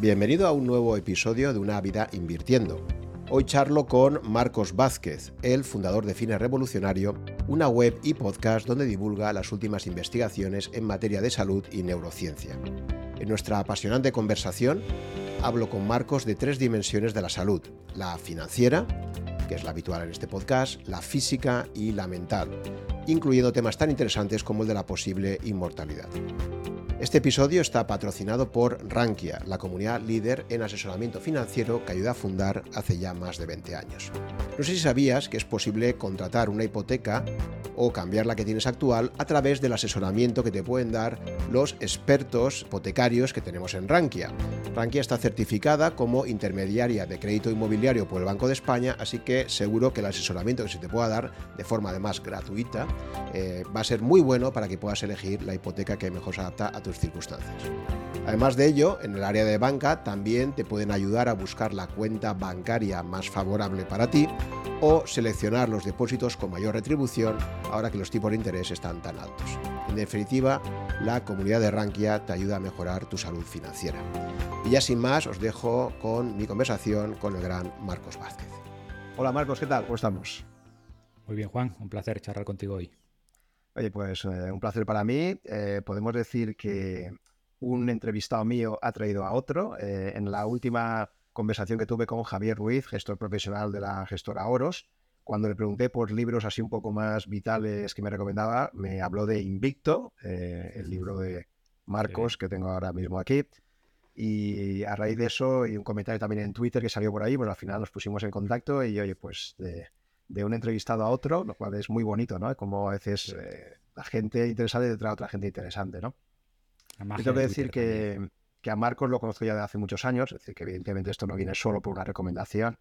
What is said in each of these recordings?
Bienvenido a un nuevo episodio de Una vida invirtiendo. Hoy charlo con Marcos Vázquez, el fundador de Fine Revolucionario, una web y podcast donde divulga las últimas investigaciones en materia de salud y neurociencia. En nuestra apasionante conversación hablo con Marcos de tres dimensiones de la salud, la financiera, que es la habitual en este podcast, la física y la mental, incluyendo temas tan interesantes como el de la posible inmortalidad. Este episodio está patrocinado por Rankia, la comunidad líder en asesoramiento financiero que ayuda a fundar hace ya más de 20 años. No sé si sabías que es posible contratar una hipoteca o cambiar la que tienes actual a través del asesoramiento que te pueden dar los expertos hipotecarios que tenemos en Rankia. Rankia está certificada como intermediaria de crédito inmobiliario por el Banco de España, así que seguro que el asesoramiento que se te pueda dar de forma además gratuita eh, va a ser muy bueno para que puedas elegir la hipoteca que mejor se adapta a tu circunstancias. Además de ello, en el área de banca también te pueden ayudar a buscar la cuenta bancaria más favorable para ti o seleccionar los depósitos con mayor retribución ahora que los tipos de interés están tan altos. En definitiva, la comunidad de Rankia te ayuda a mejorar tu salud financiera. Y ya sin más, os dejo con mi conversación con el gran Marcos Vázquez. Hola Marcos, ¿qué tal? ¿Cómo estamos? Muy bien, Juan, un placer charlar contigo hoy. Oye, pues eh, un placer para mí. Eh, podemos decir que un entrevistado mío ha traído a otro. Eh, en la última conversación que tuve con Javier Ruiz, gestor profesional de la gestora Oros, cuando le pregunté por libros así un poco más vitales que me recomendaba, me habló de Invicto, el libro de Marcos que tengo ahora mismo aquí. Y a raíz de eso, y un comentario también en Twitter que salió por ahí, pues al final nos pusimos en contacto y oye, pues de, de un entrevistado a otro, lo cual es muy bonito, ¿no? Como a veces eh, la gente interesante detrás de otra gente interesante, ¿no? Yo tengo que decir que, que, a Marcos lo conozco ya de hace muchos años, es decir, que evidentemente esto no viene solo por una recomendación.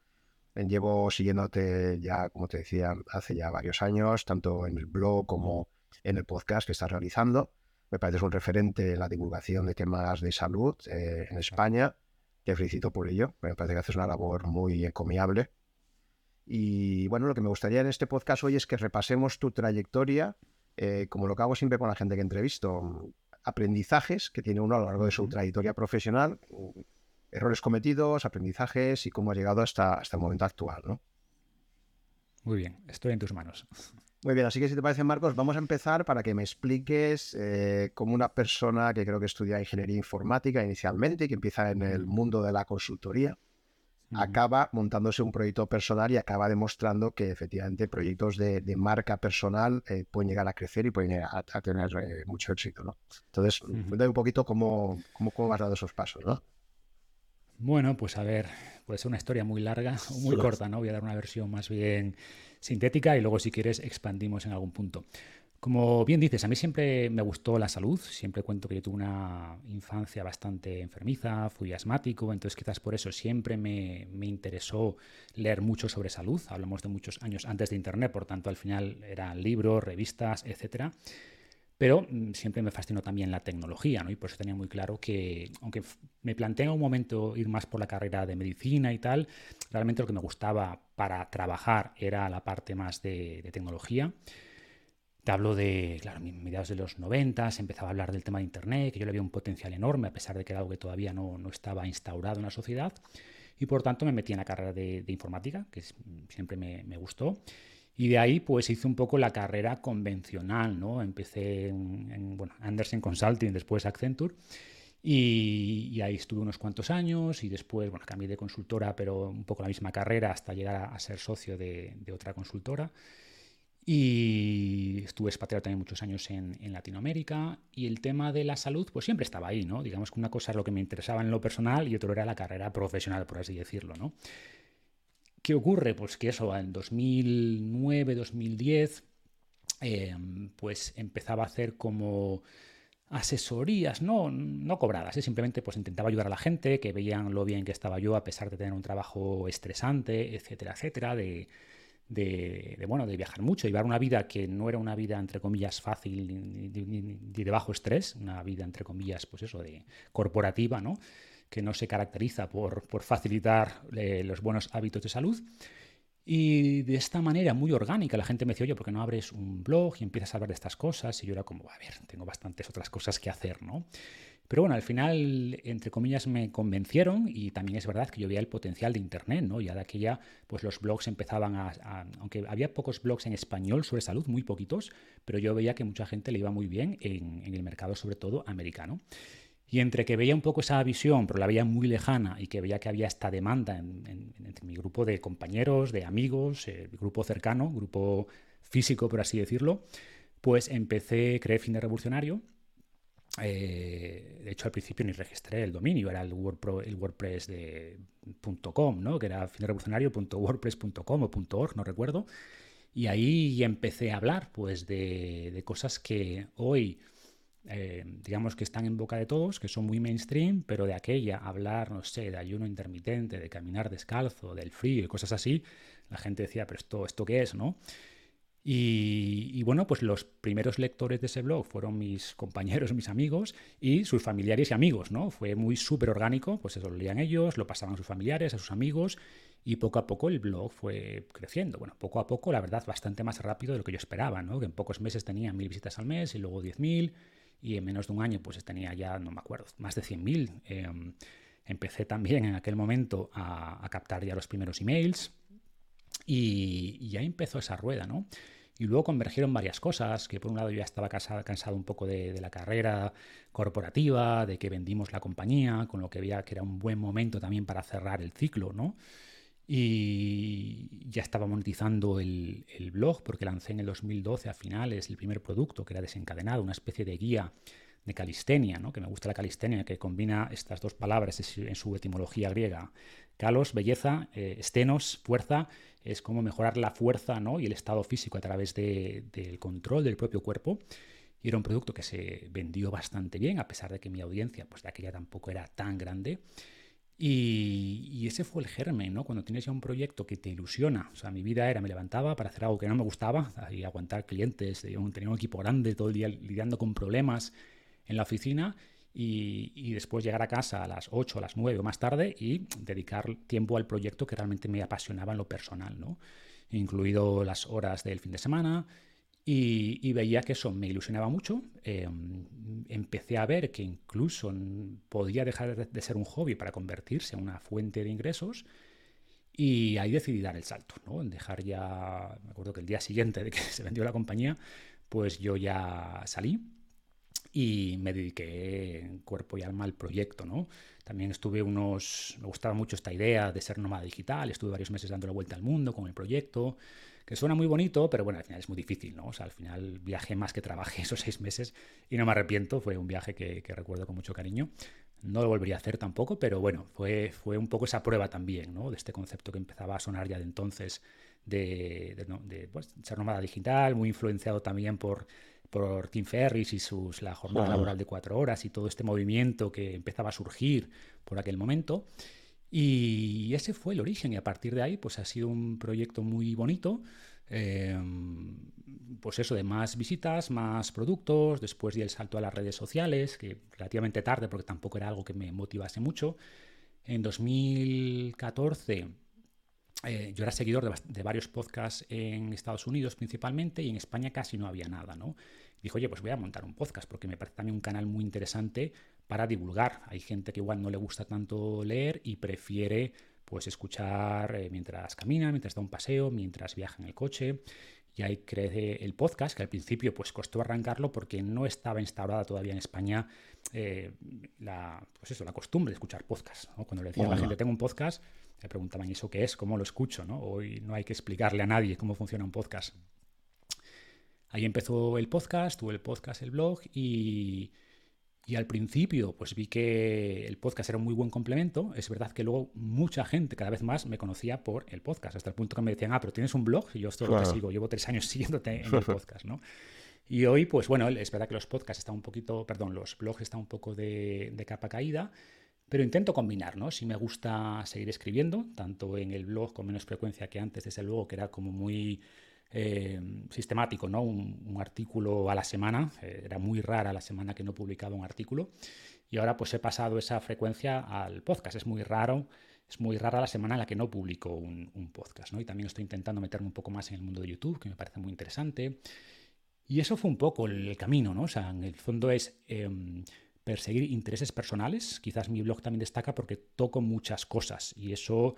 Llevo siguiéndote ya, como te decía, hace ya varios años, tanto en el blog como en el podcast que estás realizando. Me parece un referente en la divulgación de temas de salud eh, en España. Te felicito por ello. Me parece que haces una labor muy encomiable y bueno, lo que me gustaría en este podcast hoy es que repasemos tu trayectoria, eh, como lo que hago siempre con la gente que entrevisto, aprendizajes que tiene uno a lo largo de su trayectoria profesional, errores cometidos, aprendizajes y cómo ha llegado hasta, hasta el momento actual, ¿no? Muy bien, estoy en tus manos. Muy bien, así que si te parece, Marcos, vamos a empezar para que me expliques eh, cómo una persona que creo que estudia ingeniería informática inicialmente y que empieza en el mundo de la consultoría, acaba montándose un proyecto personal y acaba demostrando que efectivamente proyectos de, marca personal eh, pueden llegar a crecer y pueden a, tener eh, mucho éxito. ¿no? Entonces, cuéntame un poquito cómo, cómo, cómo, has dado esos pasos. ¿no? Bueno, pues a ver, puede ser una historia muy larga o muy corta, ¿no? Voy a dar una versión más bien sintética y luego si quieres expandimos en algún punto. Como bien dices, a mí siempre me gustó la salud, siempre cuento que yo tuve una infancia bastante enfermiza, fui asmático, entonces quizás por eso siempre me, interesó leer mucho sobre salud, hablamos de muchos años antes de Internet, por tanto al final eran libros, revistas, etc. Pero mm, siempre me fascinó también la tecnología, ¿no? Y por eso tenía muy claro que, aunque me planteé en un momento ir más por la carrera de medicina y tal, realmente lo que me gustaba para trabajar era la parte más de tecnología. Te hablo de, claro, mediados de los 90, se empezaba a hablar del tema de Internet, que yo le había un potencial enorme, a pesar de que era algo que todavía no, no estaba instaurado en la sociedad. Y por tanto me metí en la carrera de, informática, que siempre me, me, gustó. Y de ahí pues hice un poco la carrera convencional, ¿no? Empecé en, bueno, Anderson Consulting, después Accenture. Y, ahí estuve unos cuantos años y después, bueno, cambié de consultora, pero un poco la misma carrera hasta llegar a, a ser socio de, de otra consultora. Y estuve expatriado también muchos años en, Latinoamérica y el tema de la salud pues siempre estaba ahí, ¿no? Digamos que una cosa es lo que me interesaba en lo personal y otro era la carrera profesional, por así decirlo, ¿no? ¿Qué ocurre? Pues que eso, en 2009, 2010, em, pues empezaba a hacer como asesorías, no, no cobradas, ¿eh? simplemente pues intentaba ayudar a la gente, que veían lo bien que estaba yo a pesar de tener un trabajo estresante, etcétera, etcétera, de, bueno, de viajar mucho, llevar una vida que no era una vida, entre comillas, fácil ni, de bajo estrés, una vida, entre comillas, pues eso, de corporativa, ¿no? que no se caracteriza por, facilitar eh, los buenos hábitos de salud. Y de esta manera muy orgánica, la gente me decía, oye, ¿por qué no abres un blog y empiezas a hablar de estas cosas? Y yo era como, a ver, tengo bastantes otras cosas que hacer, ¿no? Pero bueno, al final, entre comillas, me convencieron y también es verdad que yo veía el potencial de Internet, ¿no? Ya de aquella, pues los blogs empezaban a, aunque había pocos blogs en español sobre salud, muy poquitos, pero yo veía que mucha gente le iba muy bien en, el mercado, sobre todo americano. Y entre que veía un poco esa visión, pero la veía muy lejana, y que veía que había esta demanda entre mi grupo de compañeros, de amigos, eh, grupo cercano, grupo físico, por así decirlo, pues empecé, creé Fin de Revolucionario, eh, de hecho, al principio ni registré el dominio, era el, el WordPress de .com, ¿no? que era finrevolucionario.wordpress.com o .org, no recuerdo. Y ahí empecé a hablar pues, de, cosas que hoy, eh, digamos que están en boca de todos, que son muy mainstream, pero de aquella, hablar, no sé, de ayuno intermitente, de caminar descalzo, del frío y cosas así, la gente decía, pero esto, ¿esto qué es? ¿no? Y, bueno, pues los primeros lectores de ese blog fueron mis compañeros, mis amigos y sus familiares y amigos, ¿no? Fue muy súper orgánico, pues eso lo leían ellos, lo pasaban a sus familiares, a sus amigos y poco a poco el blog fue creciendo. Bueno, poco a poco, la verdad, bastante más rápido de lo que yo esperaba, ¿no? Que en pocos meses tenía mil visitas al mes y luego diez mil y en menos de un año pues tenía ya, no me acuerdo, más de cien mil. Em, empecé también en aquel momento a, captar ya los primeros emails y, y ya empezó esa rueda, ¿no? Y luego convergieron varias cosas, que por un lado yo ya estaba cansado, un poco de, la carrera corporativa, de que vendimos la compañía, con lo que veía que era un buen momento también para cerrar el ciclo, ¿no? Y ya estaba monetizando el, blog, porque lancé en el 2012 a finales el primer producto, que era desencadenado, una especie de guía de calistenia, ¿no? que me gusta la calistenia, que combina estas dos palabras en su etimología griega. Kalos, belleza, eh, estenos, fuerza, es como mejorar la fuerza ¿no? y el estado físico a través del control del propio cuerpo. Y era un producto que se vendió bastante bien, a pesar de que mi audiencia, pues de aquella tampoco era tan grande. Y, ese fue el germen, ¿no? Cuando tienes ya un proyecto que te ilusiona. O sea, mi vida era, me levantaba para hacer algo que no me gustaba y aguantar clientes. Tenía un equipo grande todo el día lidiando con problemas en la oficina y, después llegar a casa a las 8, a las 9 o más tarde y dedicar tiempo al proyecto que realmente me apasionaba en lo personal, ¿no? incluido las horas del fin de semana. Y, veía que eso me ilusionaba mucho. Em, empecé a ver que incluso podía dejar de ser un hobby para convertirse en una fuente de ingresos. Y ahí decidí dar el salto, ¿no? En dejar ya, me acuerdo que el día siguiente de que se vendió la compañía, pues yo ya salí y me dediqué en cuerpo y alma al proyecto, ¿no? También estuve unos, me gustaba mucho esta idea de ser nómada digital, estuve varios meses dando la vuelta al mundo con el proyecto, que suena muy bonito, pero bueno, al final es muy difícil, ¿no? O sea, al final viajé más que trabajé esos seis meses y no me arrepiento, fue un viaje que, recuerdo con mucho cariño. No lo volvería a hacer tampoco, pero bueno, fue, fue un poco esa prueba también, ¿no? De este concepto que empezaba a sonar ya de entonces de, pues, ser nómada digital, muy influenciado también por por Tim Ferris y sus, la jornada laboral de cuatro horas y todo este movimiento que empezaba a surgir por aquel momento. Y ese fue el origen y a partir de ahí pues ha sido un proyecto muy bonito. Em, pues eso de más visitas, más productos, después di el salto a las redes sociales, que relativamente tarde porque tampoco era algo que me motivase mucho. En 2014 eh, yo era seguidor de, varios podcasts en Estados Unidos principalmente y en España casi no había nada, ¿no? Dijo, oye, pues voy a montar un podcast porque me parece también un canal muy interesante para divulgar. Hay gente que igual no le gusta tanto leer y prefiere pues escuchar eh, mientras camina, mientras da un paseo, mientras viaja en el coche. Y ahí crece el podcast, que al principio pues costó arrancarlo porque no estaba instaurada todavía en España eh, la, pues eso, la costumbre de escuchar podcast. Cuando le decía a la gente, tengo un podcast, me preguntaban, ¿y eso qué es? ¿Cómo lo escucho? ¿no? Hoy no hay que explicarle a nadie cómo funciona un podcast. Ahí empezó el podcast, tuve el podcast, el blog y, y al principio pues vi que el podcast era un muy buen complemento. Es verdad que luego mucha gente cada vez más me conocía por el podcast, hasta el punto que me decían, ah, pero tienes un blog y yo esto lo que sigo, llevo tres años siguiéndote en el podcast, ¿no? Y hoy, pues bueno, es verdad que los podcasts están un poquito, perdón, los blogs están un poco de, de capa caída, pero intento combinar, ¿no? Si me gusta seguir escribiendo, tanto en el blog con menos frecuencia que antes, desde luego, que era como muy eh, sistemático, ¿no? Un, artículo a la semana, eh, era muy rara la semana que no publicaba un artículo, y ahora pues he pasado esa frecuencia al podcast, es muy raro. Es muy rara la semana en la que no publico un, podcast, ¿no? Y también estoy intentando meterme un poco más en el mundo de YouTube, que me parece muy interesante. Y eso fue un poco el, camino, ¿no? O sea, en el fondo es em, perseguir intereses personales. Quizás mi blog también destaca porque toco muchas cosas y eso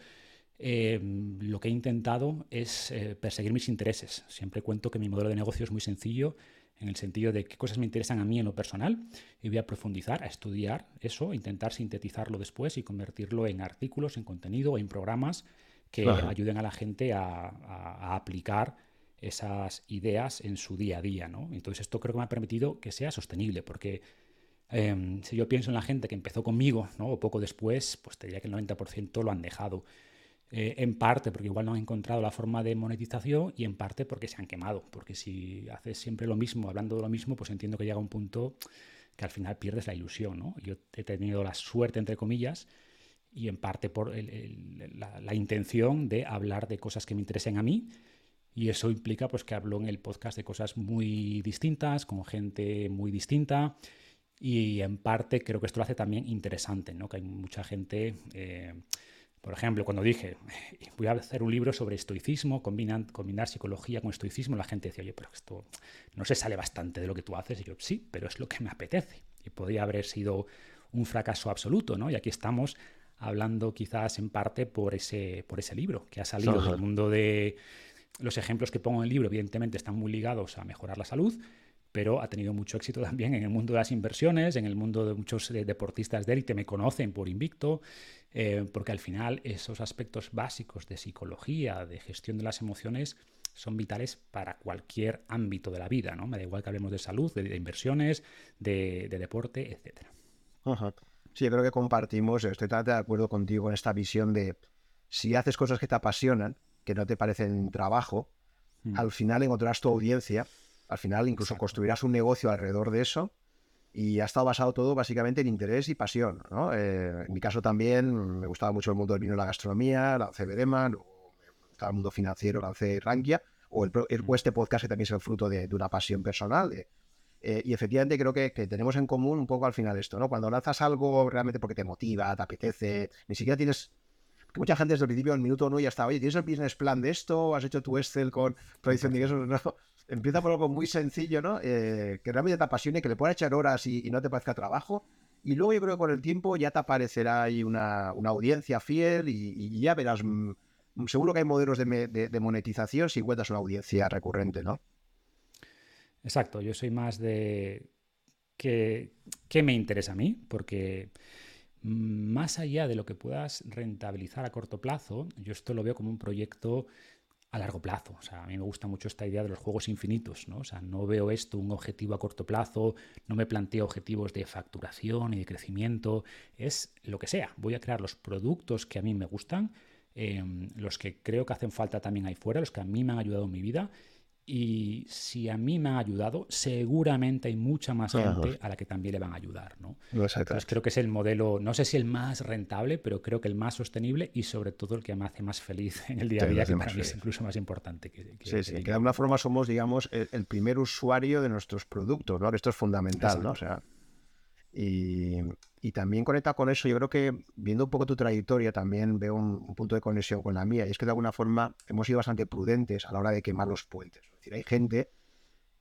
em, lo que he intentado es eh, perseguir mis intereses. Siempre cuento que mi modelo de negocio es muy sencillo en el sentido de qué cosas me interesan a mí en lo personal y voy a profundizar, a estudiar eso, intentar sintetizarlo después y convertirlo en artículos, en contenido, en programas que ayuden a la gente a, aplicar esas ideas en su día a día. ¿no? Entonces esto creo que me ha permitido que sea sostenible porque Em, si yo pienso en la gente que empezó conmigo, ¿no? o poco después, pues te diría que el 90% lo han dejado. Eh, en parte porque igual no han encontrado la forma de monetización y en parte porque se han quemado. Porque si haces siempre lo mismo, hablando de lo mismo, pues entiendo que llega un punto que al final pierdes la ilusión. ¿no? Yo he tenido la suerte, entre comillas, y en parte por la, la, intención de hablar de cosas que me interesen a mí. Y eso implica pues, que hablo en el podcast de cosas muy distintas, con gente muy distinta. Y en parte creo que esto lo hace también interesante, ¿no? que hay mucha gente, eh, por ejemplo, cuando dije, voy a hacer un libro sobre estoicismo, combinar, combinar psicología con estoicismo, la gente decía, oye, pero esto no se sale bastante de lo que tú haces. Y yo, sí, pero es lo que me apetece. Y podría haber sido un fracaso absoluto, ¿no? Y aquí estamos hablando quizás en parte por ese, por ese libro que ha salido del mundo de... Los ejemplos que pongo en el libro, evidentemente, están muy ligados a mejorar la salud, pero ha tenido mucho éxito también en el mundo de las inversiones, en el mundo de muchos eh, deportistas de élite me conocen por Invicto, eh, porque al final esos aspectos básicos de psicología, de gestión de las emociones, son vitales para cualquier ámbito de la vida, ¿no? Me da igual que hablemos de salud, de, inversiones, de, deporte, etc. Sí, yo creo que compartimos, estoy totalmente de acuerdo contigo en esta visión de si haces cosas que te apasionan, que no te parecen trabajo, mm. al final encontrarás tu audiencia al final incluso construirás un negocio alrededor de eso y ha estado basado todo básicamente en interés y pasión. Eh, en mi caso también me gustaba mucho el mundo del vino y la gastronomía, lancé Bedema, me gustaba el mundo financiero, lancé Rankia, o el, este podcast que también es el fruto de, una pasión personal. Eh, y efectivamente creo que, tenemos en común un poco al final esto, ¿no? Cuando lanzas algo realmente porque te motiva, te apetece, ni siquiera tienes... mucha gente desde el principio, el minuto uno ya está, oye, ¿tienes el business plan de esto? ¿Has hecho tu Excel con predicción de ingresos? No empieza por algo muy sencillo, ¿no? Eh, que realmente te apasione, que le pueda echar horas y, no te parezca trabajo. Y luego yo creo que con el tiempo ya te aparecerá ahí una, audiencia fiel y, ya verás, mm, seguro que hay modelos de, monetización si encuentras una audiencia recurrente, ¿no? Exacto, yo soy más de que, que me interesa a mí, porque mm, más allá de lo que puedas rentabilizar a corto plazo, yo esto lo veo como un proyecto a largo plazo. O sea, a mí me gusta mucho esta idea de los juegos infinitos, ¿no? O sea, no veo esto un objetivo a corto plazo, no me planteo objetivos de facturación y de crecimiento, es lo que sea. Voy a crear los productos que a mí me gustan, em, los que creo que hacen falta también ahí fuera, los que a mí me han ayudado en mi vida y si a mí me ha ayudado, seguramente hay mucha más gente a la que también le van a ayudar. ¿no? Entonces creo que es el modelo, no sé si el más rentable, pero creo que el más sostenible y sobre todo el que me hace más feliz en el día a día, que para mí es incluso más importante. Que, sí, sí, que de alguna forma somos, digamos, el, primer usuario de nuestros productos, ¿no? Esto es fundamental, ¿no? O sea, y, también conecta con eso, yo creo que viendo un poco tu trayectoria también veo un, punto de conexión con la mía, y es que de alguna forma hemos sido bastante prudentes a la hora de quemar los puentes. Es decir, hay gente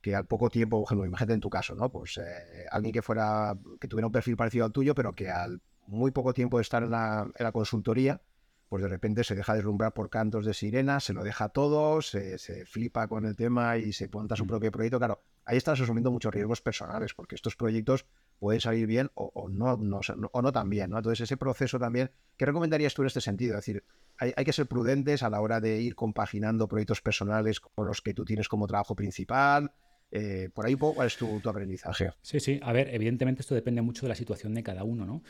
que al poco tiempo, ejemplo, imagínate en tu caso, ¿no? Pues eh, alguien que fuera, que tuviera un perfil parecido al tuyo, pero que al muy poco tiempo de estar en la, consultoría, pues de repente se deja deslumbrar por cantos de sirena, se lo deja todo, se, se flipa con el tema y se monta su mm. propio proyecto. Claro, ahí estás asumiendo muchos riesgos personales, porque estos proyectos puede salir bien o, no, o no tan bien. ¿no? Entonces, ese proceso también, ¿qué recomendarías tú en este sentido? Es decir, hay, que ser prudentes a la hora de ir compaginando proyectos personales con los que tú tienes como trabajo principal. Eh, por ahí, ¿cuál es tu, tu aprendizaje? Sí, sí. A ver, evidentemente esto depende mucho de la situación de cada uno, ¿no?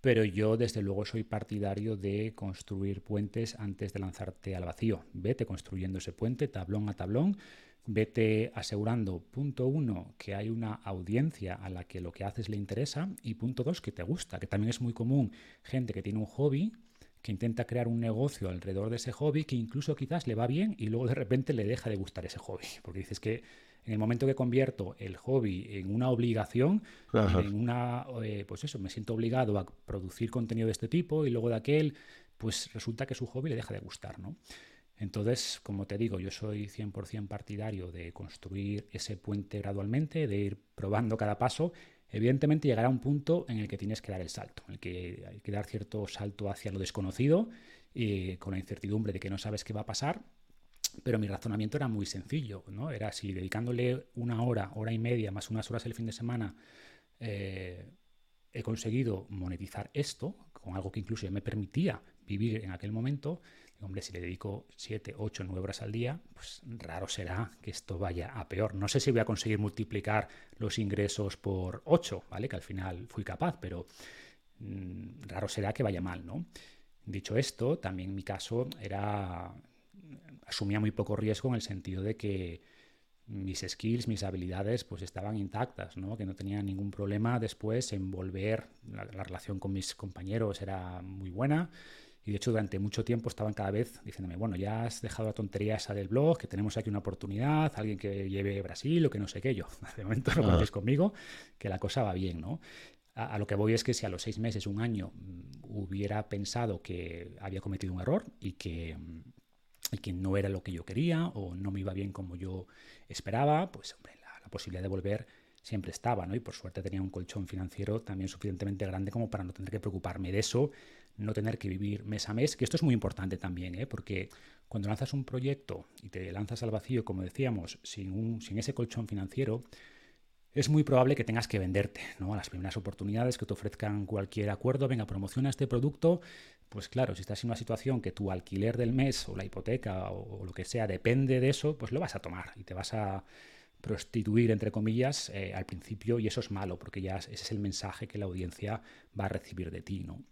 Pero yo, desde luego, soy partidario de construir puentes antes de lanzarte al vacío. Vete construyendo ese puente, tablón a tablón Vete asegurando, punto uno, que hay una audiencia a la que lo que haces le interesa y punto dos, que te gusta, que también es muy común gente que tiene un hobby que intenta crear un negocio alrededor de ese hobby que incluso quizás le va bien y luego de repente le deja de gustar ese hobby, porque dices que en el momento que convierto el hobby en una obligación, en una, eh, pues eso, me siento obligado a producir contenido de este tipo y luego de aquel, pues resulta que su hobby le deja de gustar, ¿no? Entonces, como te digo, yo soy 100% partidario de construir ese puente gradualmente, de ir probando cada paso. Evidentemente llegará un punto en el que tienes que dar el salto, en el que hay que dar cierto salto hacia lo desconocido y con la incertidumbre de que no sabes qué va a pasar. Pero mi razonamiento era muy sencillo, ¿no? Era si dedicándole una hora, hora y media, más unas horas el fin de semana, eh, he conseguido monetizar esto con algo que incluso me permitía vivir en aquel momento, hombre, si le dedico 7, 8, 9 horas al día, pues raro será que esto vaya a peor. No sé si voy a conseguir multiplicar los ingresos por 8, ¿vale? Que al final fui capaz, pero mm, raro será que vaya mal, ¿no? Dicho esto, también en mi caso era asumía muy poco riesgo en el sentido de que mis skills, mis habilidades, pues estaban intactas, ¿no? Que no tenía ningún problema después en volver, la relación con mis compañeros era muy buena, y de hecho, durante mucho tiempo estaban cada vez diciéndome, bueno, ya has dejado la tontería esa del blog, que tenemos aquí una oportunidad, alguien que lleve Brasil o que no sé qué. Yo, de momento no contéis conmigo, que la cosa va bien, ¿no? A, lo que voy es que si a los seis meses, un año, mm, hubiera pensado que había cometido un error y que, y que no era lo que yo quería o no me iba bien como yo esperaba, pues hombre, la, la posibilidad de volver siempre estaba, ¿no? Y por suerte tenía un colchón financiero también suficientemente grande como para no tener que preocuparme de eso no tener que vivir mes a mes, que esto es muy importante también, ¿eh? porque cuando lanzas un proyecto y te lanzas al vacío, como decíamos, sin, un, sin ese colchón financiero, es muy probable que tengas que venderte ¿no? a las primeras oportunidades que te ofrezcan cualquier acuerdo, venga, promociona este producto, pues claro, si estás en una situación que tu alquiler del mes o la hipoteca o, lo que sea depende de eso, pues lo vas a tomar y te vas a prostituir, entre comillas, eh, al principio y eso es malo porque ya ese es el mensaje que la audiencia va a recibir de ti, ¿no?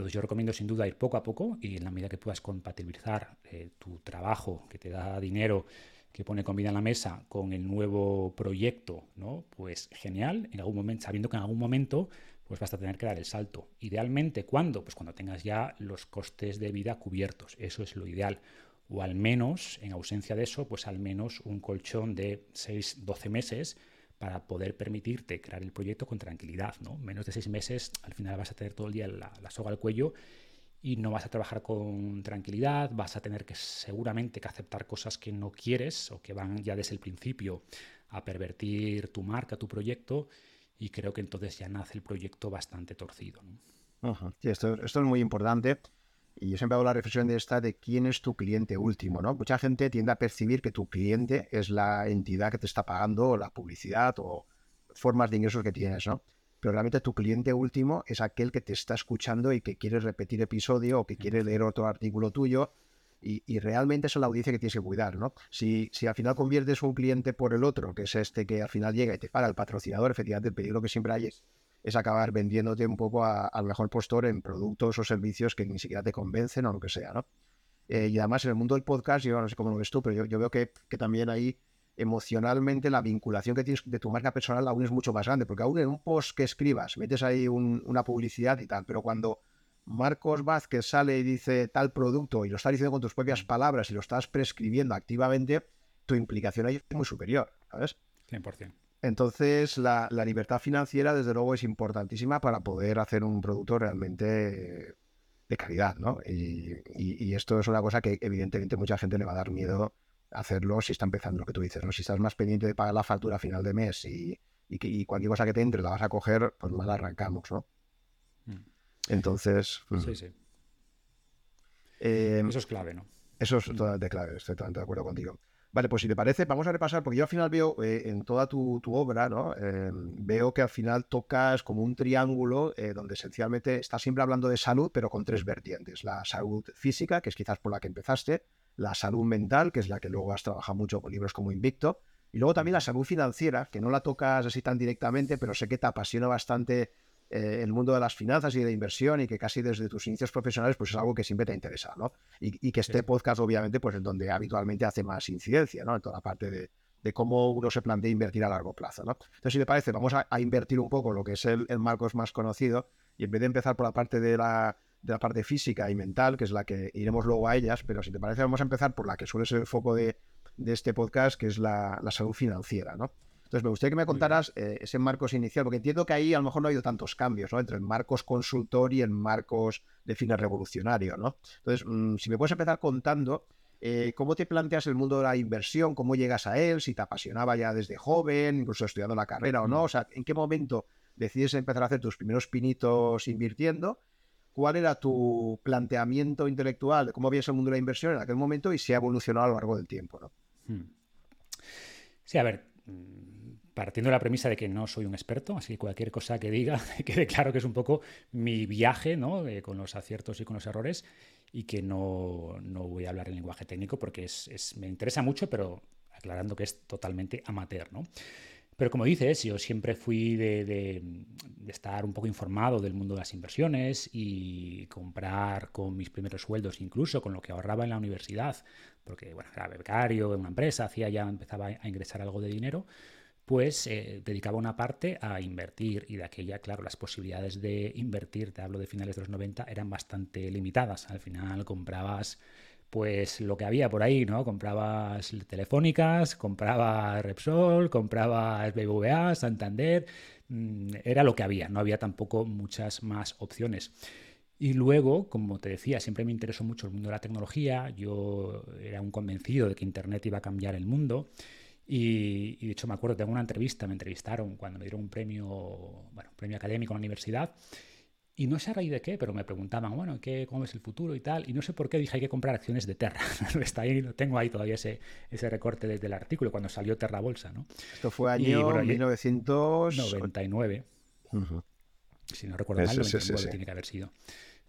Entonces yo recomiendo sin duda ir poco a poco y en la medida que puedas compatibilizar eh, tu trabajo, que te da dinero, que pone comida en la mesa, con el nuevo proyecto, ¿no? Pues genial, en algún momento, sabiendo que en algún momento pues vas a tener que dar el salto. Idealmente, ¿cuándo? Pues cuando tengas ya los costes de vida cubiertos. Eso es lo ideal. O al menos, en ausencia de eso, pues al menos un colchón de 6, 12 meses para poder permitirte crear el proyecto con tranquilidad, ¿no? Menos de seis meses, al final vas a tener todo el día la, soga al cuello y no vas a trabajar con tranquilidad, vas a tener que seguramente que aceptar cosas que no quieres o que van ya desde el principio a pervertir tu marca, tu proyecto, y creo que entonces ya nace el proyecto bastante torcido. esto, esto es muy importante y yo siempre hago la reflexión de esta de quién es tu cliente último, ¿no? Mucha gente tiende a percibir que tu cliente es la entidad que te está pagando la publicidad o formas de ingresos que tienes, ¿no? Pero realmente tu cliente último es aquel que te está escuchando y que quiere repetir episodio o que quiere leer otro artículo tuyo. Y, realmente es la audiencia que tienes que cuidar, ¿no? Si, si al final conviertes un cliente por el otro, que es este que al final llega y te paga el patrocinador, efectivamente el peligro que siempre hay es es acabar vendiéndote un poco al mejor postor en productos o servicios que ni siquiera te convencen o lo que sea, ¿no? Eh, y además en el mundo del podcast, yo no sé cómo lo ves tú, pero yo, veo que, también ahí emocionalmente la vinculación que tienes de tu marca personal aún es mucho más grande, porque aún en un post que escribas metes ahí una publicidad y tal, pero cuando Marcos Vázquez sale y dice tal producto y lo estás diciendo con tus propias palabras y lo estás prescribiendo activamente, tu implicación ahí es muy superior, ¿sabes? 100%. Entonces, la, libertad financiera, desde luego, es importantísima para poder hacer un producto realmente de calidad, ¿no? Y, esto es una cosa que, evidentemente, mucha gente le va a dar miedo hacerlo si está empezando lo que tú dices, ¿no? Si estás más pendiente de pagar la factura a final de mes y, y, cualquier cosa que te entre la vas a coger, pues mal arrancamos, ¿no? Mm. Entonces. Mm. Sí, sí. Eh, eso es clave, ¿no? Eso es totalmente clave, estoy totalmente de acuerdo contigo. Vale, pues si te parece, vamos a repasar, porque yo al final veo eh, en toda tu, obra, ¿no? Em, veo que al final tocas como un triángulo eh, donde esencialmente estás siempre hablando de salud, pero con tres vertientes. La salud física, que es quizás por la que empezaste, la salud mental, que es la que luego has trabajado mucho con libros como Invicto, y luego también la salud financiera, que no la tocas así tan directamente, pero sé que te apasiona bastante eh, el mundo de las finanzas y de inversión y que casi desde tus inicios profesionales pues es algo que siempre te interesa, ¿no? Y, que este podcast obviamente pues es donde habitualmente hace más incidencia, ¿no? En toda la parte de, cómo uno se plantea invertir a largo plazo, ¿no? Entonces, si te parece, vamos a, invertir un poco lo que es el, Marcos más conocido y en vez de empezar por la parte de la, de la parte física y mental, que es la que iremos luego a ellas, pero si te parece, vamos a empezar por la que suele ser el foco de, este podcast, que es la, la salud financiera, ¿no? Entonces, me gustaría que me contaras eh, ese Marcos inicial, porque entiendo que ahí a lo mejor no ha habido tantos cambios, ¿no? Entre el Marcos consultor y el Marcos de fines revolucionario, ¿no? Entonces, mm, si me puedes empezar contando eh, cómo te planteas el mundo de la inversión, cómo llegas a él, si te apasionaba ya desde joven, incluso estudiando la carrera o no, o sea, en qué momento decides empezar a hacer tus primeros pinitos invirtiendo, ¿cuál era tu planteamiento intelectual de cómo veías el mundo de la inversión en aquel momento y se ha evolucionado a lo largo del tiempo? ¿no? Hmm. Sí, a ver, mm, partiendo de la premisa de que no soy un experto, así que cualquier cosa que diga, quede claro que es un poco mi viaje, ¿no? con los aciertos y con los errores, y que no, voy a hablar en lenguaje técnico porque es, me interesa mucho, pero aclarando que es totalmente amateur, ¿no? Pero como dices, yo siempre fui de, estar un poco informado del mundo de las inversiones y comprar con mis primeros sueldos, incluso con lo que ahorraba en la universidad, porque bueno, era becario en una empresa, hacía ya, empezaba a ingresar algo de dinero, pues dedicaba una parte a invertir y de aquella, claro, las posibilidades de invertir, te hablo de finales de los 90, eran bastante limitadas. Al final comprabas pues lo que había por ahí, ¿no? Comprabas Telefónicas, comprabas Repsol, comprabas BBVA, Santander, mm, era lo que había, no había tampoco muchas más opciones. Y luego, como te decía, siempre me interesó mucho el mundo de la tecnología, yo era un convencido de que Internet iba a cambiar el mundo. Y, y de hecho me acuerdo, tengo una entrevista, me entrevistaron cuando me dieron un premio, bueno, un premio académico en la universidad y no sé a raíz de qué, pero me preguntaban, bueno, ¿qué, ¿cómo es el futuro y tal? Y no sé por qué dije hay que comprar acciones de Terra. Está ahí, tengo ahí todavía ese, ese recorte desde el artículo cuando salió Terra Bolsa, ¿no? Esto fue año 1999. Si no recuerdo mal, sí, tiene que haber sido.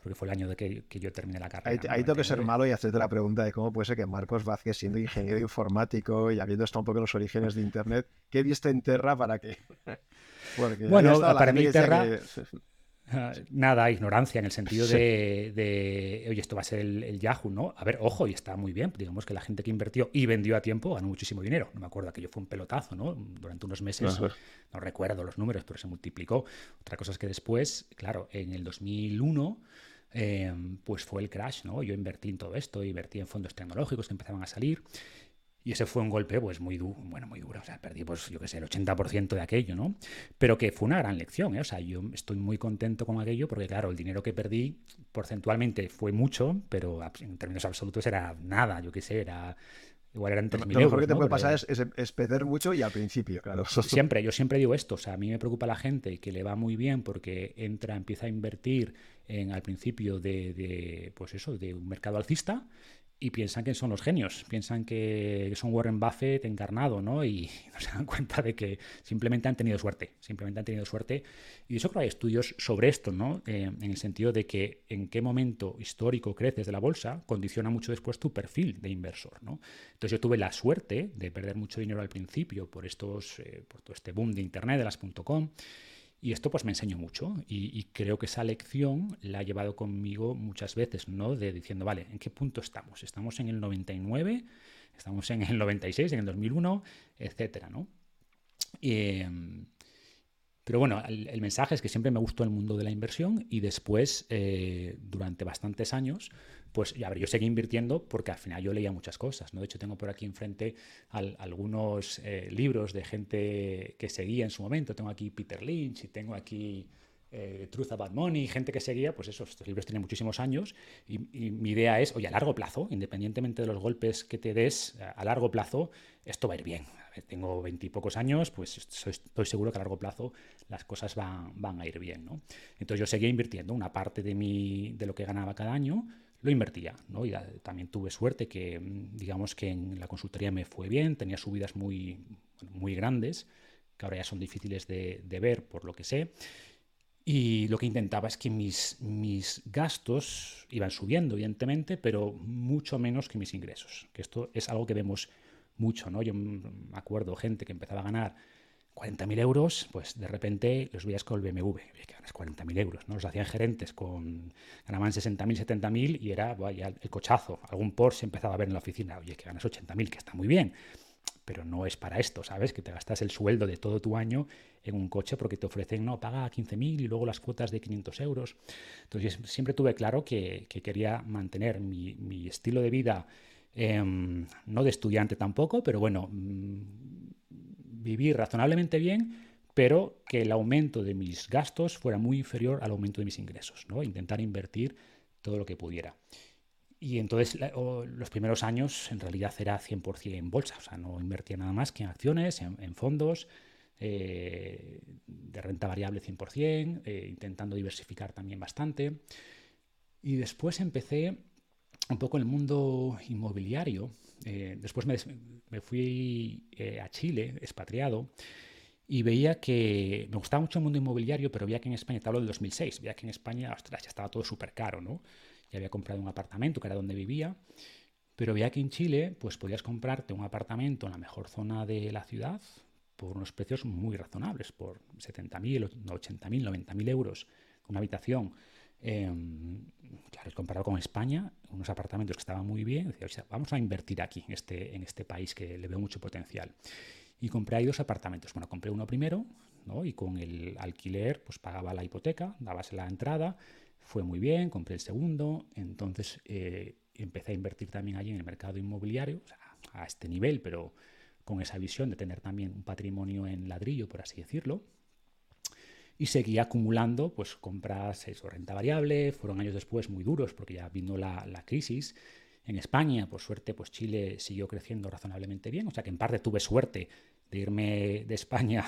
Porque fue el año de que, que yo terminé la carrera. Ahí, tengo que ser malo y hacerte la pregunta de cómo puede ser que Marcos Vázquez, siendo ingeniero informático y habiendo estado un poco en los orígenes de Internet, ¿qué viste en Terra para qué? bueno, para mí Terra... Nada, ignorancia en el sentido de, oye, esto va a ser el, Yahoo, ¿no? A ver, ojo, y está muy bien. Digamos que la gente que invirtió y vendió a tiempo ganó muchísimo dinero. No me acuerdo, que yo fue un pelotazo, ¿no? Durante unos meses, no recuerdo los números, pero se multiplicó. Otra cosa es que después, claro, en el 2001... Em, pues fue el crash, ¿no? Yo invertí en todo esto, invertí en fondos tecnológicos que empezaban a salir y ese fue un golpe, pues muy duro, bueno, muy duro. O sea, perdí, pues, yo qué sé, el 80% de aquello, ¿no? Pero que fue una gran lección, ¿eh? O sea, yo estoy muy contento con aquello porque, claro, el dinero que perdí porcentualmente fue mucho, pero en términos absolutos era nada, yo qué sé, era Igual eran 3.000 euros. Lo mejor que te puede pasar es, es, perder mucho y al principio, claro. Siempre, yo siempre digo esto. O sea, a mí me preocupa la gente que le va muy bien porque entra, empieza a invertir en, al principio de, de, pues eso, de un mercado alcista y piensan que son los genios, piensan que son Warren Buffett encarnado, ¿no? Y no se dan cuenta de que simplemente han tenido suerte, simplemente han tenido suerte. Y eso creo hay estudios sobre esto, ¿no? Eh, en el sentido de que en qué momento histórico creces de la bolsa condiciona mucho después tu perfil de inversor, ¿no? Entonces yo tuve la suerte de perder mucho dinero al principio por estos, eh, por todo este boom de internet, de las .com, y esto pues me enseñó mucho y, creo que esa lección la he llevado conmigo muchas veces, ¿no? De diciendo, vale, ¿en qué punto estamos? ¿Estamos en el 99? ¿Estamos en el 96, en el 2001? Etcétera, ¿no? Em, pero bueno, el, mensaje es que siempre me gustó el mundo de la inversión y después, eh, durante bastantes años, pues ver, yo seguí invirtiendo porque al final yo leía muchas cosas, ¿no? De hecho, tengo por aquí enfrente algunos eh, libros de gente que seguía en su momento. Tengo aquí Peter Lynch y tengo aquí eh, Truth About Money, gente que seguía, pues eso, estos libros tienen muchísimos años y, mi idea es, oye, a largo plazo, independientemente de los golpes que te des, a largo plazo, esto va a ir bien. tengo veintipocos años, pues estoy, seguro que a largo plazo las cosas van, van a ir bien, ¿no? Entonces yo seguía invirtiendo una parte de, mi, de lo que ganaba cada año, lo invertía, ¿no? Y también tuve suerte que, mm, digamos que en la consultoría me fue bien, tenía subidas muy, muy grandes, que ahora ya son difíciles de, ver por lo que sé. Y lo que intentaba es que mis, mis gastos iban subiendo, evidentemente, pero mucho menos que mis ingresos. Que esto es algo que vemos mucho, ¿no? Yo me acuerdo gente que empezaba a ganar 40.000 euros, pues de repente los veías con el BMW, que ganas 40.000 euros, ¿no? Los hacían gerentes con, ganaban 60.000, 70.000 y era vaya, el cochazo. Algún Porsche empezaba a ver en la oficina, oye, que ganas 80.000, que está muy bien, pero no es para esto, ¿sabes? Que te gastas el sueldo de todo tu año en un coche porque te ofrecen, no, paga 15.000 y luego las cuotas de 500 euros. Entonces siempre tuve claro que, quería mantener mi, estilo de vida, em, no de estudiante tampoco, pero bueno mm, vivir razonablemente bien, pero que el aumento de mis gastos fuera muy inferior al aumento de mis ingresos, ¿no? Intentar invertir todo lo que pudiera. Y entonces los primeros años en realidad era 100% en bolsa, o sea, no invertía nada más que en acciones, en, fondos, eh, de renta variable 100%, eh, intentando diversificar también bastante. Y después empecé un poco el mundo inmobiliario. Eh, después me, fui a Chile, expatriado, y veía que me gustaba mucho el mundo inmobiliario, pero veía que en España, te hablo del 2006, veía que en España, ostras, ya estaba todo súper caro, ¿no? Ya había comprado un apartamento, que era donde vivía, pero veía que en Chile, pues podías comprarte un apartamento en la mejor zona de la ciudad por unos precios muy razonables, por 70.000, 80.000, 90.000 euros, una habitación. Em, claro, comparado con España, unos apartamentos que estaban muy bien, decía, vamos a invertir aquí, en este, en este país que le veo mucho potencial y compré ahí dos apartamentos. Bueno, compré uno primero, ¿no? Y con el alquiler, pues pagaba la hipoteca, dabas la entrada, fue muy bien, compré el segundo, entonces eh, empecé a invertir también allí en el mercado inmobiliario, a este nivel, pero con esa visión de tener también un patrimonio en ladrillo, por así decirlo. Y seguí acumulando, pues compras, eso, renta variable, fueron años después muy duros porque ya vino la, la crisis, en España, por suerte, pues Chile siguió creciendo razonablemente bien, o sea que en parte tuve suerte de irme de España,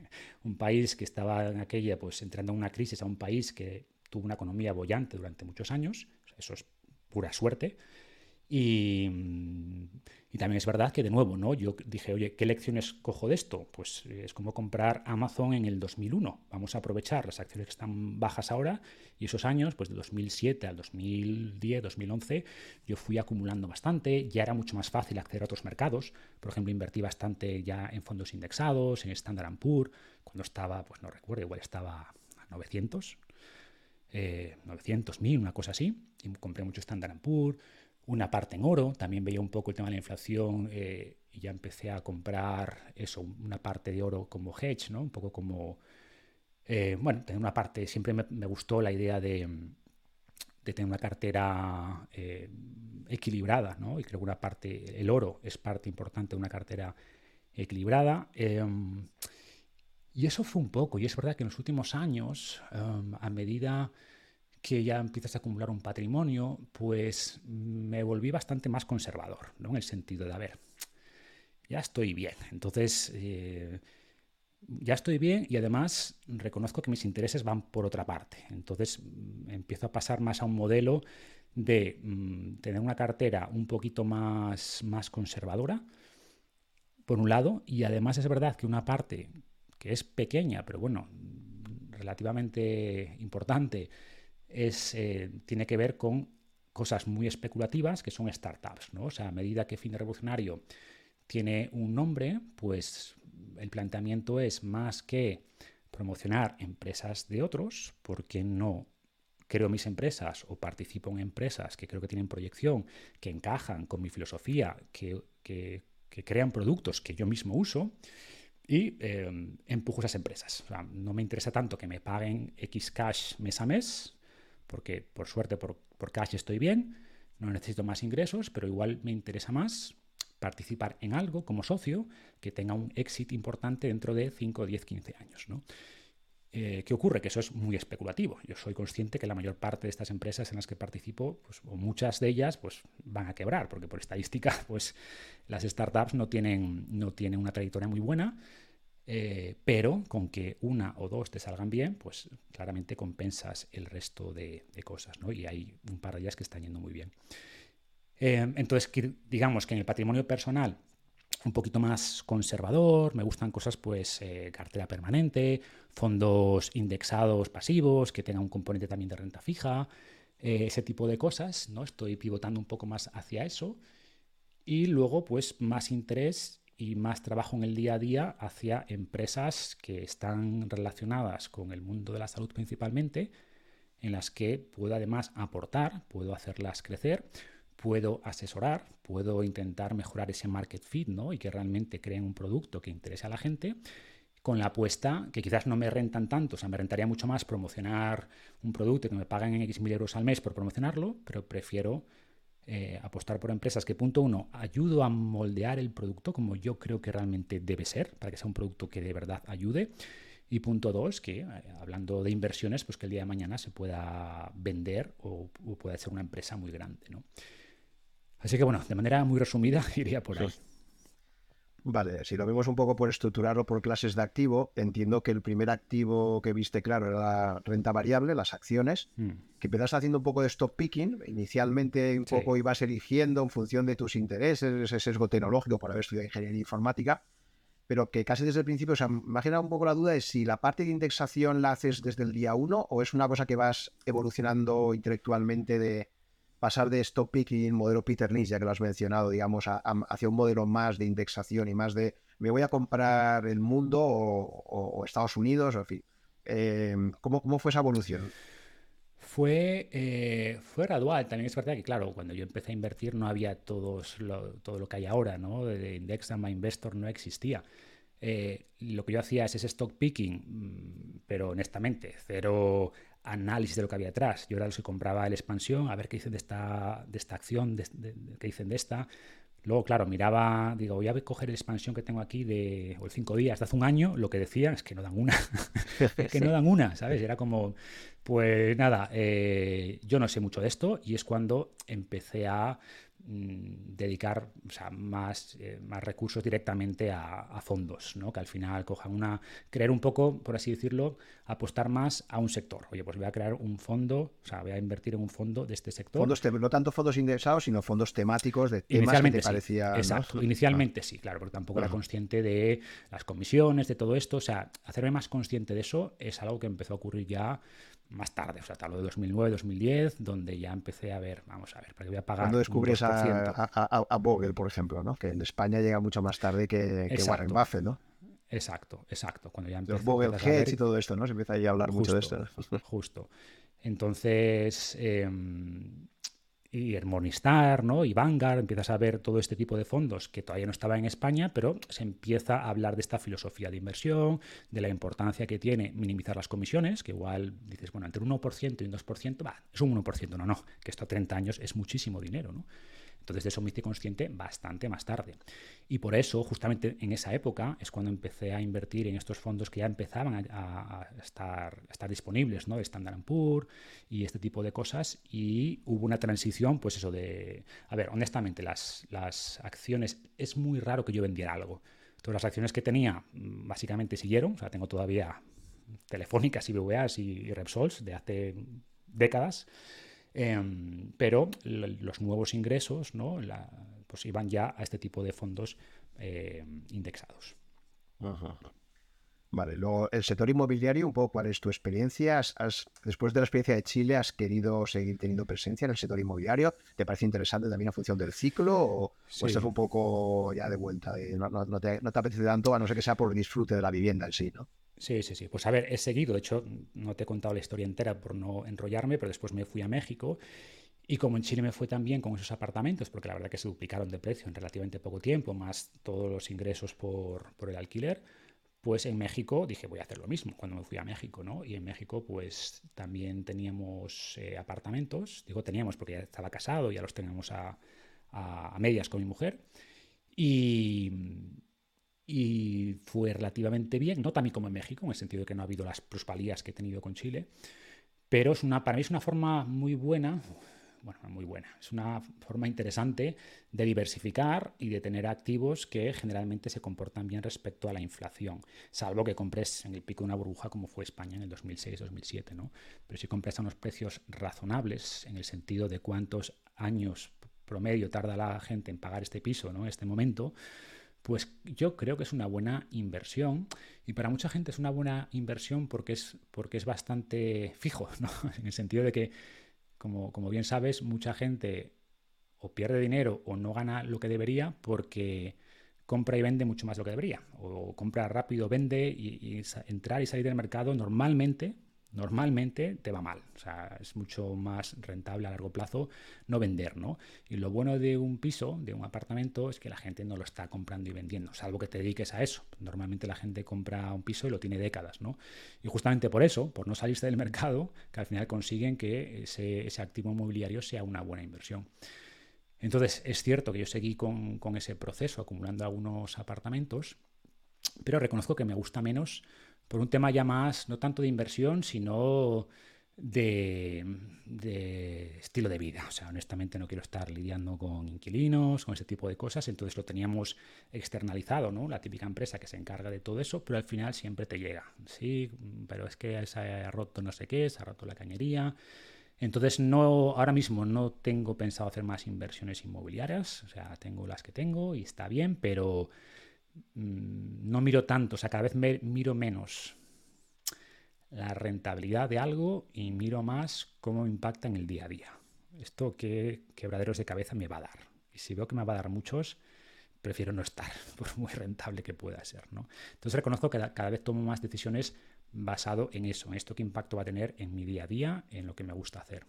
un país que estaba en aquella, pues entrando en una crisis, a un país que tuvo una economía bollante durante muchos años, eso es pura suerte, y, y, también es verdad que, de nuevo, ¿no? yo dije, oye, ¿qué lecciones cojo de esto? Pues es como comprar Amazon en el 2001. Vamos a aprovechar las acciones que están bajas ahora y esos años, pues de 2007 al 2010, 2011, yo fui acumulando bastante. Ya era mucho más fácil acceder a otros mercados. Por ejemplo, invertí bastante ya en fondos indexados, en Standard Poor's, cuando estaba, pues no recuerdo, igual estaba a 900. 900, 1000, una cosa así, y compré mucho Standard Poor's, una parte en oro, también veía un poco el tema de la inflación eh, y ya empecé a comprar eso, una parte de oro como hedge, ¿no? Un poco como, eh, bueno, tener una parte, siempre me, gustó la idea de, tener una cartera eh, equilibrada, ¿no? Y creo que una parte, el oro es parte importante de una cartera equilibrada. Em, y eso fue un poco, y es verdad que en los últimos años, em, a medida que ya empiezas a acumular un patrimonio, pues me volví bastante más conservador, ¿no? En el sentido de, a ver, ya estoy bien. Entonces, eh, ya estoy bien y además reconozco que mis intereses van por otra parte. Entonces, mm, empiezo a pasar más a un modelo de mm, tener una cartera un poquito más, más conservadora, por un lado, y además es verdad que una parte que es pequeña, pero bueno, relativamente importante, eh, tiene que ver con cosas muy especulativas que son startups. O sea, a medida que Fin Revolucionario tiene un nombre, pues el planteamiento es más que promocionar empresas de otros, porque no creo mis empresas o participo en empresas que creo que tienen proyección, que encajan con mi filosofía, que, crean productos que yo mismo uso y eh, empujo esas empresas. No me interesa tanto que me paguen X cash mes a mes, porque por suerte por, cash estoy bien, no necesito más ingresos, pero igual me interesa más participar en algo como socio que tenga un éxito importante dentro de 5, 10, 15 años. ¿no? Eh, ¿Qué ocurre? Que eso es muy especulativo. Yo soy consciente que la mayor parte de estas empresas en las que participo, pues, o muchas de ellas, pues van a quebrar, porque por estadística, pues las startups no tienen, no tienen una trayectoria muy buena eh, pero con que una o dos te salgan bien, pues claramente compensas el resto de, cosas, ¿no? Y hay un par de ellas que están yendo muy bien. Eh, entonces, digamos que en el patrimonio personal, un poquito más conservador, me gustan cosas pues eh, cartera permanente, fondos indexados pasivos, que tengan un componente también de renta fija, ese tipo de cosas, ¿no? Estoy pivotando un poco más hacia eso. Y luego, pues, más interés y más trabajo en el día a día hacia empresas que están relacionadas con el mundo de la salud principalmente, en las que puedo además aportar, puedo hacerlas crecer, puedo asesorar, puedo intentar mejorar ese market fit ¿no? y que realmente creen un producto que interese a la gente con la apuesta que quizás no me rentan tanto, o sea, me rentaría mucho más promocionar un producto que me pagan en X mil euros al mes por promocionarlo, pero prefiero eh, apostar por empresas que, punto uno, ayudo a moldear el producto como yo creo que realmente debe ser, para que sea un producto que de verdad ayude. Y punto dos, que eh, hablando de inversiones, pues que el día de mañana se pueda vender o, pueda ser una empresa muy grande. ¿no? Así que bueno, de manera muy resumida iría por ahí. Vale, si lo vemos un poco por estructurarlo por clases de activo, entiendo que el primer activo que viste claro era la renta variable, las acciones, mm. que empezaste haciendo un poco de stop picking. Inicialmente un poco ibas eligiendo en función de tus intereses, ese sesgo tecnológico por haber estudiado ingeniería informática, pero que casi desde el principio, o sea, me ha generado un poco la duda de si la parte de indexación la haces desde el día uno o es una cosa que vas evolucionando intelectualmente de pasar de stop picking, modelo Peter Lynch, ya que lo has mencionado, digamos, hacia un modelo más de indexación y más de me voy a comprar el mundo o, Estados Unidos, en fin. Em, ¿cómo, fue esa evolución? Fue, eh, fue gradual. También es verdad que, claro, cuando yo empecé a invertir no había todos todo lo que hay ahora, ¿no? De Index My Investor no existía. Eh, lo que yo hacía es ese stock picking, mm, pero honestamente, cero análisis de lo que había atrás. Yo era los que compraba el expansión, a ver qué dicen de esta, de esta acción, qué dicen de esta. Luego, claro, miraba, digo, voy a coger el expansión que tengo aquí de o el cinco días de hace un año. Lo que decían es que no dan una. es que no dan una, ¿sabes? Era como, pues nada, eh, yo no sé mucho de esto y es cuando empecé a Mm, dedicar más, eh, más recursos directamente a, fondos, ¿no? que al final cojan una, creer un poco, por así decirlo, apostar más a un sector. Oye, pues voy a crear un fondo, o sea, voy a invertir en un fondo de este sector. Fondos no tanto fondos indexados, sino fondos temáticos de temas que te parecía... Exacto, inicialmente sí, claro, porque tampoco era consciente de las comisiones, de todo esto, o sea, hacerme más consciente de eso es algo que empezó a ocurrir ya más tarde, o sea, tal de 2009, 2010, donde ya empecé a ver, vamos a ver, porque voy a pagar. Cuando descubres a, a, a, Vogel, por ejemplo, ¿no? Que en España llega mucho más tarde que, que Warren Buffett, ¿no? Exacto, exacto. Cuando ya Los Vogel y todo esto, ¿no? Se empieza a hablar mucho de esto. Justo. Entonces, eh, y el Morningstar, ¿no? Y Vanguard, empiezas a ver todo este tipo de fondos que todavía no estaba en España, pero se empieza a hablar de esta filosofía de inversión, de la importancia que tiene minimizar las comisiones, que igual dices, bueno, entre un 1% y un 2%, va, es un 1%, no, no, que esto a 30 años es muchísimo dinero, ¿no? Entonces de eso me hice consciente bastante más tarde. Y por eso, justamente en esa época, es cuando empecé a invertir en estos fondos que ya empezaban a, estar, disponibles, ¿no? Standard Poor's y este tipo de cosas. Y hubo una transición, pues eso de... A ver, honestamente, las, las acciones... Es muy raro que yo vendiera algo. Todas las acciones que tenía mm, básicamente siguieron. O sea, tengo todavía telefónicas, y BVAs y Repsols de hace décadas. Em, pero los nuevos ingresos ¿no? pues iban ya a este tipo de fondos em, indexados. Vale, luego el sector inmobiliario, un poco cuál es tu experiencia. después de la experiencia de Chile, ¿has querido seguir teniendo presencia en el sector inmobiliario? ¿Te parece interesante también a función del ciclo? ¿O, estás un poco ya de vuelta? no, te, no, te, apetece tanto, a no ser que sea por el disfrute de la vivienda en sí, ¿no? Sí, sí, sí. Pues a ver, he seguido, de hecho, no te he contado la historia entera por no enrollarme, pero después me fui a México. Y como en Chile me fue también con esos apartamentos, porque la verdad que se duplicaron de precio en relativamente poco tiempo, más todos los ingresos por, por el alquiler, pues en México dije, voy a hacer lo mismo cuando me fui a México, ¿no? Y en México, pues también teníamos eh, apartamentos, digo teníamos porque ya estaba casado, ya los teníamos a, a medias con mi mujer. Y, y fue relativamente bien, no también como en México, en el sentido de que no ha habido las plusvalías que he tenido con Chile, pero es una, para mí es una forma muy buena, bueno, muy buena, es una forma interesante de diversificar y de tener activos que generalmente se comportan bien respecto a la inflación, salvo que compres en el pico de una burbuja como fue España en el 2006-2007, ¿no? Pero si compres a unos precios razonables en el sentido de cuántos años promedio tarda la gente en pagar este piso, ¿no? Este momento, pues yo creo que es una buena inversión y para mucha gente es una buena inversión porque es, porque es bastante fijo, ¿no? en el sentido de que, como, como bien sabes, mucha gente o pierde dinero o no gana lo que debería porque compra y vende mucho más lo que debería. O compra rápido, vende y, y, entrar y salir del mercado normalmente normalmente te va mal. O sea, es mucho más rentable a largo plazo no vender, ¿no? Y lo bueno de un piso, de un apartamento, es que la gente no lo está comprando y vendiendo, salvo que te dediques a eso. Normalmente la gente compra un piso y lo tiene décadas, ¿no? Y justamente por eso, por no salirse del mercado, que al final consiguen que ese, activo inmobiliario sea una buena inversión. Entonces, es cierto que yo seguí con, ese proceso, acumulando algunos apartamentos, pero reconozco que me gusta menos por un tema ya más, no tanto de inversión, sino de, estilo de vida. O sea, honestamente no quiero estar lidiando con inquilinos, con ese tipo de cosas. Entonces lo teníamos externalizado, ¿no? La típica empresa que se encarga de todo eso, pero al final siempre te llega. Sí, pero es que se ha roto no sé qué, se ha roto la cañería. Entonces no, ahora mismo no tengo pensado hacer más inversiones inmobiliarias. O sea, tengo las que tengo y está bien, pero no miro tanto. O sea, cada vez miro menos la rentabilidad de algo y miro más cómo impacta en el día a día. Esto qué quebraderos de cabeza me va a dar. Y si veo que me va a dar muchos, prefiero no estar, por muy rentable que pueda ser. ¿no? Entonces reconozco que cada vez tomo más decisiones basado en eso, en esto qué impacto va a tener en mi día a día, en lo que me gusta hacer.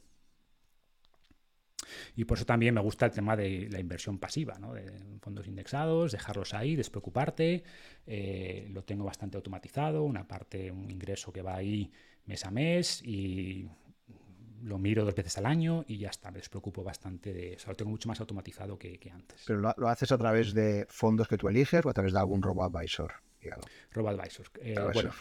Y por eso también me gusta el tema de la inversión pasiva, ¿no? de fondos indexados, dejarlos ahí, despreocuparte. Eh, lo tengo bastante automatizado, una parte, un ingreso que va ahí mes a mes y lo miro dos veces al año y ya está, me despreocupo bastante de eso. Lo tengo mucho más automatizado que, antes. ¿Pero lo, haces a través de fondos que tú eliges o a través de algún robo-advisor? Robo-advisor. Eh, bueno,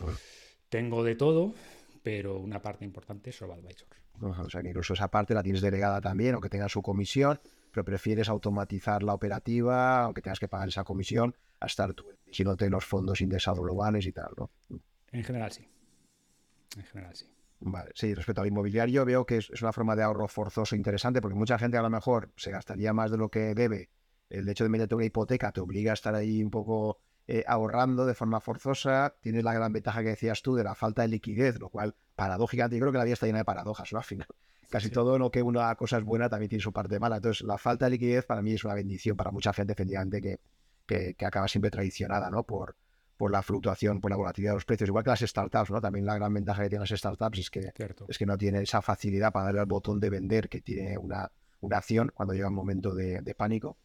tengo de todo, pero una parte importante es robo-advisor. O sea, que incluso esa parte la tienes delegada también, aunque tenga su comisión, pero prefieres automatizar la operativa, aunque tengas que pagar esa comisión, a estar tú te los fondos indexados globales y tal, ¿no? En general sí. En general sí. Vale, sí, respecto al inmobiliario veo que es, una forma de ahorro forzoso interesante porque mucha gente a lo mejor se gastaría más de lo que debe. El hecho de meterte una hipoteca te obliga a estar ahí un poco eh, ahorrando de forma forzosa. Tienes la gran ventaja que decías tú de la falta de liquidez, lo cual, paradójicamente, yo creo que la vida está llena de paradojas, ¿no? Al final, casi todo lo que una cosa es buena también tiene su parte mala. Entonces, la falta de liquidez para mí es una bendición para mucha gente, efectivamente, que, que, acaba siempre traicionada, ¿no? Por, por la fluctuación, por la volatilidad de los precios, igual que las startups, ¿no? También la gran ventaja que tienen las startups es que, es que no tiene esa facilidad para darle al botón de vender que tiene una, una acción cuando llega un momento de, de pánico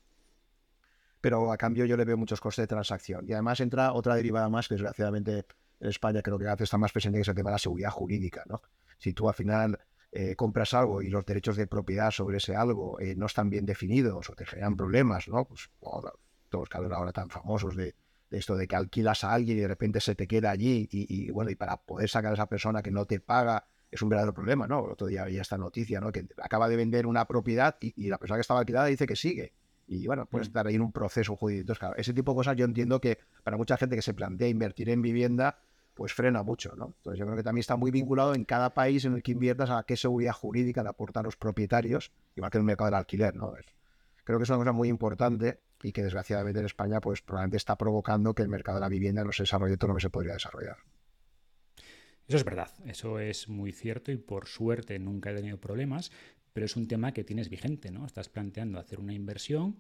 pero a cambio yo le veo muchos costes de transacción. Y además entra otra derivada más que desgraciadamente en España creo que hace está más presente que es el tema de la seguridad jurídica. ¿no? Si tú al final eh, compras algo y los derechos de propiedad sobre ese algo eh, no están bien definidos o te generan problemas, ¿no? Pues todos los casos ahora tan famosos de, esto de que alquilas a alguien y de repente se te queda allí y, bueno, y para poder sacar a esa persona que no te paga es un verdadero problema, ¿no? El otro día había esta noticia, ¿no? Que acaba de vender una propiedad y, y la persona que estaba alquilada dice que sigue y bueno, puede mm. estar ahí en un proceso jurídico. Entonces, claro, ese tipo de cosas yo entiendo que para mucha gente que se plantea invertir en vivienda, pues frena mucho, ¿no? Entonces yo creo que también está muy vinculado en cada país en el que inviertas a qué seguridad jurídica le aportan los propietarios, igual que en el mercado del alquiler, ¿no? creo que es una cosa muy importante y que desgraciadamente en España pues probablemente está provocando que el mercado de la vivienda no se desarrolle todo lo que se podría desarrollar. Eso es verdad, eso es muy cierto y por suerte nunca he tenido problemas, pero es un tema que tienes vigente, ¿no? Estás planteando hacer una inversión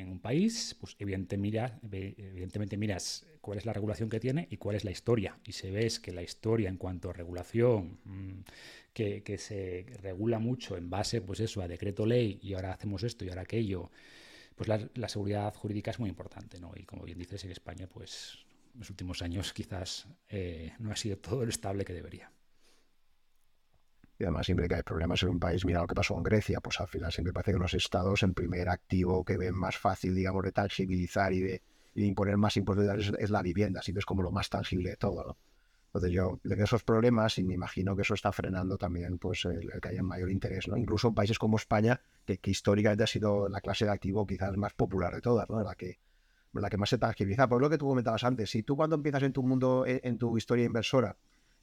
en un país, pues evidentemente miras cuál es la regulación que tiene y cuál es la historia. Y si ves que la historia en cuanto a regulación, mm, que, se regula mucho en base, pues eso, a decreto ley y ahora hacemos esto y ahora aquello, pues la, seguridad jurídica es muy importante, ¿no? Y como bien dices, en España, pues en los últimos años quizás eh, no ha sido todo lo estable que debería. Y además, siempre que hay problemas en un país, mira lo que pasó en Grecia, pues al final siempre parece que los estados, el primer activo que ven más fácil, digamos, de tangibilizar y de, imponer más impuestos es, la vivienda, siempre es como lo más tangible de todo, ¿no? Entonces yo de esos problemas y me imagino que eso está frenando también pues el, que haya mayor interés, ¿no? Incluso en países como España, que, históricamente ha sido la clase de activo quizás más popular de todas, ¿no? La que, la que más se tangibiliza. Por lo que tú comentabas antes, si tú cuando empiezas en tu mundo, en tu historia inversora,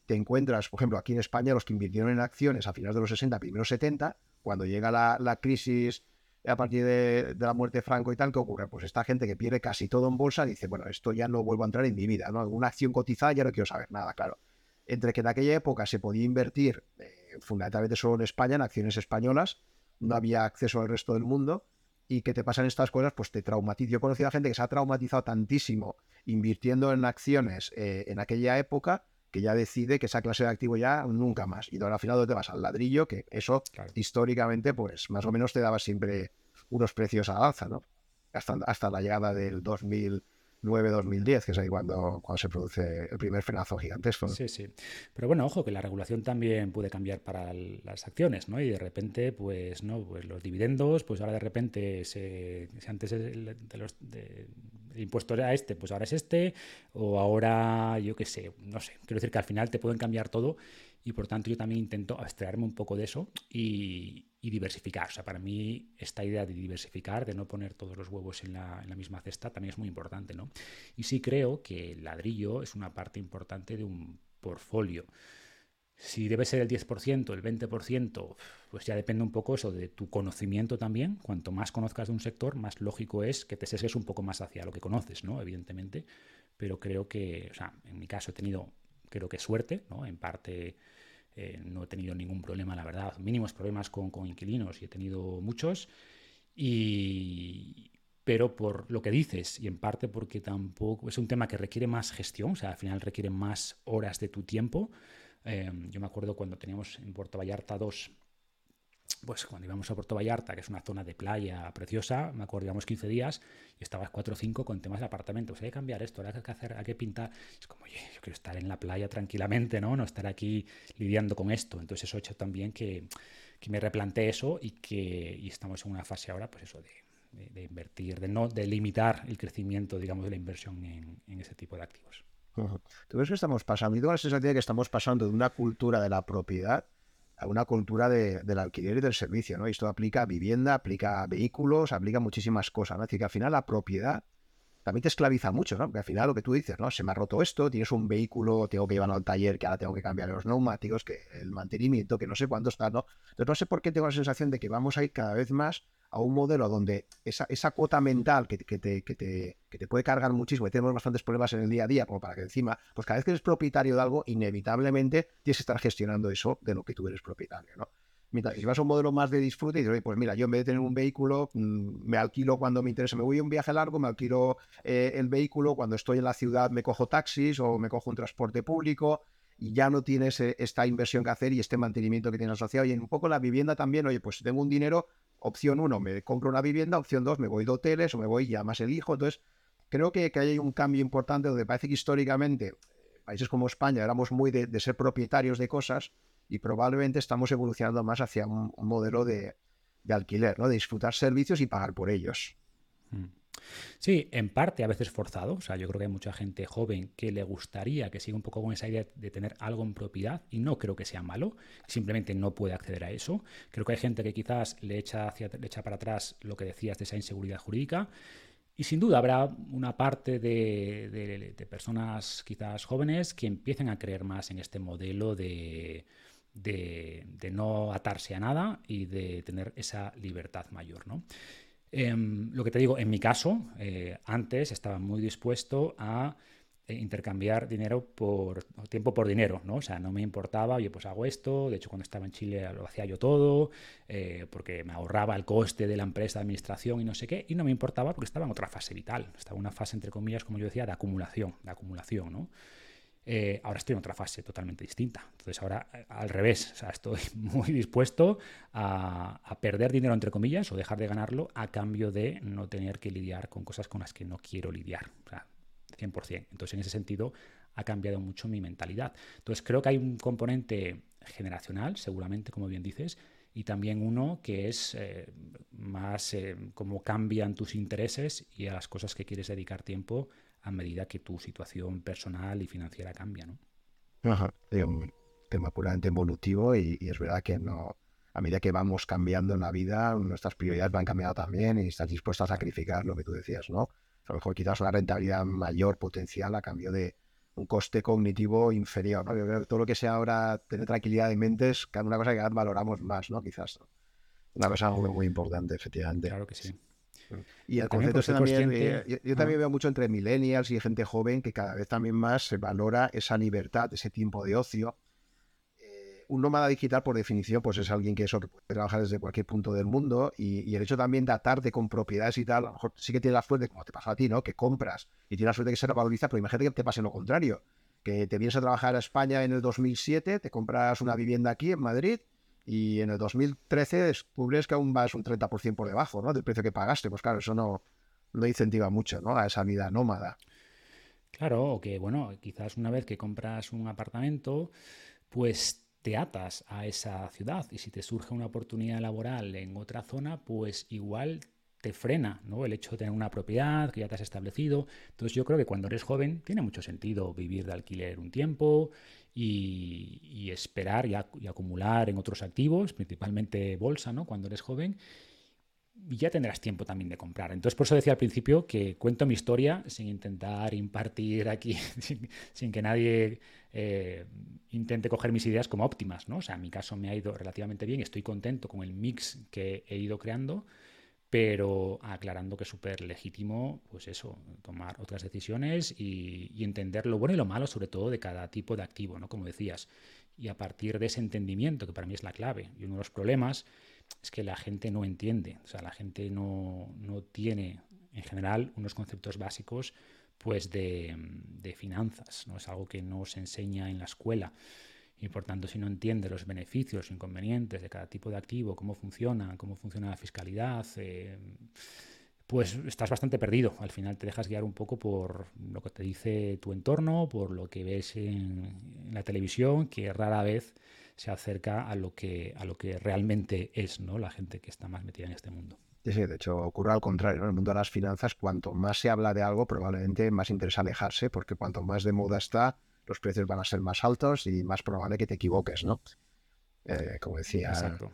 te encuentras, por ejemplo, aquí en España, los que invirtieron en acciones a finales de los 60, primeros 70, cuando llega la, crisis a partir de, la muerte de Franco y tal, ¿qué ocurre? Pues esta gente que pierde casi todo en bolsa dice, bueno, esto ya no vuelvo a entrar en mi vida, ¿no? Alguna acción cotizada ya no quiero saber nada, claro. Entre que en aquella época se podía invertir eh, fundamentalmente solo en España, en acciones españolas, no había acceso al resto del mundo, y que te pasan estas cosas, pues te traumatiza. Yo he conocido a gente que se ha traumatizado tantísimo invirtiendo en acciones eh, en aquella época que ya decide que esa clase de activo ya nunca más. Y al final te vas al ladrillo, que eso históricamente, pues más o menos te daba siempre unos precios a alza, ¿no? Hasta, hasta la llegada del 2009-2010, que es ahí cuando, cuando se produce el primer frenazo gigantesco. Sí, sí. Pero bueno, ojo, que la regulación también puede cambiar para las acciones, ¿no? Y de repente, pues, ¿no? Pues los dividendos, pues ahora de repente, se, antes de los, el impuesto era este, pues ahora es este, o ahora, yo qué sé, no sé. Quiero decir que al final te pueden cambiar todo y por tanto yo también intento abstraerme un poco de eso y, diversificar. O sea, para mí esta idea de diversificar, de no poner todos los huevos en la, en la, misma cesta, también es muy importante, ¿no? Y sí creo que el ladrillo es una parte importante de un portfolio. Si debe ser el 10%, el 20%, pues ya depende un poco eso de tu conocimiento también. Cuanto más conozcas de un sector, más lógico es que te sesgues un poco más hacia lo que conoces, ¿no? Evidentemente. Pero creo que, o sea, en mi caso he tenido, creo que suerte, ¿no? En parte eh, no he tenido ningún problema, la verdad. Mínimos problemas con, con inquilinos y he tenido muchos. Y, pero por lo que dices y en parte porque tampoco es un tema que requiere más gestión, o sea, al final requiere más horas de tu tiempo. Em, yo me acuerdo cuando teníamos en Puerto Vallarta dos, pues cuando íbamos a Puerto Vallarta, que es una zona de playa preciosa, me acuerdo, íbamos 15 días y estabas 4 o 5 con temas de apartamento. hay que cambiar esto, hay que hacer, hay que pintar. Es como, oye, yo quiero estar en la playa tranquilamente, ¿no? No estar aquí lidiando con esto. Entonces eso ha hecho también que, que me replantee eso y que y estamos en una fase ahora, pues eso, de, de, invertir, de no de limitar el crecimiento, digamos, de la inversión en ese tipo de activos. ¿Tú ves que estamos pasando? Yo tengo la sensación de que estamos pasando de una cultura de la propiedad a una cultura del alquiler y del servicio, ¿no? Y esto aplica a vivienda, aplica a vehículos, aplica a muchísimas cosas, ¿no? Es decir, que al final la propiedad también te esclaviza mucho, ¿no? Porque al final lo que tú dices, ¿no? Se me ha roto esto, tienes un vehículo, tengo que llevarlo al taller, que ahora tengo que cambiar los neumáticos, que el mantenimiento, que no sé cuánto está, ¿no? Entonces no sé por qué tengo la sensación de que vamos a ir cada vez más a un modelo donde esa, esa cuota mental que, te, que, te, que, te, puede cargar muchísimo, y tenemos bastantes problemas en el día a día, como para que encima, pues cada vez que eres propietario de algo, inevitablemente tienes que estar gestionando eso de lo que tú eres propietario, ¿no? Si vas a un modelo más de disfrute, y dices, pues mira, yo en vez de tener un vehículo, mm, me alquilo cuando me interesa, me voy a un viaje largo, me alquilo eh, el vehículo, cuando estoy en la ciudad me cojo taxis o me cojo un transporte público, y ya no tienes eh, esta inversión que hacer y este mantenimiento que tienes asociado. Y en un poco la vivienda también, oye, pues tengo un dinero, opción uno, me compro una vivienda, opción dos, me voy de hoteles o me voy ya más elijo. Entonces, creo que, que hay un cambio importante donde parece que históricamente países como España éramos muy de ser propietarios de cosas y probablemente estamos evolucionando más hacia un, modelo de, alquiler, ¿no? de disfrutar servicios y pagar por ellos. Mm. Sí, en parte a veces forzado. O sea, yo creo que hay mucha gente joven que le gustaría que siga un poco con esa idea de tener algo en propiedad y no creo que sea malo. Simplemente no puede acceder a eso. Creo que hay gente que quizás le echa, hacia, le echa para atrás lo que decías de esa inseguridad jurídica. Y sin duda habrá una parte de, de personas quizás jóvenes que empiecen a creer más en este modelo de, de, no atarse a nada y de tener esa libertad mayor. ¿no? Em, lo que te digo, en mi caso, eh, antes estaba muy dispuesto a eh, intercambiar dinero por tiempo por dinero, ¿no? O sea, no me importaba, oye, pues hago esto, de hecho cuando estaba en Chile lo hacía yo todo, eh, porque me ahorraba el coste de la empresa de administración y no sé qué, y no me importaba porque estaba en otra fase vital, estaba en una fase, entre comillas, como yo decía, de acumulación, de acumulación, ¿no? Eh, ahora estoy en otra fase totalmente distinta. Entonces ahora eh, al revés, o sea, estoy muy dispuesto a, perder dinero, entre comillas, o dejar de ganarlo a cambio de no tener que lidiar con cosas con las que no quiero lidiar. O sea, 100%. Entonces en ese sentido ha cambiado mucho mi mentalidad. Entonces creo que hay un componente generacional, seguramente, como bien dices, y también uno que es eh, más cómo cambian tus intereses y a las cosas que quieres dedicar tiempo a medida que tu situación personal y financiera cambia, ¿no? Ajá, es un tema puramente evolutivo y, es verdad que no, a medida que vamos cambiando en la vida, nuestras prioridades van cambiando también y estás dispuesto a sacrificar lo que tú decías, ¿no? A lo mejor quizás una rentabilidad mayor potencial a cambio de un coste cognitivo inferior. todo lo que sea ahora tener tranquilidad de mente es una cosa que cada vez valoramos más, ¿no? Quizás. Una cosa muy, muy importante, efectivamente. Claro que sí. Y el concepto también, eh, yo, también veo mucho entre millennials y gente joven que cada vez también más se valora esa libertad, ese tiempo de ocio. Eh, un nómada digital, por definición, pues es alguien que, eso, puede trabajar desde cualquier punto del mundo y, el hecho también de atarte con propiedades y tal, a lo mejor sí que tienes la suerte, como te pasa a ti, ¿no? Que compras y tienes la suerte que se valoriza, pero imagínate que te pase lo contrario, que te vienes a trabajar a España en el 2007, te compras una vivienda aquí en Madrid y en el 2013 descubres que aún vas un 30% por debajo ¿no? del precio que pagaste. Pues claro, eso no, no incentiva mucho ¿no? a esa vida nómada. Claro, que bueno, quizás una vez que compras un apartamento, pues te atas a esa ciudad y si te surge una oportunidad laboral en otra zona, pues igual te frena, ¿no? El hecho de tener una propiedad que ya te has establecido. Entonces yo creo que cuando eres joven tiene mucho sentido vivir de alquiler un tiempo y, esperar y, acumular en otros activos, principalmente bolsa, ¿no? Cuando eres joven. Y ya tendrás tiempo también de comprar. Entonces, por eso decía al principio que cuento mi historia sin intentar impartir aquí, sin, que nadie eh, intente coger mis ideas como óptimas, ¿no? O sea, en mi caso me ha ido relativamente bien, estoy contento con el mix que he ido creando, pero aclarando que es súper legítimo, pues eso, tomar otras decisiones y, entender lo bueno y lo malo, sobre todo, de cada tipo de activo, ¿no? Como decías. Y a partir de ese entendimiento, que para mí es la clave, y uno de los problemas es que la gente no entiende, o sea, la gente no, no tiene, en general, unos conceptos básicos pues de, de finanzas, ¿no? Es algo que no se enseña en la escuela y por tanto si no entiendes los beneficios, inconvenientes de cada tipo de activo, cómo funciona, cómo funciona la fiscalidad, eh, pues estás bastante perdido. Al final te dejas guiar un poco por lo que te dice tu entorno, por lo que ves en, la televisión, que rara vez se acerca a lo que, a lo que realmente es ¿no? la gente que está más metida en este mundo. Sí, de hecho ocurre al contrario. En el mundo de las finanzas, cuanto más se habla de algo, probablemente más interesa alejarse, porque cuanto más de moda está, los precios van a ser más altos y más probable que te equivoques, ¿no? Eh, como decía Exacto.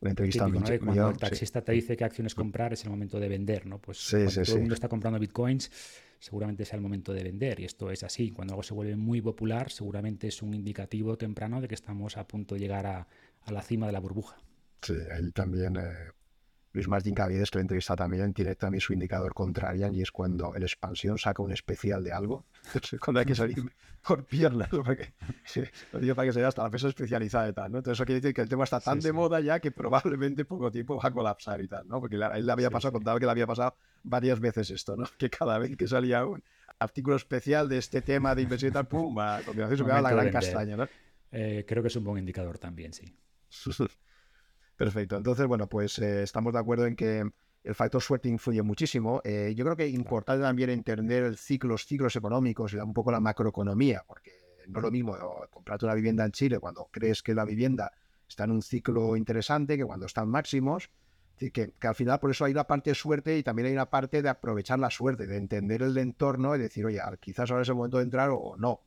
una entrevista Cuando el taxista te dice qué acciones comprar es el momento de vender, ¿no? Pues cuando todo el mundo está comprando bitcoins, seguramente sea el momento de vender. Y esto es así. Cuando algo se vuelve muy popular, seguramente es un indicativo temprano de que estamos a punto de llegar a, la cima de la burbuja. Sí, él también eh, Luis Martín Cavides, que lo entrevista también, en directo también su indicador contrario, y es cuando el expansión saca un especial de algo, entonces cuando hay que salir por piernas, porque, lo digo para que se vea hasta la peso especializada y tal, ¿no? Entonces eso quiere decir que el tema está tan de moda ya que probablemente poco tiempo va a colapsar y tal, ¿no? Porque él le había pasado, contaba que le había pasado varias veces esto, ¿no? Que cada vez que salía un artículo especial de este tema de inversión y tal, pum, a continuación se la gran castaña, ¿no? Eh, creo que es un buen indicador también, sí. Perfecto. Entonces, bueno, pues eh, estamos de acuerdo en que el factor suerte influye muchísimo. Eh, yo creo que es importante también entender el ciclo, los ciclos económicos y un poco la macroeconomía, porque no es lo mismo comprarte una vivienda en Chile cuando crees que la vivienda está en un ciclo interesante que cuando están máximos. Que, que, al final por eso hay una parte de suerte y también hay una parte de aprovechar la suerte, de entender el entorno y decir, oye, quizás ahora es el momento de entrar o no.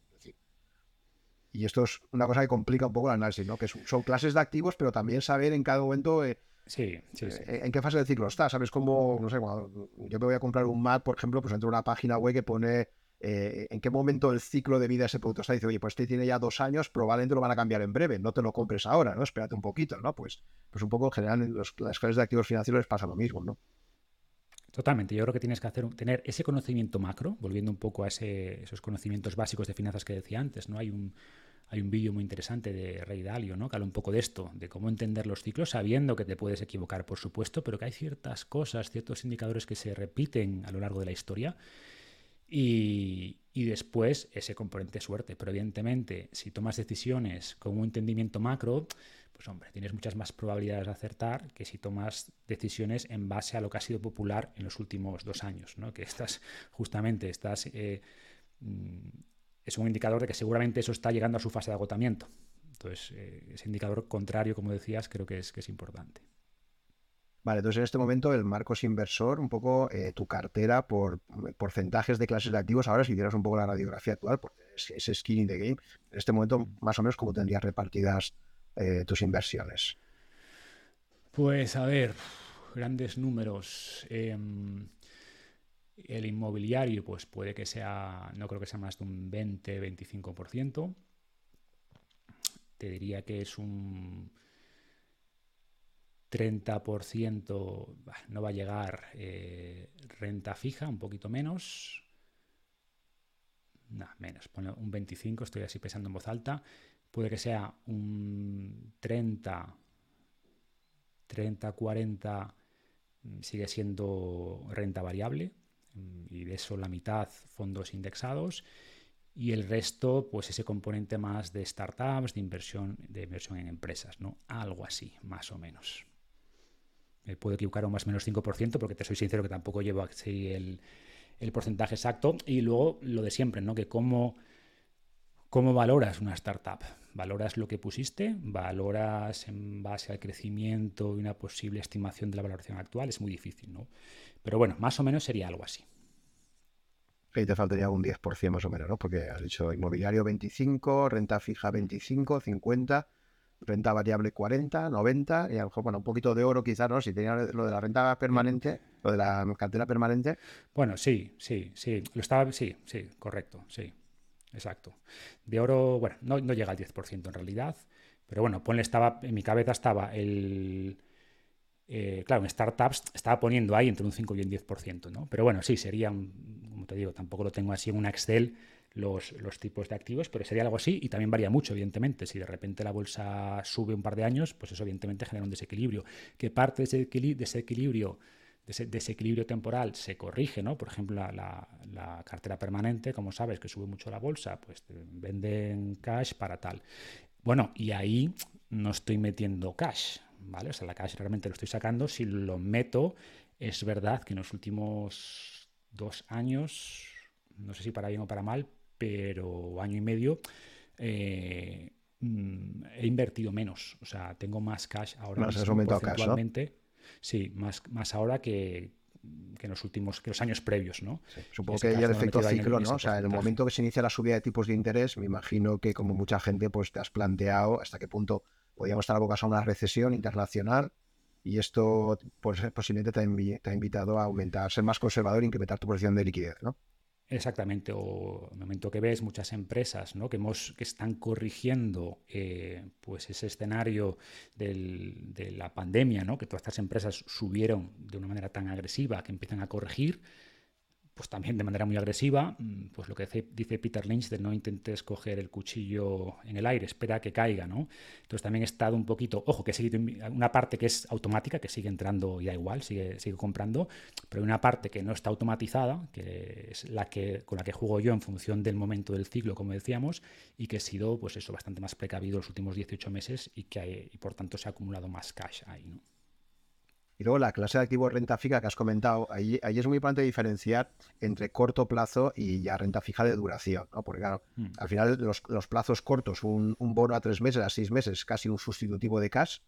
Y esto es una cosa que complica un poco el análisis, ¿no? Que son, clases de activos, pero también saber en cada momento eh, sí, sí, eh, en qué fase del ciclo está. ¿Sabes cómo, no sé, cuando yo me voy a comprar un Mac, por ejemplo, pues entro a una página web que pone eh, en qué momento del ciclo de vida ese producto está. Dice, oye, pues este tiene ya dos años, probablemente lo van a cambiar en breve, no te lo compres ahora, ¿no? Espérate un poquito, ¿no? Pues, pues un poco en general en las clases de activos financieros les pasa lo mismo, ¿no? Totalmente. Yo creo que tienes que hacer, tener ese conocimiento macro, volviendo un poco a esos conocimientos básicos de finanzas que decía antes, ¿no? Hay un, hay un vídeo muy interesante de Rey Dalio, ¿no? Que habla un poco de esto, de cómo entender los ciclos, sabiendo que te puedes equivocar, por supuesto, pero que hay ciertas cosas, ciertos indicadores que se repiten a lo largo de la historia. Y, y después ese componente suerte. Pero evidentemente, si tomas decisiones con un entendimiento macro, pues hombre, tienes muchas más probabilidades de acertar que si tomas decisiones en base a lo que ha sido popular en los últimos dos años, ¿no? Que estás, justamente, estás eh, mm, es un indicador de que seguramente eso está llegando a su fase de agotamiento. Entonces, eh, ese indicador contrario, como decías, creo que es, que es importante. Vale, entonces en este momento el Marcos Inversor, un poco eh, tu cartera por porcentajes de clases de activos, ahora si hicieras un poco la radiografía actual, porque es, es skin in the game, en este momento más o menos cómo tendrías repartidas eh, tus inversiones. Pues a ver, grandes números. Em, el inmobiliario, pues puede que sea, no creo que sea más de un 20-25%. Te diría que es un 30%, no va a llegar eh, renta fija, un poquito menos. No, menos, un 25, estoy así pensando en voz alta. Puede que sea un 30, 30, 40, sigue siendo renta variable y de eso la mitad fondos indexados y el resto, pues ese componente más de startups, de inversión, de inversión en empresas, ¿no? Algo así, más o menos. Me puedo equivocar un más o menos 5%, porque te soy sincero que tampoco llevo así el, el porcentaje exacto. Y luego lo de siempre, ¿no? Que cómo, ¿Cómo valoras una startup? ¿Valoras lo que pusiste? ¿Valoras en base al crecimiento y una posible estimación de la valoración actual? Es muy difícil, ¿no? Pero bueno, más o menos sería algo así. Y te faltaría un 10% más o menos, ¿no? Porque has dicho inmobiliario 25, renta fija 25, 50, renta variable 40, 90, y a lo mejor, bueno, un poquito de oro quizás, ¿no? Si tenía lo de la renta permanente, lo de la cartera permanente. Bueno, sí, sí, sí. Lo estaba, sí, sí, correcto, sí. Exacto. De oro, bueno, no, llega al 10% en realidad, pero bueno, ponle estaba, en mi cabeza estaba el... Eh, claro, en startups estaba poniendo ahí entre un 5 y un 10%, ¿no? Pero bueno, sí, sería, como te digo, tampoco lo tengo así en una Excel los, los, tipos de activos, pero sería algo así y también varía mucho, evidentemente. Si de repente la bolsa sube un par de años, pues eso evidentemente genera un desequilibrio. ¿Qué parte de ese, de ese equilibrio ese desequilibrio temporal se corrige, ¿no? Por ejemplo, la, cartera permanente, como sabes, que sube mucho la bolsa, pues venden cash para tal. Bueno, y ahí no estoy metiendo cash, ¿vale? O sea, la cash realmente lo estoy sacando. Si lo meto, es verdad que en los últimos dos años, no sé si para bien o para mal, pero año y medio, eh, mm, he invertido menos. O sea, tengo más cash ahora más. Sí, más, más ahora que, en los últimos, que los años previos, ¿no? supongo que hay el efecto ciclo, ¿no? O sea, en el momento que se inicia la subida de tipos de interés, me imagino que como mucha gente, pues te has planteado hasta qué punto podríamos estar abocados a una recesión internacional y esto pues, posiblemente te ha, invitado a aumentar, ser más conservador e incrementar tu posición de liquidez, ¿no? Exactamente, o el momento que ves muchas empresas ¿no? que, hemos, que están corrigiendo eh, pues ese escenario de la pandemia, ¿no? que todas estas empresas subieron de una manera tan agresiva que empiezan a corregir, pues también de manera muy agresiva, mm, pues lo que dice Peter Lynch de no intentes coger el cuchillo en el aire, espera que caiga, ¿no? Entonces también he estado un poquito, ojo, que sigue una parte que es automática, que sigue entrando ya igual, sigue, sigue comprando, pero hay una parte que no está automatizada, que es la que con la que juego yo en función del momento del ciclo, como decíamos, y que he sido, pues eso, bastante más precavido los últimos 18 meses y que y por tanto se ha acumulado más cash ahí, ¿no? Y luego la clase de activos renta fija que has comentado, ahí, ahí es muy importante diferenciar entre corto plazo y ya renta fija de duración, ¿no? Porque claro, mm. al final los, plazos cortos, un, bono a tres meses, a seis meses, casi un sustitutivo de cash,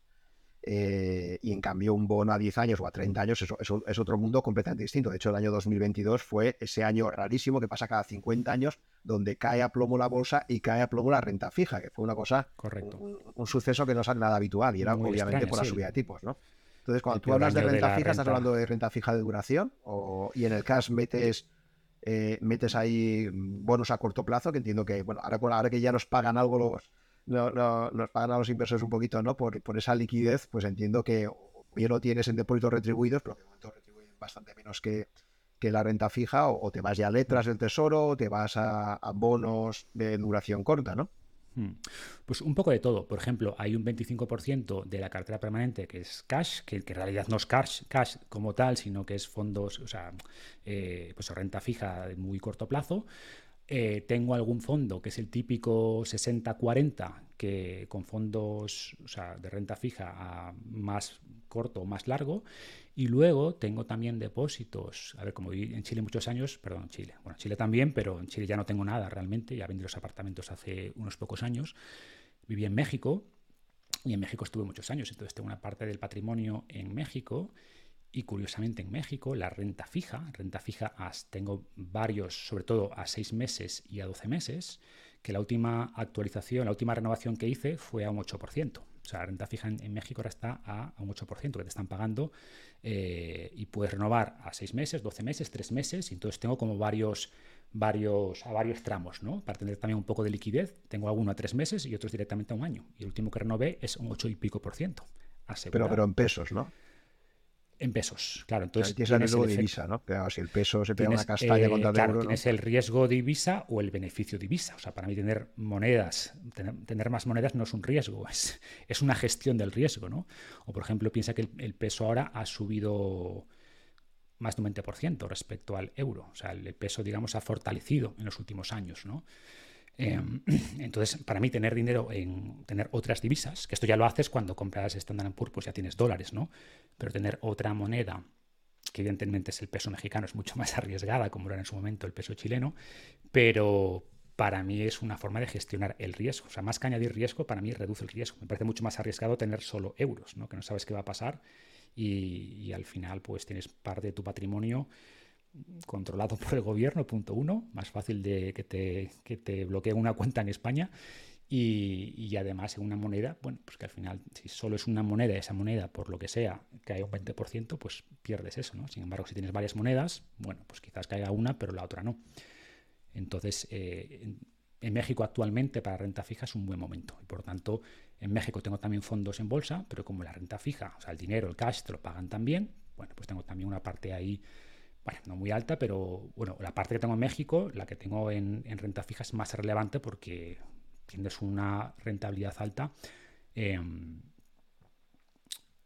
eh, y en cambio un bono a 10 años o a 30 años es, es, otro mundo completamente distinto. De hecho, el año 2022 fue ese año rarísimo que pasa cada 50 años, donde cae a plomo la bolsa y cae a plomo la renta fija, que fue una cosa, Correcto. Un, suceso que no es nada habitual y era obviamente por la subida de tipos, ¿no? Entonces, cuando tú hablas de renta fija, ¿estás hablando de renta fija de duración? O, y en el cash metes, eh, metes ahí bonos a corto plazo, que entiendo que, bueno, ahora, ahora que ya nos pagan algo los, nos pagan a los inversores un poquito, ¿no? Por, por esa liquidez, pues entiendo que bien lo tienes en depósitos retribuidos, pero que momento retribuyen bastante menos que, que la renta fija, o, te vas ya a letras del tesoro, o te vas a bonos de duración corta, ¿no? Hmm. Pues un poco de todo. Por ejemplo, hay un 25% de la cartera permanente que es cash, que, en realidad no es cash, cash como tal, sino que es fondos, o sea, eh, pues renta fija de muy corto plazo. Eh, tengo algún fondo que es el típico 60-40, que con fondos de renta fija a más corto o más largo. Y luego tengo también depósitos. A ver, como viví en Chile muchos años, perdón, Chile. Bueno, Chile también, pero en Chile ya no tengo nada realmente. Ya vendí los apartamentos hace unos pocos años. Viví en México y en México estuve muchos años. Entonces tengo una parte del patrimonio en México y curiosamente en México, la renta fija, renta fija tengo varios, sobre todo a seis meses y a 12 meses, que la última actualización, la última renovación que hice fue a un 8%. O sea, la renta fija en, México ahora está a, un 8% que te están pagando eh, y puedes renovar a seis meses, 12 meses, 3 meses. Y entonces tengo como varios, varios, a varios tramos, ¿no? Para tener también un poco de liquidez. Tengo alguno a tres meses y otros directamente a un año. Y el último que renové es un 8 y pico por ciento. Pero, pero en pesos, ¿no? En pesos. Claro, entonces. tienes, el riesgo de divisa, ¿no? si el peso se pega una castaña contra el claro, Tienes el riesgo de divisa o el beneficio de divisa. O sea, para mí tener monedas, tener, más monedas no es un riesgo, es, es, una gestión del riesgo, ¿no? O por ejemplo, piensa que el, peso ahora ha subido más de un 20% respecto al euro. O sea, el peso, digamos, ha fortalecido en los últimos años, ¿no? Em, entonces, para mí, tener dinero en tener otras divisas, que esto ya lo haces cuando compras Standard Poor's, pues ya tienes dólares, ¿no? Pero tener otra moneda, que evidentemente es el peso mexicano, es mucho más arriesgada, como era en su momento el peso chileno, pero, para mí es una forma de gestionar el riesgo. O sea, más que añadir riesgo, para mí reduce el riesgo. Me parece mucho más arriesgado tener solo euros, ¿no? que no sabes qué va a pasar y, al final pues tienes parte de tu patrimonio controlado por el gobierno, punto uno, más fácil de que te, que te bloquee una cuenta en España y, y, además en una moneda, bueno, pues que al final si solo es una moneda, esa moneda por lo que sea, haya un 20%, pues pierdes eso, ¿no? Sin embargo, si tienes varias monedas, bueno, pues quizás caiga una, pero la otra no. Entonces, eh, en, México actualmente para renta fija es un buen momento. Y por tanto, en México tengo también fondos en bolsa, pero como la renta fija, o sea, el dinero, el cash, te lo pagan también, bueno, pues tengo también una parte ahí, bueno, no muy alta, pero bueno, la parte que tengo en México, la que tengo en, renta fija es más relevante porque tienes una rentabilidad alta. Em,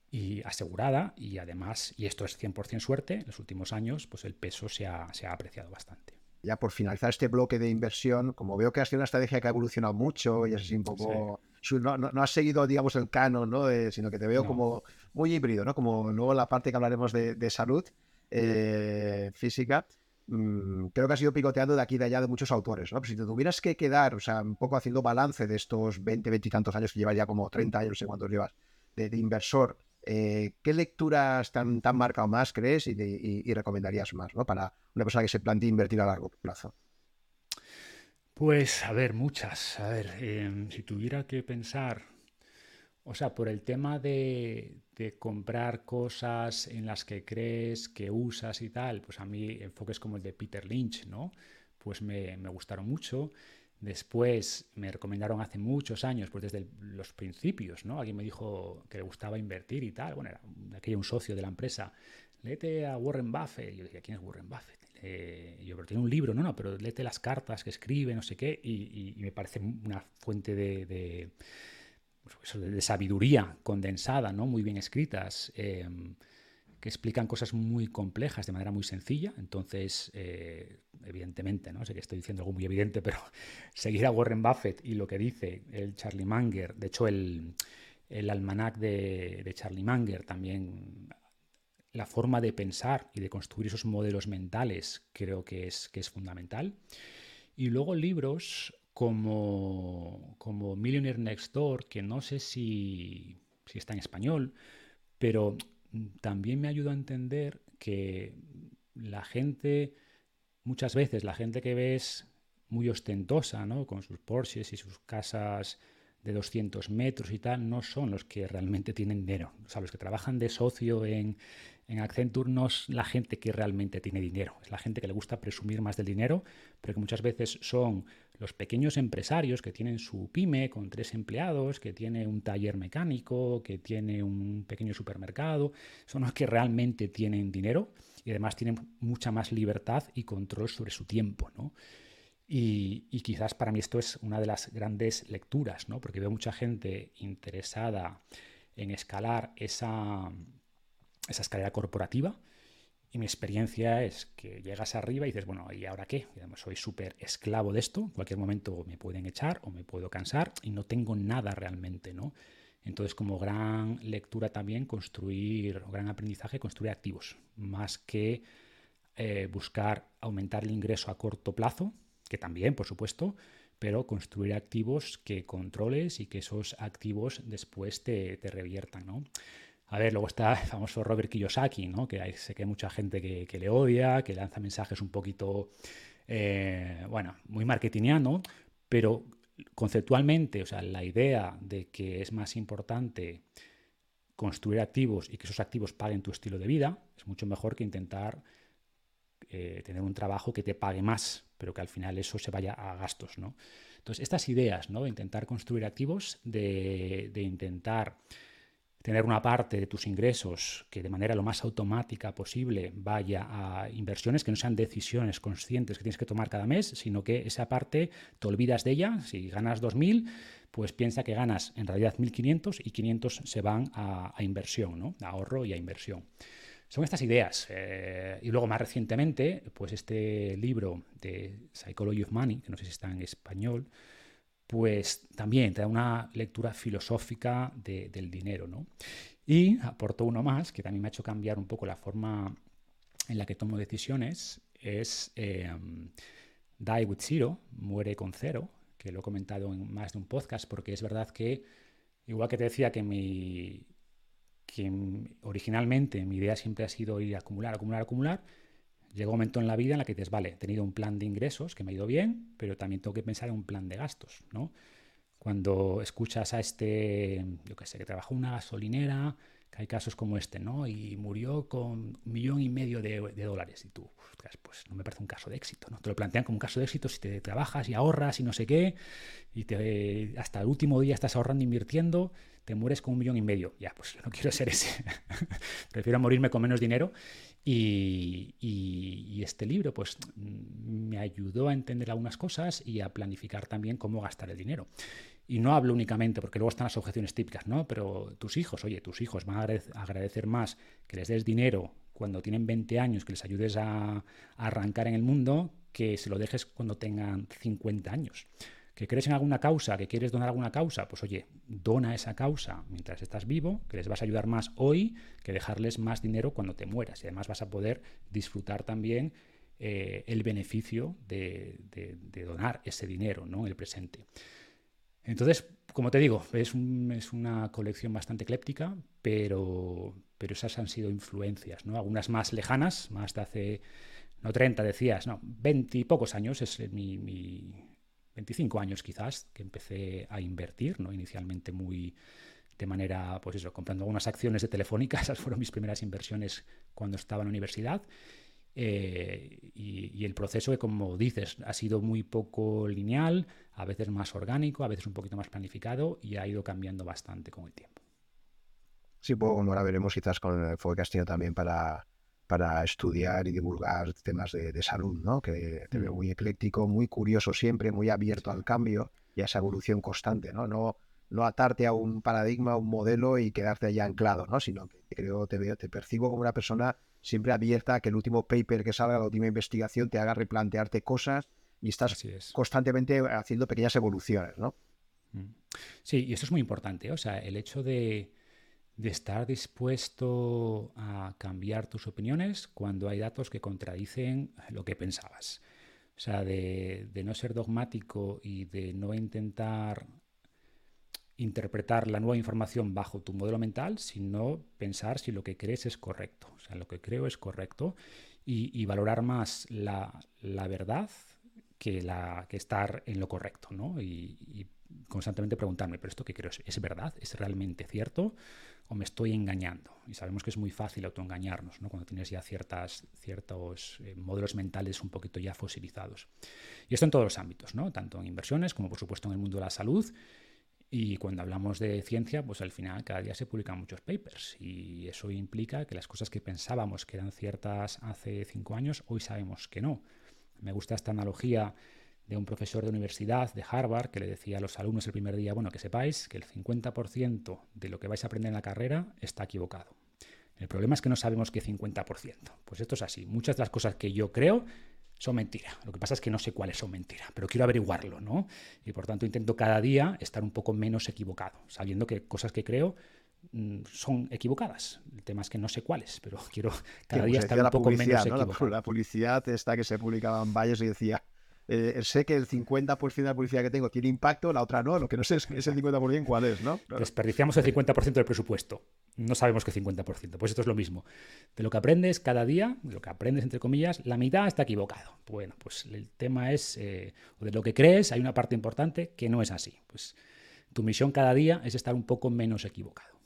y asegurada y además, y esto es 100% suerte, en los últimos años pues el peso se ha apreciado bastante ya por finalizar este bloque de inversión, como veo que has sido una estrategia que ha evolucionado mucho y es así un poco... No, no, has seguido, digamos, el canon, ¿no? sino que te veo como muy híbrido, ¿no? Como luego la parte que hablaremos de, salud eh, física, mm, creo que has ido picoteando de aquí y de allá de muchos autores, ¿no? Pero si te tuvieras que quedar, o sea, un poco haciendo balance de estos 20, 20 y tantos años que llevas ya como 30 años, no sé cuántos llevas, de, inversor, eh, ¿qué lecturas tan, tan marcado más crees y, recomendarías más ¿no? para una persona que se plantea invertir a largo plazo? Pues, a ver, muchas. A ver, em, si tuviera que pensar, o sea, por el tema de, comprar cosas en las que crees, que usas y tal, pues a mí enfoques como el de Peter Lynch, ¿no? Pues me, me gustaron mucho. Después me recomendaron hace muchos años, pues desde los principios, ¿no? Alguien me dijo que le gustaba invertir y tal. Bueno, era aquello un socio de la empresa. Léete a Warren Buffett. Y yo decía, ¿quién es Warren Buffett? Eh, yo, pero tiene un libro, no, no, pero léete las cartas que escribe, no sé qué. Y, me parece una fuente de, pues de, sabiduría condensada, ¿no? Muy bien escritas. Em, que explican cosas muy complejas de manera muy sencilla. Entonces, eh, evidentemente, ¿no? sé que estoy diciendo algo muy evidente, pero seguir a Warren Buffett y lo que dice el Charlie Munger, de hecho el, el almanac de, de, Charlie Munger también, la forma de pensar y de construir esos modelos mentales creo que es, que es fundamental. Y luego libros como, como Millionaire Next Door, que no sé si, si está en español, pero también me ayuda a entender que la gente, muchas veces la gente que ves muy ostentosa, ¿no? con sus Porsches y sus casas de 200 metros y tal, no son los que realmente tienen dinero. O sea, los que trabajan de socio en, en Accenture no es la gente que realmente tiene dinero, es la gente que le gusta presumir más del dinero, pero que muchas veces son los pequeños empresarios que tienen su pyme con tres empleados, que tiene un taller mecánico, que tiene un pequeño supermercado, son los que realmente tienen dinero y además tienen mucha más libertad y control sobre su tiempo, ¿no? Y, quizás para mí esto es una de las grandes lecturas, ¿no? Porque veo mucha gente interesada en escalar esa, esa escalera corporativa. Y mi experiencia es que llegas arriba y dices, bueno, ¿y ahora qué? soy súper esclavo de esto, en cualquier momento me pueden echar o me puedo cansar y no tengo nada realmente, ¿no? Entonces, como gran lectura también, construir, o gran aprendizaje, construir activos, más que eh, buscar aumentar el ingreso a corto plazo, que también, por supuesto, pero construir activos que controles y que esos activos después te, te reviertan, ¿no? A ver, luego está el famoso Robert Kiyosaki, ¿no? que hay, sé que hay mucha gente que, le odia, que lanza mensajes un poquito, eh, bueno, muy marketingiano, pero conceptualmente, o sea, la idea de que es más importante construir activos y que esos activos paguen tu estilo de vida es mucho mejor que intentar eh, tener un trabajo que te pague más, pero que al final eso se vaya a gastos, ¿no? Entonces, estas ideas, ¿no? De intentar construir activos, de, de intentar tener una parte de tus ingresos que de manera lo más automática posible vaya a inversiones, que no sean decisiones conscientes que tienes que tomar cada mes, sino que esa parte te olvidas de ella. Si ganas 2.000, pues piensa que ganas en realidad 1.500 y 500 se van a, inversión, ¿no? a ahorro y a inversión. Son estas ideas. Eh, y luego más recientemente, pues este libro de Psychology of Money, que no sé si está en español, pues también te da una lectura filosófica del dinero. ¿no? Y aporto uno más, que también me ha hecho cambiar un poco la forma en la que tomo decisiones, es em, Die with Zero, muere con cero, que lo he comentado en más de un podcast, porque es verdad que, igual que te decía que mi que originalmente mi idea siempre ha sido ir a acumular, acumular, acumular, llega un momento en la vida en la que dices, vale, he tenido un plan de ingresos que me ha ido bien, pero también tengo que pensar en un plan de gastos, ¿no? Cuando escuchas a este, yo qué sé, que trabajó en una gasolinera, hay casos como este, ¿no? Y murió con un millón y medio de, dólares. Y tú, pues no me parece un caso de éxito, ¿no? Te lo plantean como un caso de éxito si te trabajas y ahorras y no sé qué, y te, hasta el último día estás ahorrando, invirtiendo, te mueres con un millón y medio. Ya, pues yo no quiero ser ese. Prefiero morirme con menos dinero. Y, y, este libro, pues, me ayudó a entender algunas cosas y a planificar también cómo gastar el dinero. Y no hablo únicamente, porque luego están las objeciones típicas, ¿no? Pero tus hijos, oye, tus hijos van a agradecer más que les des dinero cuando tienen 20 años, que les ayudes a, arrancar en el mundo, que se lo dejes cuando tengan 50 años. ¿Que crees en alguna causa, que quieres donar alguna causa? Pues oye, dona esa causa mientras estás vivo, que les vas a ayudar más hoy que dejarles más dinero cuando te mueras. Y además vas a poder disfrutar también eh, el beneficio de, de, donar ese dinero ¿no? el presente. Entonces, como te digo, es, una colección bastante ecléptica, pero, pero esas han sido influencias, ¿no? Algunas más lejanas, más de hace, no 30 decías, no, 20 y pocos años, es mi, mi 25 años quizás, que empecé a invertir, ¿no? Inicialmente muy de manera, pues eso, comprando algunas acciones de Telefónica, esas fueron mis primeras inversiones cuando estaba en la universidad. Eh, y, el proceso que, como dices, ha sido muy poco lineal, a veces más orgánico, a veces un poquito más planificado y ha ido cambiando bastante con el tiempo. Sí, pues ahora veremos quizás con el enfoque que has tenido también para, para estudiar y divulgar temas de, salud, ¿no? Que te veo mm. muy ecléctico, muy curioso siempre, muy abierto al cambio y a esa evolución constante, ¿no? No, no atarte a un paradigma, a un modelo y quedarte allá anclado, ¿no? Sino que creo, te veo, te percibo como una persona siempre abierta a que el último paper que salga, la última investigación, te haga replantearte cosas y estás constantemente haciendo pequeñas evoluciones, ¿no? Mm. Sí, y eso es muy importante. O sea, el hecho de, estar dispuesto a cambiar tus opiniones cuando hay datos que contradicen lo que pensabas. O sea, de, de no ser dogmático y de no intentar interpretar la nueva información bajo tu modelo mental, sino pensar si lo que crees es correcto. O sea, lo que creo es correcto y, valorar más la, verdad que, la, que estar en lo correcto, ¿no? Y, constantemente preguntarme, ¿pero esto que creo es, verdad? ¿Es realmente cierto? ¿O me estoy engañando? Y sabemos que es muy fácil autoengañarnos, ¿no? Cuando tienes ya ciertas, ciertos eh, modelos mentales un poquito ya fosilizados. Y esto en todos los ámbitos, ¿no? Tanto en inversiones como, por supuesto, en el mundo de la salud y cuando hablamos de ciencia, pues al final cada día se publican muchos papers y eso implica que las cosas que pensábamos que eran ciertas hace cinco años, hoy sabemos que no. Me gusta esta analogía de un profesor de universidad de Harvard que le decía a los alumnos el primer día, bueno, que sepáis que el 50% de lo que vais a aprender en la carrera está equivocado. El problema es que no sabemos qué 50%. Pues esto es así. Muchas de las cosas que yo creo son mentiras. Lo que pasa es que no sé cuáles son mentiras, pero quiero averiguarlo, ¿no? Y por tanto intento cada día estar un poco menos equivocado, sabiendo que cosas que creo mm, son equivocadas. El tema es que no sé cuáles, pero quiero cada día estar un poco menos equivocado. La, publicidad esta que se publicaba en Valles y decía, eh, sé que el 50% de la publicidad que tengo tiene impacto, la otra no, lo que no sé es ese 50% cuál es, ¿no? Desperdiciamos el 50% del presupuesto no sabemos qué 50%. Pues esto es lo mismo. De lo que aprendes cada día, de lo que aprendes entre comillas, la mitad está equivocado. Bueno, pues el tema es, eh, o de lo que crees, hay una parte importante que no es así. Pues tu misión cada día es estar un poco menos equivocado.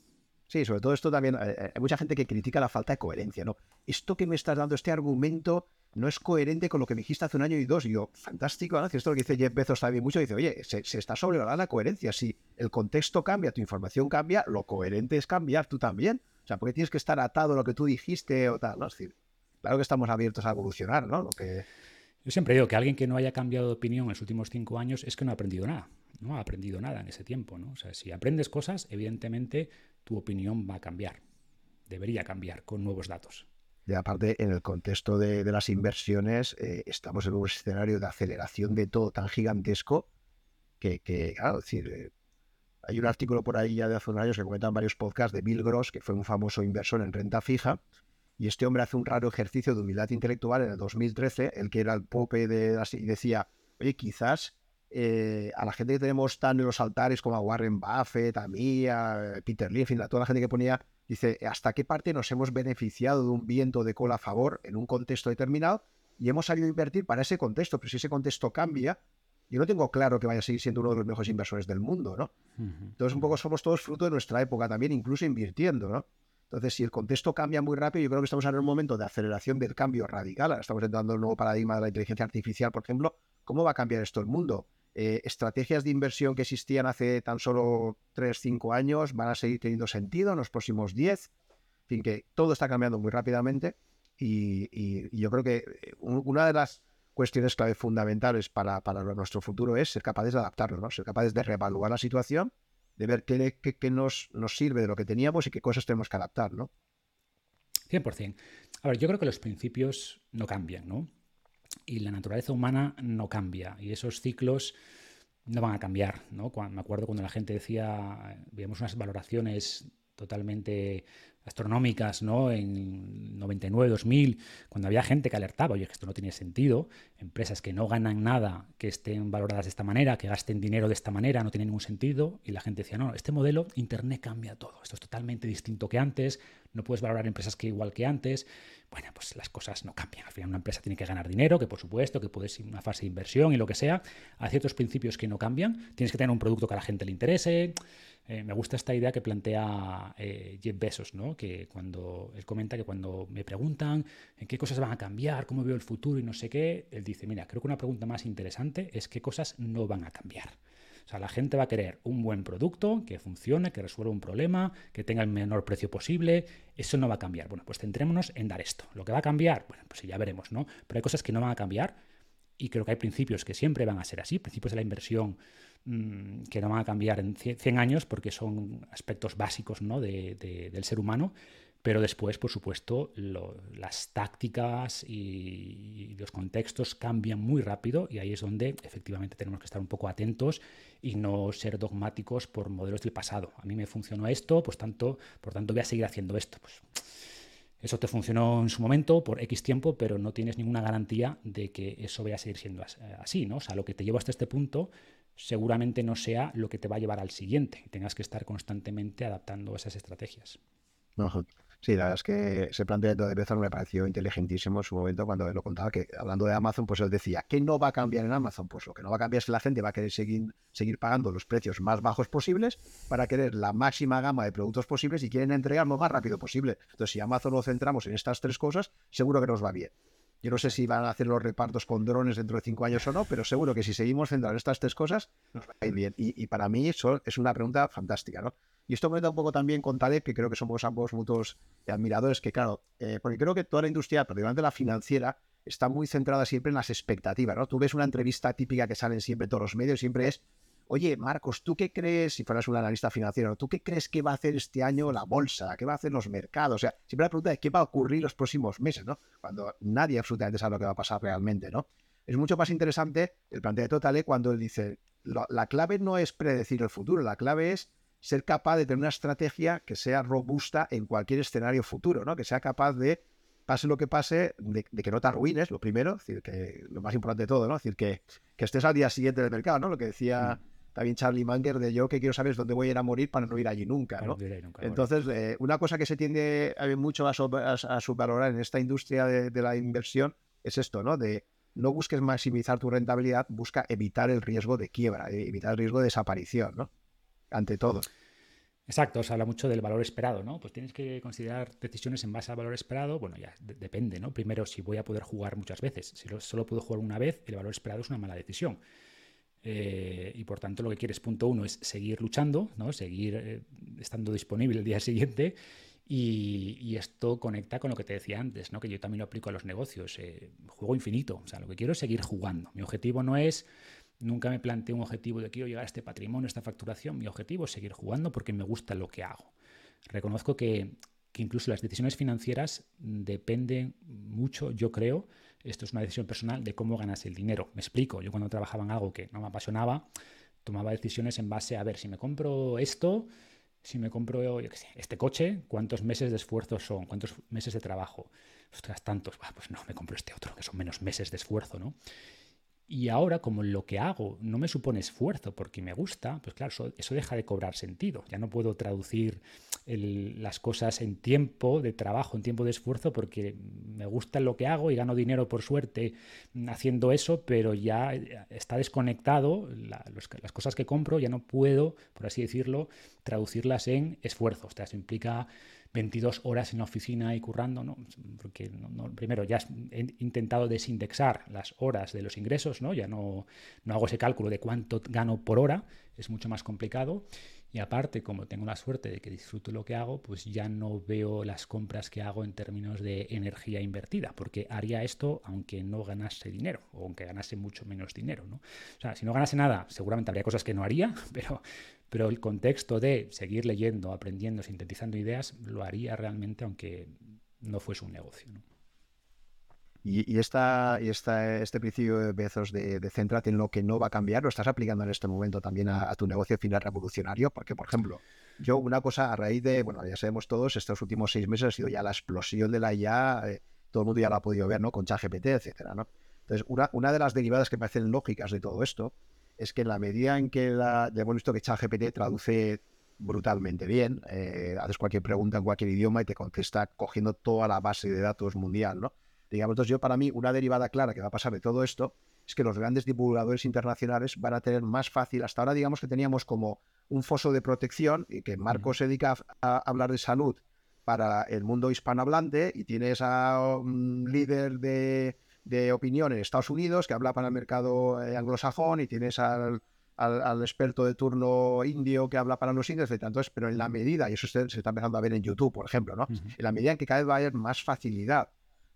Sí, sobre todo esto también, eh, eh, hay mucha gente que critica la falta de coherencia, ¿no? Esto que me estás dando, este argumento, no es coherente con lo que me dijiste hace un año y dos. Y yo, fantástico, ¿no? esto es lo que dice Jeff Bezos también mucho, dice, oye, se, está sobrevalorando la coherencia. Si el contexto cambia, tu información cambia, lo coherente es cambiar tú también. O sea, porque tienes que estar atado a lo que tú dijiste o tal, ¿no? Es decir, claro que estamos abiertos a evolucionar, ¿no? Lo que... Yo siempre digo que alguien que no haya cambiado de opinión en los últimos cinco años es que no ha aprendido nada, no ha aprendido nada en ese tiempo, ¿no? O sea, si aprendes cosas, evidentemente tu opinión va a cambiar, debería cambiar con nuevos datos. Y aparte, en el contexto de, las inversiones, eh, estamos en un escenario de aceleración de todo tan gigantesco que, claro, decir, eh, hay un artículo por ahí ya de hace unos años que comentan varios podcasts de Bill Gross, que fue un famoso inversor en renta fija, Y este hombre hace un raro ejercicio de humildad intelectual en el 2013, el que era el pope de y decía, oye, quizás eh, a la gente que tenemos tan en los altares como a Warren Buffett, a mí, a Peter fin, a toda la gente que ponía, dice, ¿hasta qué parte nos hemos beneficiado de un viento de cola a favor en un contexto determinado? Y hemos salido a invertir para ese contexto, pero si ese contexto cambia, yo no tengo claro que vaya a seguir siendo uno de los mejores inversores del mundo, ¿no? Entonces, un poco somos todos fruto de nuestra época también, incluso invirtiendo, ¿no? Entonces, si el contexto cambia muy rápido, yo creo que estamos en un momento de aceleración del cambio radical. Ahora estamos entrando en un nuevo paradigma de la inteligencia artificial, por ejemplo. ¿Cómo va a cambiar esto el mundo? Eh, estrategias de inversión que existían hace tan solo 3, 5 años van a seguir teniendo sentido en los próximos 10. En fin, que todo está cambiando muy rápidamente y, yo creo que eh, una de las cuestiones clave fundamentales para, nuestro futuro es ser capaces de adaptarnos, ¿no? ser capaces de reevaluar la situación de ver qué, nos, nos, sirve de lo que teníamos y qué cosas tenemos que adaptar, ¿no? 100%. A ver, yo creo que los principios no cambian, ¿no? Y la naturaleza humana no cambia. Y esos ciclos no van a cambiar, ¿no? me acuerdo cuando la gente decía, veíamos unas valoraciones totalmente astronómicas, ¿no? En 99, 2000, cuando había gente que alertaba, oye, que esto no tiene sentido, empresas que no ganan nada, que estén valoradas de esta manera, que gasten dinero de esta manera, no tiene ningún sentido, y la gente decía, no, este modelo, Internet cambia todo, esto es totalmente distinto que antes, no puedes valorar empresas que igual que antes, bueno, pues las cosas no cambian, al final una empresa tiene que ganar dinero, que por supuesto, que puede ser una fase de inversión y lo que sea, hay ciertos principios que no cambian, tienes que tener un producto que a la gente le interese, eh, me gusta esta idea que plantea eh, Jeff Bezos, ¿no? que cuando él comenta que cuando me preguntan en qué cosas van a cambiar, cómo veo el futuro y no sé qué, él dice, mira, creo que una pregunta más interesante es qué cosas no van a cambiar. O sea, la gente va a querer un buen producto que funcione, que resuelva un problema, que tenga el menor precio posible. Eso no va a cambiar. Bueno, pues centrémonos en dar esto. Lo que va a cambiar, bueno, pues ya veremos, ¿no? Pero hay cosas que no van a cambiar y creo que hay principios que siempre van a ser así, principios de la inversión Mm, que no van a cambiar en 100 años porque son aspectos básicos ¿no? de, del ser humano, pero después, por supuesto, las tácticas y, los contextos cambian muy rápido y ahí es donde efectivamente tenemos que estar un poco atentos y no ser dogmáticos por modelos del pasado. A mí me funcionó esto, pues tanto, por tanto voy a seguir haciendo esto. Pues, eso te funcionó en su momento por X tiempo, pero no tienes ninguna garantía de que eso vaya a seguir siendo así, ¿no? O sea, lo que te llevo hasta este punto seguramente no sea lo que te va a llevar al siguiente tengas que estar constantemente adaptando esas estrategias. Sí, la verdad es que ese planteamiento de Bezos me pareció inteligentísimo en su momento cuando lo contaba, que hablando de Amazon, pues él decía, ¿qué no va a cambiar en Amazon? Pues lo que no va a cambiar es que la gente va a querer seguir, seguir pagando los precios más bajos posibles para querer la máxima gama de productos posibles y quieren entregar lo más rápido posible. Entonces, si Amazon lo centramos en estas tres cosas, seguro que nos va bien. Yo no sé si van a hacer los repartos con drones dentro de cinco años o no, pero seguro que si seguimos centrados en estas tres cosas, nos va a ir bien. Y, para mí es una pregunta fantástica, ¿no? Y esto me da un poco también con Taleb, que creo que somos ambos mutuos admiradores, que claro, eh, porque creo que toda la industria, particularmente la financiera, está muy centrada siempre en las expectativas, ¿no? Tú ves una entrevista típica que sale siempre todos los medios, siempre es Oye, Marcos, ¿tú qué crees, si fueras un analista financiero, ¿tú qué crees que va a hacer este año la bolsa? ¿Qué va a hacer los mercados? O sea, siempre la pregunta es qué va a ocurrir los próximos meses, ¿no? Cuando nadie absolutamente sabe lo que va a pasar realmente, ¿no? Es mucho más interesante el planteamiento Tale cuando él dice, la clave no es predecir el futuro, la clave es ser capaz de tener una estrategia que sea robusta en cualquier escenario futuro, ¿no? Que sea capaz de, pase lo que pase, de, que no te arruines, lo primero, decir, que lo más importante de todo, ¿no? Es decir, que, que estés al día siguiente del mercado, ¿no? Lo que decía... Mm también Charlie Manger de yo que quiero saber dónde voy a ir a morir para no ir allí nunca. ¿no? Entonces, eh, una cosa que se tiende mucho a, subvalorar en esta industria de, la inversión es esto, ¿no? De no busques maximizar tu rentabilidad, busca evitar el riesgo de quiebra, eh, evitar el riesgo de desaparición, ¿no? Ante todo. Exacto, se habla mucho del valor esperado, ¿no? Pues tienes que considerar decisiones en base al valor esperado. Bueno, ya depende, ¿no? Primero, si voy a poder jugar muchas veces. Si solo puedo jugar una vez, el valor esperado es una mala decisión. Eh, y por tanto lo que quieres, punto uno, es seguir luchando, ¿no? seguir eh, estando disponible el día siguiente. Y, esto conecta con lo que te decía antes, ¿no? que yo también lo aplico a los negocios. Eh, juego infinito, o sea, lo que quiero es seguir jugando. Mi objetivo no es, nunca me planteo un objetivo de quiero llegar a este patrimonio, a esta facturación. Mi objetivo es seguir jugando porque me gusta lo que hago. Reconozco que, que incluso las decisiones financieras dependen mucho, yo creo, esto es una decisión personal de cómo ganas el dinero. Me explico, yo cuando trabajaba en algo que no me apasionaba, tomaba decisiones en base a ver si me compro esto, si me compro yo sé, este coche, ¿cuántos meses de esfuerzo son? ¿Cuántos meses de trabajo? Ostras, tantos. pues no, me compro este otro, que son menos meses de esfuerzo, ¿no? Y ahora, como lo que hago no me supone esfuerzo porque me gusta, pues claro, eso, deja de cobrar sentido. Ya no puedo traducir las cosas en tiempo de trabajo, en tiempo de esfuerzo, porque me gusta lo que hago y gano dinero por suerte haciendo eso, pero ya está desconectado. las cosas que compro ya no puedo, por así decirlo, traducirlas en esfuerzo. O sea, eso implica 22 horas en la oficina y currando, ¿no? Porque primero ya he intentado desindexar las horas de los ingresos, ¿no? Ya no, no hago ese cálculo de cuánto gano por hora, es mucho más complicado. Y aparte, como tengo la suerte de que disfruto lo que hago, pues ya no veo las compras que hago en términos de energía invertida, porque haría esto aunque no ganase dinero, o aunque ganase mucho menos dinero. ¿no? O sea, si no ganase nada, seguramente habría cosas que no haría, pero, pero el contexto de seguir leyendo, aprendiendo, sintetizando ideas, lo haría realmente aunque no fuese un negocio. Y, esta, y esta, este principio de Bezos de, de céntrate en lo que no va a cambiar, ¿lo estás aplicando en este momento también a, tu negocio final revolucionario? Porque, por ejemplo, yo una cosa a raíz de, bueno, ya sabemos todos, estos últimos seis meses ha sido ya la explosión de la IA, eh, todo el mundo ya lo ha podido ver, ¿no? Con ChatGPT, etcétera, ¿no? Entonces, una, una de las derivadas que me parecen lógicas de todo esto es que en la medida en que la, ya hemos visto que ChatGPT traduce brutalmente bien, eh, haces cualquier pregunta en cualquier idioma y te contesta cogiendo toda la base de datos mundial, ¿no? Digamos, entonces yo para mí una derivada clara que va a pasar de todo esto es que los grandes divulgadores internacionales van a tener más fácil, hasta ahora digamos que teníamos como un foso de protección y que Marcos se dedica a, hablar de salud para el mundo hispanohablante y tienes a un líder de, de opinión en Estados Unidos que habla para el mercado eh, anglosajón y tienes al, al, experto de turno indio que habla para los indios, etc. Entonces, pero en la medida, y eso se, está empezando a ver en YouTube, por ejemplo, ¿no? En la medida en que cada vez va a haber más facilidad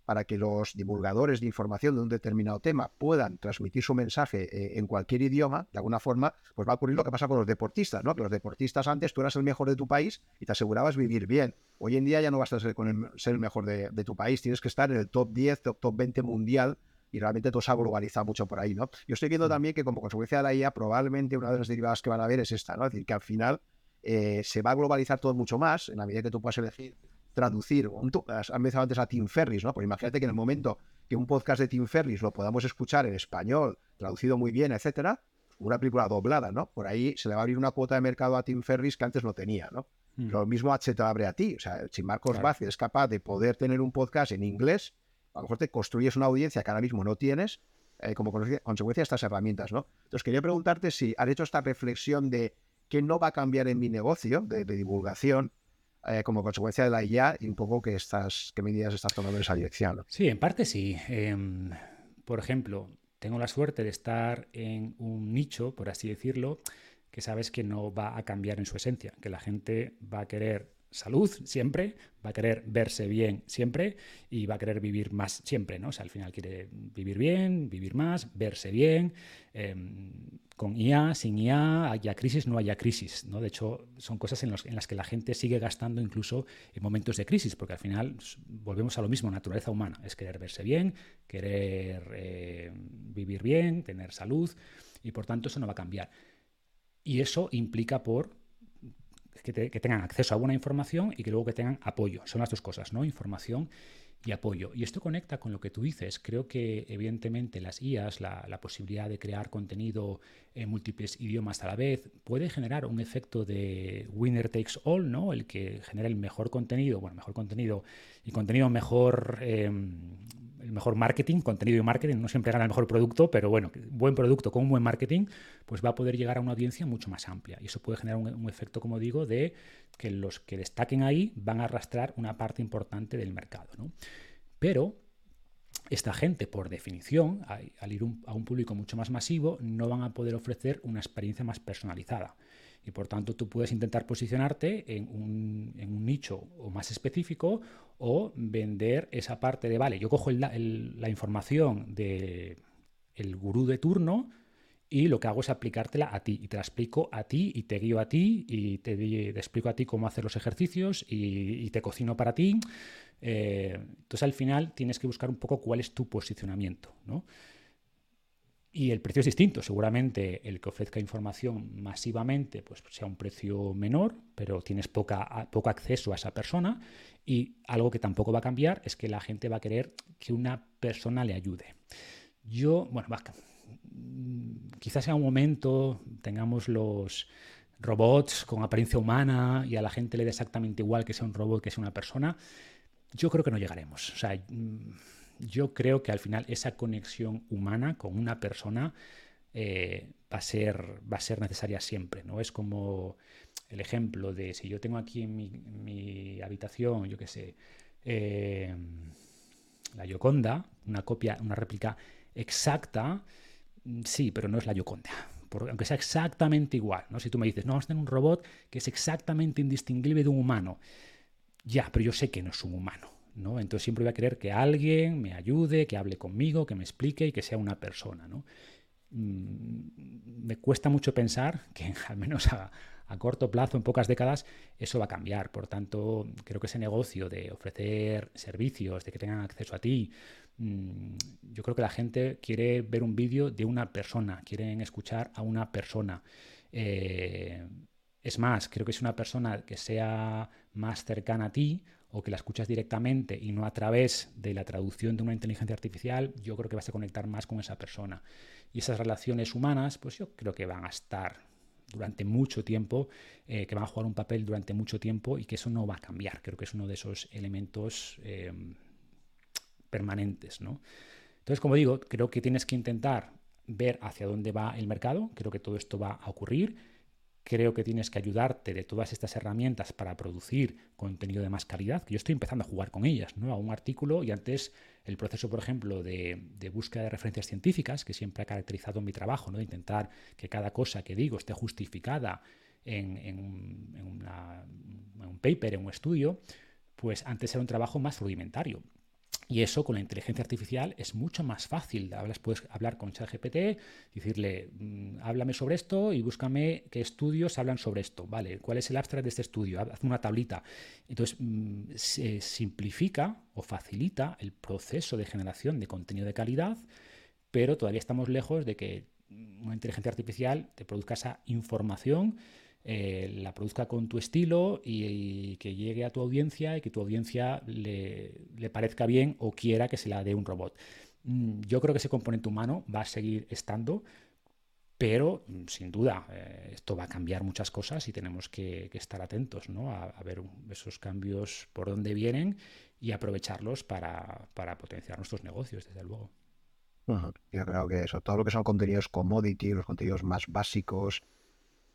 para que los divulgadores de información de un determinado tema puedan transmitir su mensaje eh, en cualquier idioma, de alguna forma, pues va a ocurrir lo que pasa con los deportistas, ¿no? Que los deportistas antes tú eras el mejor de tu país y te asegurabas vivir bien. Hoy en día ya no basta ser, con el, ser el mejor de, tu país, tienes que estar en el top 10, top, top 20 mundial y realmente todo se ha globalizado mucho por ahí, ¿no? Yo estoy viendo mm. también que como consecuencia de la IA probablemente una de las derivadas que van a haber es esta, ¿no? Es decir, que al final eh, se va a globalizar todo mucho más en la medida que tú puedas elegir traducir. Has mencionado antes a Tim Ferris, ¿no? Pues imagínate que en el momento que un podcast de Tim Ferris lo podamos escuchar en español, traducido muy bien, etcétera, una película doblada, ¿no? Por ahí se le va a abrir una cuota de mercado a Tim Ferris que antes no tenía, ¿no? Mm. Lo mismo H te abre a ti. O sea, si Marcos claro. es capaz de poder tener un podcast en inglés, a lo mejor te construyes una audiencia que ahora mismo no tienes eh, como consecuencia de estas herramientas, ¿no? Entonces quería preguntarte si has hecho esta reflexión de qué no va a cambiar en mi negocio de divulgación eh, como consecuencia de la IA y un poco qué, estás, qué medidas estás tomando en esa dirección. Sí, en parte sí. Em, por ejemplo, tengo la suerte de estar en un nicho, por así decirlo, que sabes que no va a cambiar en su esencia, que la gente va a querer salud siempre, va a querer verse bien siempre y va a querer vivir más siempre, ¿no? O sea, al final quiere vivir bien, vivir más, verse bien, em, con IA, sin IA, haya crisis, no haya crisis, ¿no? De hecho, son cosas en, las que la gente sigue gastando incluso en momentos de crisis, porque al final volvemos a lo mismo, naturaleza humana, es querer verse bien, querer eh, vivir bien, tener salud, y por tanto eso no va a cambiar. Y eso implica por que, tengan acceso a buena información y que luego que tengan apoyo. Son las dos cosas, ¿no? Información y apoyo. Y esto conecta con lo que tú dices. Creo que evidentemente las IAS, la, posibilidad de crear contenido en múltiples idiomas a la vez, puede generar un efecto de winner takes all, ¿no? El que genera el mejor contenido, bueno, mejor contenido y contenido mejor, em, el mejor marketing, contenido y marketing, no siempre gana el mejor producto, pero bueno, buen producto con un buen marketing, pues va a poder llegar a una audiencia mucho más amplia. Y eso puede generar un, efecto, como digo, de que los que destaquen ahí van a arrastrar una parte importante del mercado. ¿no? Pero esta gente, por definición, al ir a un público mucho más masivo, no van a poder ofrecer una experiencia más personalizada. Y por tanto tú puedes intentar posicionarte en un, en un nicho o más específico o vender esa parte de, vale, yo cojo la información del el gurú de turno y lo que hago es aplicártela a ti y te la explico a ti y te guío a ti y te, explico a ti cómo hacer los ejercicios y, te cocino para ti. Eh, entonces al final tienes que buscar un poco cuál es tu posicionamiento. ¿no? Y el precio es distinto. Seguramente el que ofrezca información masivamente pues sea un precio menor, pero tienes poca, poco acceso a esa persona. Y algo que tampoco va a cambiar es que la gente va a querer que una persona le ayude. Yo, bueno, quizás en un momento tengamos los robots con apariencia humana y a la gente le dé exactamente igual que sea un robot que sea una persona. Yo creo que no llegaremos. O sea, mm, yo creo que al final esa conexión humana con una persona eh, va, a ser, va a ser necesaria siempre. ¿no? Es como el ejemplo de si yo tengo aquí en mi, habitación, yo qué sé, eh, la Yoconda, una copia, una réplica exacta, sí, pero no es la Yoconda. aunque sea exactamente igual, ¿no? Si tú me dices, no, vamos a tener un robot que es exactamente indistinguible de un humano. Ya, pero yo sé que no es un humano. ¿No? Entonces siempre voy a querer que alguien me ayude, que hable conmigo, que me explique y que sea una persona. ¿no? Mm, me cuesta mucho pensar que al menos a, corto plazo, en pocas décadas, eso va a cambiar. Por tanto, creo que ese negocio de ofrecer servicios, de que tengan acceso a ti, mm, yo creo que la gente quiere ver un vídeo de una persona, quieren escuchar a una persona. Eh, es más, creo que es una persona que sea más cercana a ti o que la escuchas directamente y no a través de la traducción de una inteligencia artificial, yo creo que vas a conectar más con esa persona. Y esas relaciones humanas, pues yo creo que van a estar durante mucho tiempo, eh, que van a jugar un papel durante mucho tiempo y que eso no va a cambiar. Creo que es uno de esos elementos eh, permanentes. ¿no? Entonces, como digo, creo que tienes que intentar ver hacia dónde va el mercado, creo que todo esto va a ocurrir creo que tienes que ayudarte de todas estas herramientas para producir contenido de más calidad, que yo estoy empezando a jugar con ellas, ¿no? A un artículo y antes el proceso, por ejemplo, de, búsqueda de referencias científicas, que siempre ha caracterizado mi trabajo, ¿no? De intentar que cada cosa que digo esté justificada en, un paper, en un estudio, pues antes era un trabajo más rudimentario. Y eso con la inteligencia artificial es mucho más fácil. Hablas, puedes hablar con ChatGPT, decirle, mm, háblame sobre esto y búscame qué estudios hablan sobre esto. Vale, ¿cuál es el abstract de este estudio? Haz una tablita. Entonces, mm, se simplifica o facilita el proceso de generación de contenido de calidad, pero todavía estamos lejos de que una inteligencia artificial te produzca esa información eh, la produzca con tu estilo y, que llegue a tu audiencia y que tu audiencia le, parezca bien o quiera que se la dé un robot. Mm, yo creo que ese componente humano va a seguir estando, pero mm, sin duda eh, esto va a cambiar muchas cosas y tenemos que, estar atentos ¿no? a, ver esos cambios por dónde vienen y aprovecharlos para, potenciar nuestros negocios, desde luego. Yo creo que eso, todo lo que son contenidos commodity, los contenidos más básicos,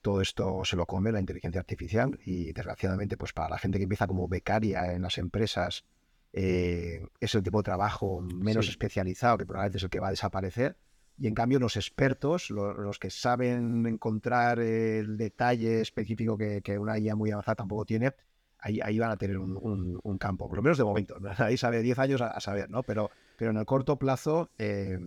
todo esto se lo come la inteligencia artificial y desgraciadamente pues para la gente que empieza como becaria en las empresas eh, es el tipo de trabajo menos especializado que probablemente es el que va a desaparecer y en cambio los expertos, los, que saben encontrar el detalle específico que, una IA muy avanzada tampoco tiene, ahí, ahí van a tener un, campo, por lo menos de momento. Ahí sabe 10 años a, saber, ¿no? Pero, pero en el corto plazo, eh,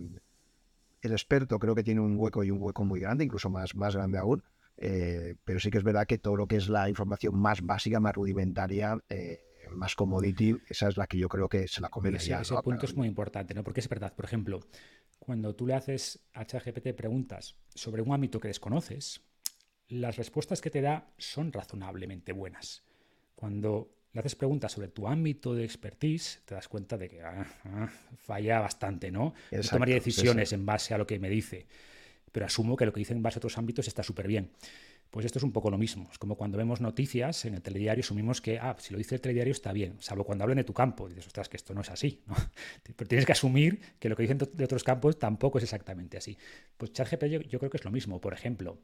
el experto creo que tiene un hueco y un hueco muy grande, incluso más, más grande aún. Eh, pero sí que es verdad que todo lo que es la información más básica, más rudimentaria, eh, más commodity, esa es la que yo creo que se la come sí, Ese punto es muy importante, ¿no? Porque es verdad, por ejemplo, cuando tú le haces a ChatGPT preguntas sobre un ámbito que desconoces, las respuestas que te da son razonablemente buenas. Cuando le haces preguntas sobre tu ámbito de expertise, te das cuenta de que ah, ah, falla bastante, ¿no? tomaría decisiones en base a lo que me dice pero asumo que lo que dicen en otros ámbitos está súper bien. Pues esto es un poco lo mismo. Es como cuando vemos noticias en el telediario, asumimos que, ah, si lo dice el telediario está bien, salvo cuando hablan de tu campo. dices, ostras, que esto no es así. Pero tienes que asumir que lo que dicen de otros campos tampoco es exactamente así. Pues ChatGPT yo, yo creo que es lo mismo. Por ejemplo,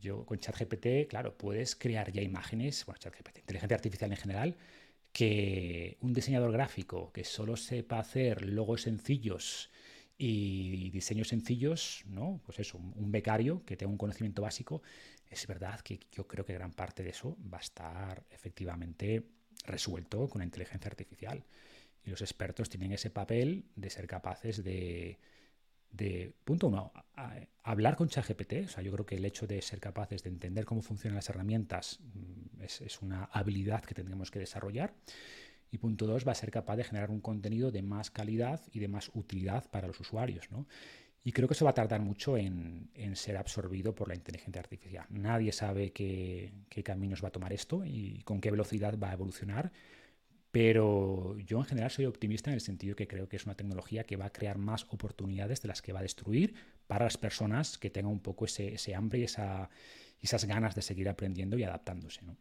yo con ChatGPT, claro, puedes crear ya imágenes, bueno, ChatGPT, inteligencia artificial en general, que un diseñador gráfico que solo sepa hacer logos sencillos y diseños sencillos, ¿no? Pues eso, un becario que tenga un conocimiento básico, es verdad que yo creo que gran parte de eso va a estar efectivamente resuelto con la inteligencia artificial. Y los expertos tienen ese papel de ser capaces de, punto uno, hablar con ChatGPT. O sea, yo creo que el hecho de ser capaces de entender cómo funcionan las herramientas mm, es, es una habilidad que tendremos que desarrollar. Y punto dos, va a ser capaz de generar un contenido de más calidad y de más utilidad para los usuarios. ¿no? Y creo que eso va a tardar mucho en, ser absorbido por la inteligencia artificial. Nadie sabe qué, caminos va a tomar esto y con qué velocidad va a evolucionar. Pero yo en general soy optimista en el sentido que creo que es una tecnología que va a crear más oportunidades de las que va a destruir para las personas que tengan un poco ese, hambre y esa, esas ganas de seguir aprendiendo y adaptándose. ¿no?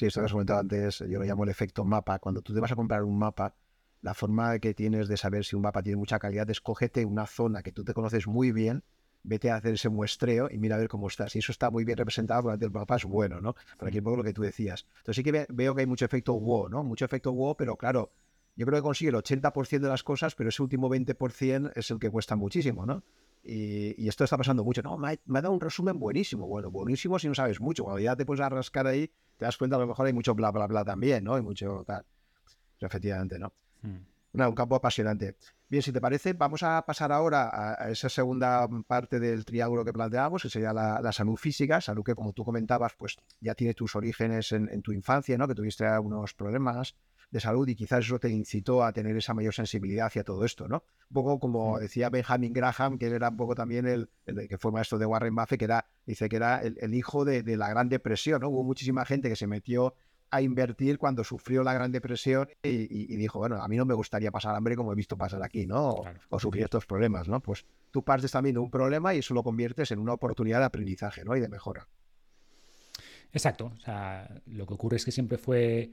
Sí, esto que has comentado antes, yo lo llamo el efecto mapa. Cuando tú te vas a comprar un mapa, la forma que tienes de saber si un mapa tiene mucha calidad es cógete una zona que tú te conoces muy bien, vete a hacer ese muestreo y mira a ver cómo estás. Y eso está muy bien representado porque el mapa es bueno, ¿no? Por aquí un poco lo que tú decías. Entonces sí que veo que hay mucho efecto wow, ¿no? Mucho efecto wow, pero claro, yo creo que consigue el 80% de las cosas, pero ese último 20% es el que cuesta muchísimo, ¿no? Y, esto está pasando mucho. No, me ha, me ha, dado un resumen buenísimo. Bueno, buenísimo si no sabes mucho. Cuando ya te puedes a rascar ahí, te das cuenta a lo mejor hay mucho bla, bla, bla también, ¿no? Hay mucho tal. efectivamente, ¿no? Hmm. un campo apasionante. Bien, si te parece, vamos a pasar ahora a, esa segunda parte del triángulo que planteamos, que sería la, salud física, salud que, como tú comentabas, pues ya tiene tus orígenes en, tu infancia, ¿no? Que tuviste algunos problemas de salud y quizás eso te incitó a tener esa mayor sensibilidad hacia todo esto, ¿no? Un poco como decía Benjamin Graham, que era un poco también el, que fue maestro de Warren Buffett, que era, dice que era el, hijo de, de, la Gran Depresión, ¿no? Hubo muchísima gente que se metió a invertir cuando sufrió la Gran Depresión y, dijo, bueno, a mí no me gustaría pasar hambre como he visto pasar aquí, ¿no? O, sufrir estos problemas, ¿no? Pues tú partes también de un problema y eso lo conviertes en una oportunidad de aprendizaje, ¿no? Y de mejora. Exacto. O sea, lo que ocurre es que siempre fue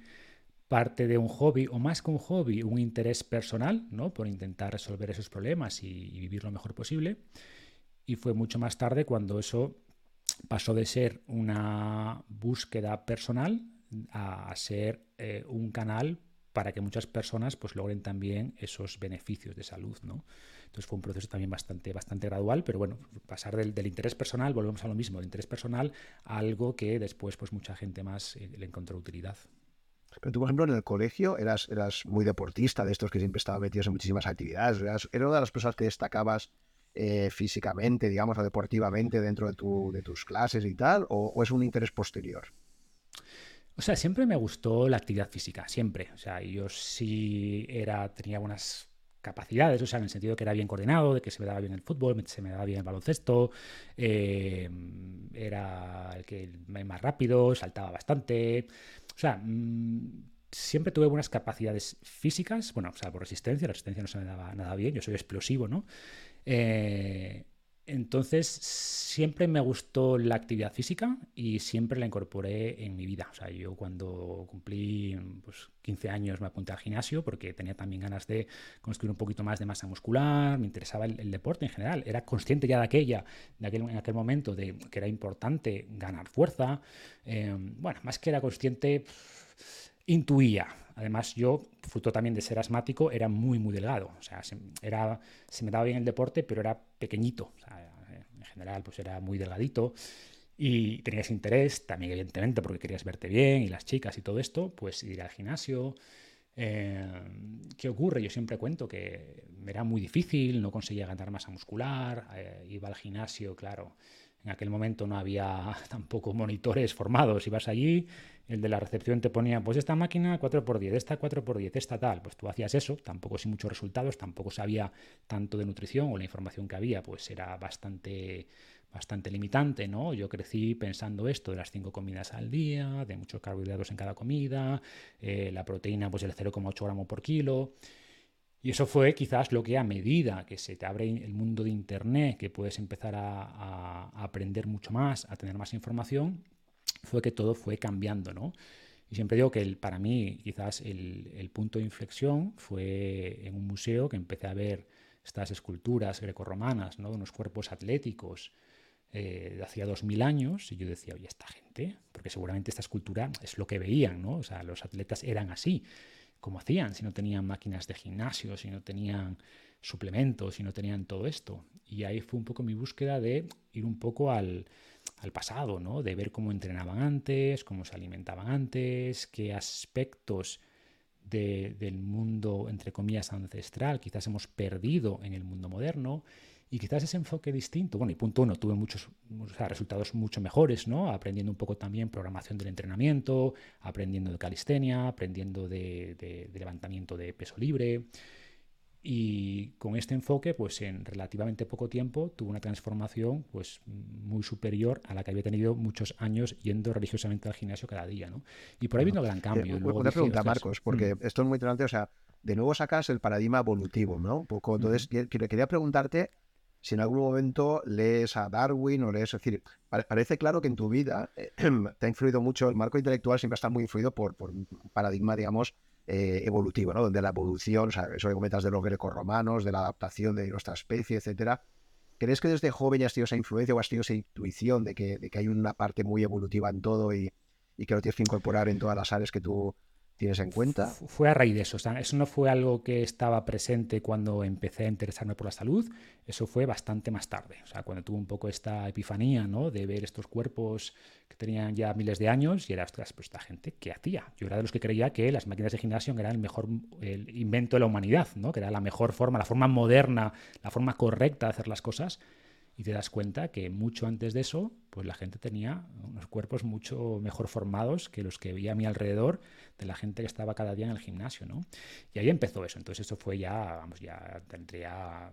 parte de un hobby, o más que un hobby, un interés personal, ¿no? Por intentar resolver esos problemas y vivir lo mejor posible. Y fue mucho más tarde cuando eso pasó de ser una búsqueda personal a, ser eh, un canal para que muchas personas pues logren también esos beneficios de salud, ¿no? Entonces fue un proceso también bastante, bastante gradual, pero bueno, pasar del, interés personal, volvemos a lo mismo, del interés personal a algo que después pues mucha gente más eh, le encontró utilidad. Pero tú, por ejemplo, en el colegio eras, eras muy deportista, de estos que siempre estaban metidos en muchísimas actividades. Eras, ¿Era una de las personas que destacabas eh, físicamente, digamos, o deportivamente dentro de, tu, de tus clases y tal? ¿O, es un interés posterior? O sea, siempre me gustó la actividad física, siempre. O sea, yo sí era, tenía buenas capacidades, o sea, en el sentido de que era bien coordinado, de que se me daba bien el fútbol, se me daba bien el baloncesto, eh, era el que más rápido, saltaba bastante. O sea, mm, siempre tuve buenas capacidades físicas, bueno, o sea, por resistencia, la resistencia no se me daba nada bien, yo soy explosivo, ¿no? Eh, entonces, siempre me gustó la actividad física y siempre la incorporé en mi vida. O sea, yo cuando cumplí pues, 15 años me apunté al gimnasio porque tenía también ganas de construir un poquito más de masa muscular, me interesaba el, deporte en general. Era consciente ya de aquella, de aquel, en aquel momento, de que era importante ganar fuerza. Eh, bueno, más que era consciente, intuía. Además, yo, fruto también de ser asmático, era muy, muy delgado. O sea, se, era, se me daba bien el deporte, pero era pequeñito. en general, pues era muy delgadito. Y tenías interés, también evidentemente, porque querías verte bien y las chicas y todo esto, pues ir al gimnasio. Eh, ¿Qué ocurre? Yo siempre cuento que era muy difícil, no conseguía ganar masa muscular, eh, iba al gimnasio, claro, en aquel momento no había tampoco monitores formados, ibas allí, el de la recepción te ponía, pues esta máquina 4x10, esta 4x10, esta tal, pues tú hacías eso, tampoco sin muchos resultados, tampoco sabía tanto de nutrición o la información que había, pues era bastante bastante limitante, ¿no? Yo crecí pensando esto de las cinco comidas al día, de muchos carbohidratos en cada comida, eh, la proteína pues el 0,8 gramos por kilo. Y eso fue quizás lo que a medida que se te abre el mundo de Internet, que puedes empezar a aprender mucho más, a tener más información, fue que todo fue cambiando, ¿no? Y siempre digo que el, para mí quizás el, punto de inflexión fue en un museo que empecé a ver estas esculturas grecorromanas, ¿no? unos cuerpos atléticos eh, de hacía dos mil años, y yo decía, oye, esta gente, porque seguramente esta escultura es lo que veían, ¿no? O sea, los atletas eran así, como hacían, si no tenían máquinas de gimnasio, si no tenían suplementos, si no tenían todo esto. Y ahí fue un poco mi búsqueda de ir un poco al, al pasado, ¿no? De ver cómo entrenaban antes, cómo se alimentaban antes, qué aspectos del mundo, entre comillas, ancestral, quizás hemos perdido en el mundo moderno. Y quizás ese enfoque distinto, bueno, y punto uno, tuve muchos resultados mucho mejores, ¿no? Aprendiendo un poco también programación del entrenamiento, aprendiendo de calistenia, aprendiendo de, de levantamiento de peso libre. Y con este enfoque, pues en relativamente poco tiempo tuvo una transformación pues muy superior a la que había tenido muchos años yendo religiosamente al gimnasio cada día, ¿no? Y por ahí vino un gran cambio. Eh, una pregunta, Marcos, porque mm. esto es muy interesante, o sea, de nuevo sacas el paradigma evolutivo, ¿no? Un poco, entonces, quería preguntarte si en algún momento lees a Darwin o lees, es decir, parece claro que en tu vida eh, te ha influido mucho, el marco intelectual siempre está muy influido por, por un paradigma, digamos, eh, evolutivo, ¿no? Donde la evolución, o sea, eso que comentas de los grecorromanos, de la adaptación de nuestra especie, etcétera. ¿Crees que desde joven has tenido esa influencia o has tenido esa intuición de que, de que hay una parte muy evolutiva en todo y, y, que lo tienes que incorporar en todas las áreas que tú, tienes en cuenta? Fue a raíz de eso. O sea, eso no fue algo que estaba presente cuando empecé a interesarme por la salud. Eso fue bastante más tarde. O sea, cuando tuve un poco esta epifanía, ¿no? De ver estos cuerpos que tenían ya miles de años y era, ostras, pues esta gente, ¿qué hacía? Yo era de los que creía que las máquinas de gimnasio eran el mejor invento de la humanidad, ¿no? Que era la mejor forma, la forma moderna, la forma correcta de hacer las cosas y te das cuenta que mucho antes de eso, pues la gente tenía unos cuerpos mucho mejor formados que los que veía a mi alrededor de la gente que estaba cada día en el gimnasio, ¿no? Y ahí empezó eso. Entonces eso fue ya, vamos, ya tendría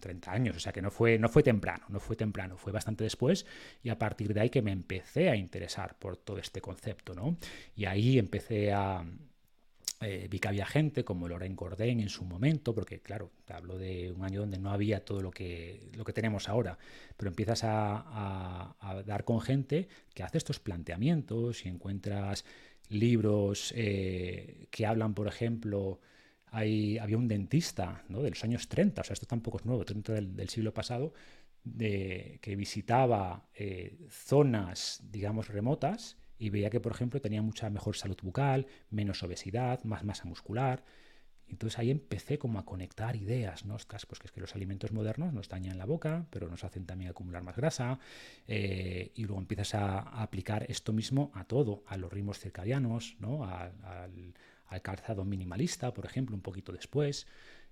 30 años, o sea que no fue, no fue temprano, no fue temprano, fue bastante después y a partir de ahí que me empecé a interesar por todo este concepto, ¿no? Y ahí empecé a, eh, vi que había gente como Lorraine Cordén en su momento, porque claro, te hablo de un año donde no había todo lo que, lo que tenemos ahora, pero empiezas a, dar con gente que hace estos planteamientos y encuentras libros eh, que hablan, por ejemplo, hay, había un dentista de los años 30, o sea, esto tampoco es nuevo, 30 del, siglo pasado, de, que visitaba eh, zonas, digamos, remotas y veía que, por ejemplo, tenía mucha mejor salud bucal, menos obesidad, más masa muscular. Entonces ahí empecé como a conectar ideas, ¿no? pues que es que los alimentos modernos nos dañan la boca, pero nos hacen también acumular más grasa, eh, y luego empiezas a, aplicar esto mismo a todo, a los ritmos circadianos, ¿no? al, calzado minimalista, por ejemplo, un poquito después,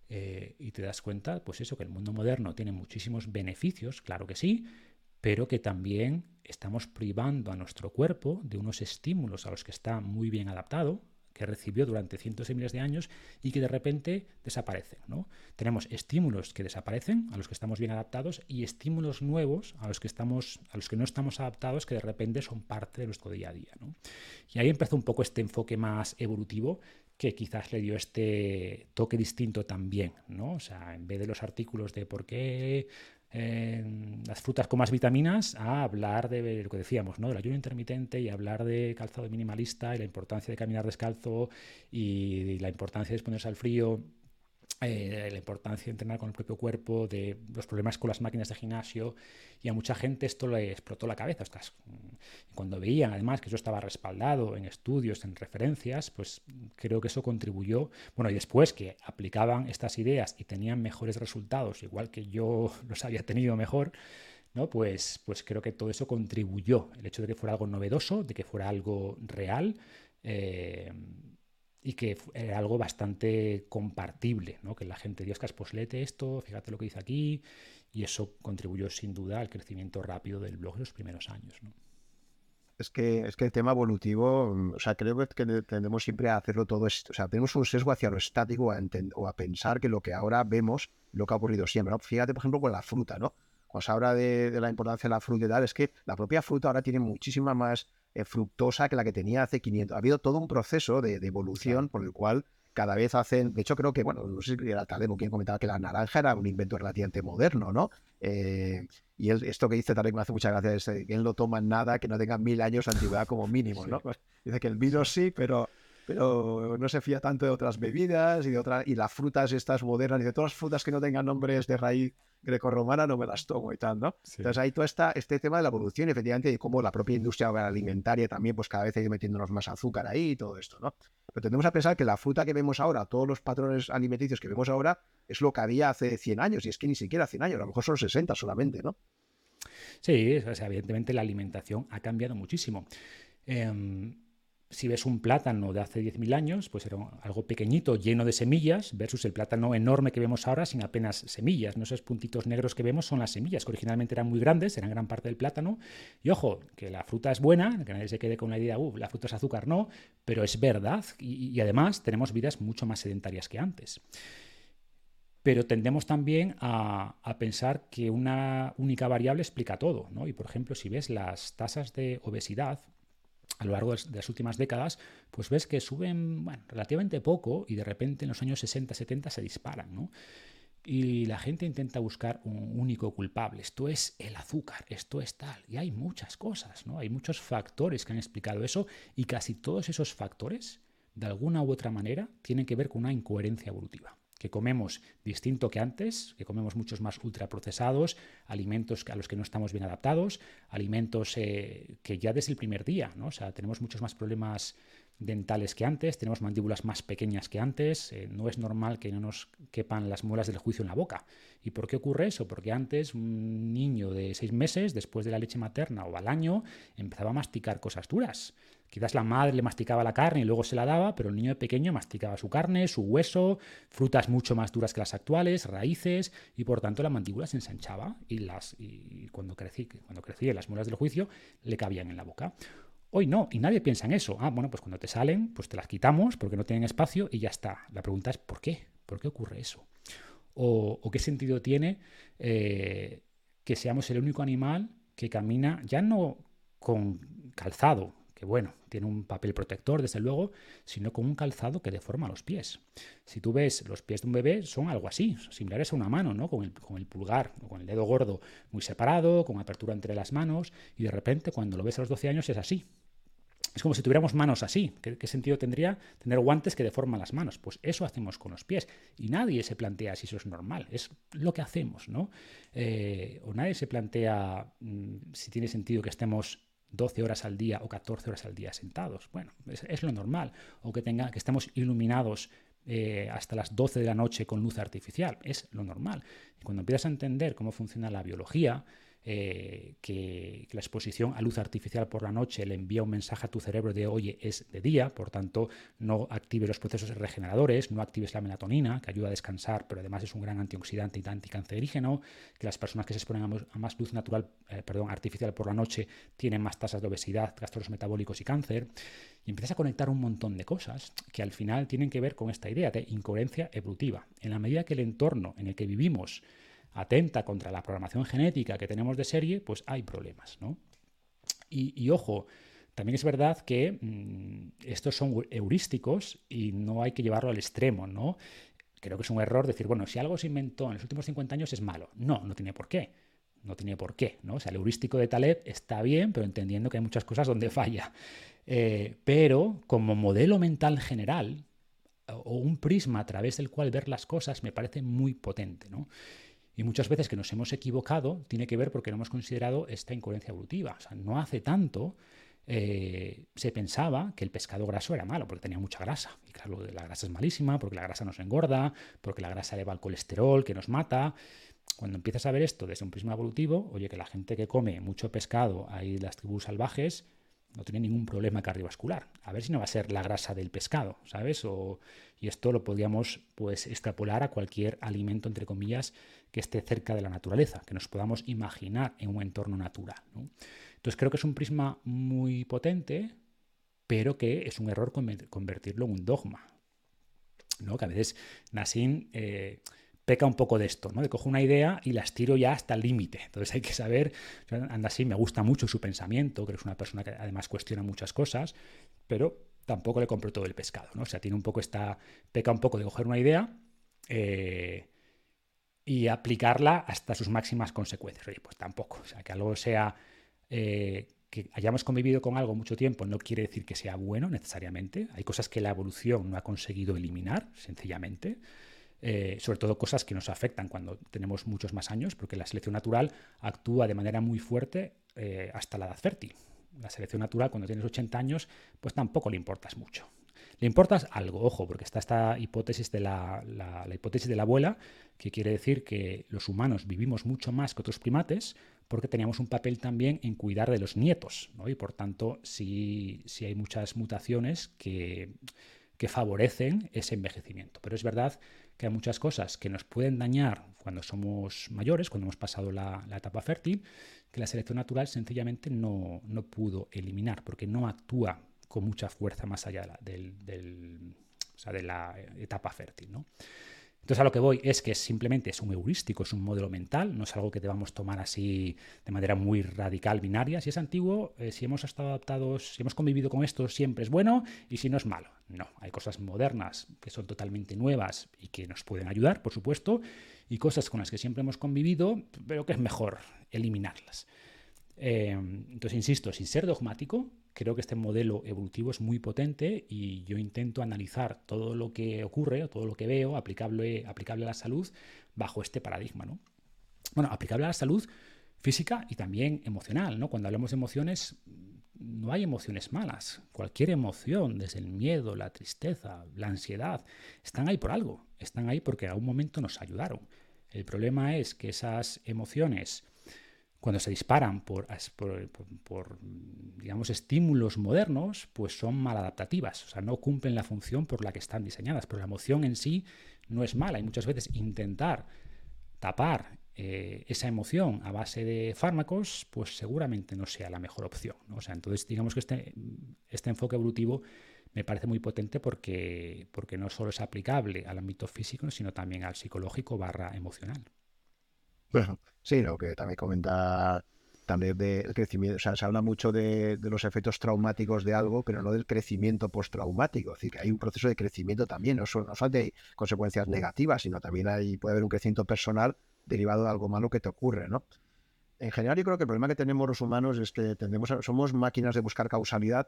eh, y te das cuenta, pues eso, que el mundo moderno tiene muchísimos beneficios, claro que sí, pero que también estamos privando a nuestro cuerpo de unos estímulos a los que está muy bien adaptado, que recibió durante cientos de miles de años y que de repente desaparecen. ¿no? Tenemos estímulos que desaparecen, a los que estamos bien adaptados, y estímulos nuevos a los que, estamos, a los que no estamos adaptados, que de repente son parte de nuestro día a día. ¿no? Y ahí empezó un poco este enfoque más evolutivo que quizás le dio este toque distinto también, ¿no? O sea, en vez de los artículos de por qué las frutas con más vitaminas a hablar de lo que decíamos, ¿no? del ayuno intermitente y hablar de calzado minimalista y la importancia de caminar descalzo y la importancia de exponerse al frío eh, la importancia de entrenar con el propio cuerpo, de los problemas con las máquinas de gimnasio, y a mucha gente esto le explotó la cabeza. cuando veían además que eso estaba respaldado en estudios, en referencias, pues creo que eso contribuyó. Bueno, y después que aplicaban estas ideas y tenían mejores resultados, igual que yo los había tenido mejor, ¿no? Pues, pues creo que todo eso contribuyó. El hecho de que fuera algo novedoso, de que fuera algo real. Eh, y que era algo bastante compartible, ¿no? que la gente, Dios, pues lete esto, fíjate lo que dice aquí, y eso contribuyó sin duda al crecimiento rápido del blog en los primeros años. ¿no? Es que, es que el tema evolutivo, o sea, creo que tendemos siempre a hacerlo todo esto. O sea, tenemos un sesgo hacia lo estático o a pensar que lo que ahora vemos, lo que ha ocurrido siempre. ¿no? Fíjate, por ejemplo, con la fruta, ¿no? Cuando se habla de, de la importancia de la fruta y tal, es que la propia fruta ahora tiene muchísima más eh, fructosa que la que tenía hace 500. Ha habido todo un proceso de, evolución por el cual cada vez hacen, de hecho creo que, bueno, no sé si era Taleb quien comentaba que la naranja era un invento relativamente moderno, ¿no? Eh, y esto que dice Taleb me hace mucha gracia, es que él no toma nada que no tenga mil años de antigüedad como mínimo, ¿no? Pues dice que el vino sí, pero pero no se fía tanto de otras bebidas y de otras y las frutas estas modernas y de todas las frutas que no tengan nombres de raíz grecorromana no me las tomo y tal, ¿no? Entonces ahí todo está este tema de la evolución, efectivamente, y cómo la propia industria alimentaria también, pues cada vez ha ido metiéndonos más azúcar ahí y todo esto, ¿no? Pero tenemos a pensar que la fruta que vemos ahora, todos los patrones alimenticios que vemos ahora, es lo que había hace 100 años, y es que ni siquiera 100 años, a lo mejor son 60 solamente, ¿no? Sí, o sea, evidentemente la alimentación ha cambiado muchísimo. Eh, si ves un plátano de hace 10.000 años, pues era algo pequeñito, lleno de semillas, versus el plátano enorme que vemos ahora sin apenas semillas. ¿no? Esos puntitos negros que vemos son las semillas, que originalmente eran muy grandes, eran gran parte del plátano. Y ojo, que la fruta es buena, que nadie se quede con la idea, uff, la fruta es azúcar, no, pero es verdad. Y, además tenemos vidas mucho más sedentarias que antes. pero tendemos también a, pensar que una única variable explica todo. ¿no? Y por ejemplo, si ves las tasas de obesidad a lo largo de las últimas décadas, pues ves que suben relativamente poco y de repente en los años 60-70 se disparan. ¿no? Y la gente intenta buscar un único culpable. Esto es el azúcar, esto es tal. Y hay muchas cosas, ¿no? Hay muchos factores que han explicado eso y casi todos esos factores, de alguna u otra manera, tienen que ver con una incoherencia evolutiva que comemos distinto que antes, que comemos muchos más ultraprocesados, alimentos a los que no estamos bien adaptados, alimentos eh, que ya desde el primer día, ¿no? O sea, tenemos muchos más problemas dentales que antes, tenemos mandíbulas más pequeñas que antes, eh, no es normal que no nos quepan las muelas del juicio en la boca. ¿Y por qué ocurre eso? Porque antes un niño de seis meses, después de la leche materna o al año, empezaba a masticar cosas duras. Quizás la madre le masticaba la carne y luego se la daba, pero el niño pequeño masticaba su carne, su hueso, frutas mucho más duras que las actuales, raíces, y por tanto la mandíbula se ensanchaba y, las, y cuando, crecí, cuando las muelas del juicio le cabían en la boca. Hoy no, y nadie piensa en eso. Ah, bueno, pues cuando te salen, pues te las quitamos porque no tienen espacio y ya está. La pregunta es ¿por qué? ¿Por qué ocurre eso? ¿O, qué sentido tiene eh, que seamos el único animal que camina ya no con calzado, bueno, tiene un papel protector, desde luego, sino con un calzado que deforma los pies. Si tú ves los pies de un bebé, son algo así, similares a una mano, ¿no? Con el, con el pulgar o con el dedo gordo muy separado, con apertura entre las manos, y de repente cuando lo ves a los 12 años es así. Es como si tuviéramos manos así. ¿Qué, sentido tendría tener guantes que deforman las manos? Pues eso hacemos con los pies. Y nadie se plantea si eso es normal. Es lo que hacemos, ¿no? Eh, o nadie se plantea mm, si tiene sentido que estemos 12 horas al día o 14 horas al día sentados. Bueno, es, lo normal. O que, tenga, que estemos iluminados eh, hasta las 12 de la noche con luz artificial. Es lo normal. Y cuando empiezas a entender cómo funciona la biología, eh, que, la exposición a luz artificial por la noche le envía un mensaje a tu cerebro de oye, es de día, por tanto no actives los procesos regeneradores, no actives la melatonina, que ayuda a descansar, pero además es un gran antioxidante y anticancerígeno, que las personas que se exponen a más luz natural, eh, perdón, artificial por la noche tienen más tasas de obesidad, trastornos metabólicos y cáncer. Y empiezas a conectar un montón de cosas que al final tienen que ver con esta idea de incoherencia evolutiva. En la medida que el entorno en el que vivimos atenta contra la programación genética que tenemos de serie, pues hay problemas, ¿no? Y, ojo, también es verdad que mm, estos son heurísticos y no hay que llevarlo al extremo, ¿no? Creo que es un error decir, bueno, si algo se inventó en los últimos 50 años es malo. No, no tiene por qué. No tiene por qué, ¿no? O sea, el heurístico de Taleb está bien, pero entendiendo que hay muchas cosas donde falla. Eh, pero como modelo mental general o un prisma a través del cual ver las cosas me parece muy potente, ¿no? Y muchas veces que nos hemos equivocado tiene que ver porque no hemos considerado esta incoherencia evolutiva. O sea, no hace tanto eh, se pensaba que el pescado graso era malo porque tenía mucha grasa. Y claro, la grasa es malísima porque la grasa nos engorda, porque la grasa eleva el colesterol que nos mata. Cuando empiezas a ver esto desde un prisma evolutivo, oye, que la gente que come mucho pescado, hay las tribus salvajes, no tiene ningún problema cardiovascular. A ver si no va a ser la grasa del pescado, ¿sabes? O, y esto lo podríamos pues, extrapolar a cualquier alimento, entre comillas, que esté cerca de la naturaleza, que nos podamos imaginar en un entorno natural. Entonces creo que es un prisma muy potente, pero que es un error convertirlo en un dogma. ¿no? Que a veces Nassim eh, peca un poco de esto, ¿no? de cojo una idea y la estiro ya hasta el límite. Entonces hay que saber, así, me gusta mucho su pensamiento, creo que es una persona que además cuestiona muchas cosas, pero tampoco le compro todo el pescado. ¿no? O sea, tiene un poco esta, peca un poco de coger una idea. Eh, y aplicarla hasta sus máximas consecuencias. Oye, pues tampoco. O sea, que algo sea eh, que hayamos convivido con algo mucho tiempo no quiere decir que sea bueno necesariamente. Hay cosas que la evolución no ha conseguido eliminar, sencillamente. Eh, sobre todo cosas que nos afectan cuando tenemos muchos más años, porque la selección natural actúa de manera muy fuerte eh, hasta la edad fértil. La selección natural, cuando tienes 80 años, pues tampoco le importas mucho. Le importas algo, ojo, porque está esta hipótesis de la, hipótesis de la abuela, que quiere decir que los humanos vivimos mucho más que otros primates porque teníamos un papel también en cuidar de los nietos, y por tanto sí, sí hay muchas mutaciones que, que favorecen ese envejecimiento. Pero es verdad que hay muchas cosas que nos pueden dañar cuando somos mayores, cuando hemos pasado la, la etapa fértil, que la selección natural sencillamente no, no pudo eliminar, porque no actúa con mucha fuerza más allá de la, del, de la etapa fértil. ¿no? Entonces a lo que voy es que simplemente es un heurístico, es un modelo mental, no es algo que debamos tomar así de manera muy radical, binaria. Si es antiguo, eh, si hemos estado adaptados, si hemos convivido con esto, siempre es bueno y si no es malo. No, hay cosas modernas que son totalmente nuevas y que nos pueden ayudar, por supuesto, y cosas con las que siempre hemos convivido, pero que es mejor eliminarlas. Eh, entonces, insisto, sin ser dogmático, creo que este modelo evolutivo es muy potente y yo intento analizar todo lo que ocurre, todo lo que veo aplicable, aplicable a la salud bajo este paradigma. ¿no? Bueno, aplicable a la salud física y también emocional. ¿no? Cuando hablamos de emociones, no hay emociones malas. Cualquier emoción, desde el miedo, la tristeza, la ansiedad, están ahí por algo. Están ahí porque a un momento nos ayudaron. El problema es que esas emociones cuando se disparan por, digamos, estímulos modernos, pues son maladaptativas, o sea, no cumplen la función por la que están diseñadas, pero la emoción en sí no es mala y muchas veces intentar tapar eh, esa emoción a base de fármacos, pues seguramente no sea la mejor opción. O sea, entonces digamos que este, este enfoque evolutivo me parece muy potente porque, porque no solo es aplicable al ámbito físico, sino también al psicológico barra emocional. Sí, lo que también comenta también del crecimiento, o sea, se habla mucho de, los efectos traumáticos de algo, pero no del crecimiento postraumático, es decir, que hay un proceso de crecimiento también, no, solo, no solamente hay consecuencias negativas, sino también hay, puede haber un crecimiento personal derivado de algo malo que te ocurre, ¿no? En general, yo creo que el problema que tenemos los humanos es que tendemos somos máquinas de buscar causalidad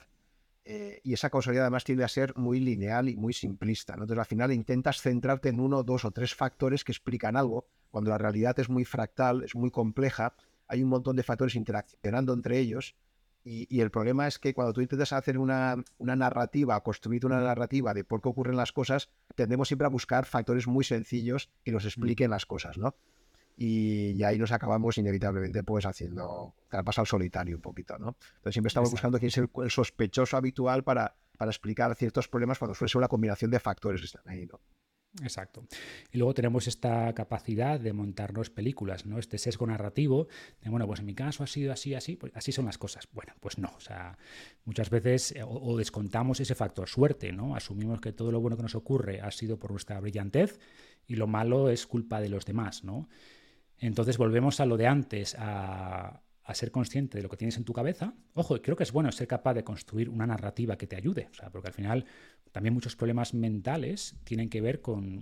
eh, y esa causalidad además tiende a ser muy lineal y muy simplista. ¿no? Entonces, al final intentas centrarte en uno, dos o tres factores que explican algo, cuando la realidad es muy fractal, es muy compleja, hay un montón de factores interaccionando entre ellos. Y, el problema es que cuando tú intentas hacer una, narrativa, construir una narrativa de por qué ocurren las cosas, tendemos siempre a buscar factores muy sencillos que nos expliquen las cosas, ¿no? Y, ahí nos acabamos inevitablemente pues haciendo pasa al solitario un poquito, ¿no? Entonces siempre estamos buscando quién es el, sospechoso habitual para, para explicar ciertos problemas cuando suele ser una combinación de factores que están ahí, ¿no? Exacto. Y luego tenemos esta capacidad de montarnos películas, ¿no? Este sesgo narrativo de, bueno, pues en mi caso ha sido así, así, pues así son las cosas. Bueno, pues no. O sea, muchas veces eh, o, descontamos ese factor suerte, ¿no? Asumimos que todo lo bueno que nos ocurre ha sido por nuestra brillantez y lo malo es culpa de los demás, ¿no? Entonces volvemos a lo de antes, a, ser consciente de lo que tienes en tu cabeza. Ojo, creo que es bueno ser capaz de construir una narrativa que te ayude, o sea, porque al final también muchos problemas mentales tienen que ver con,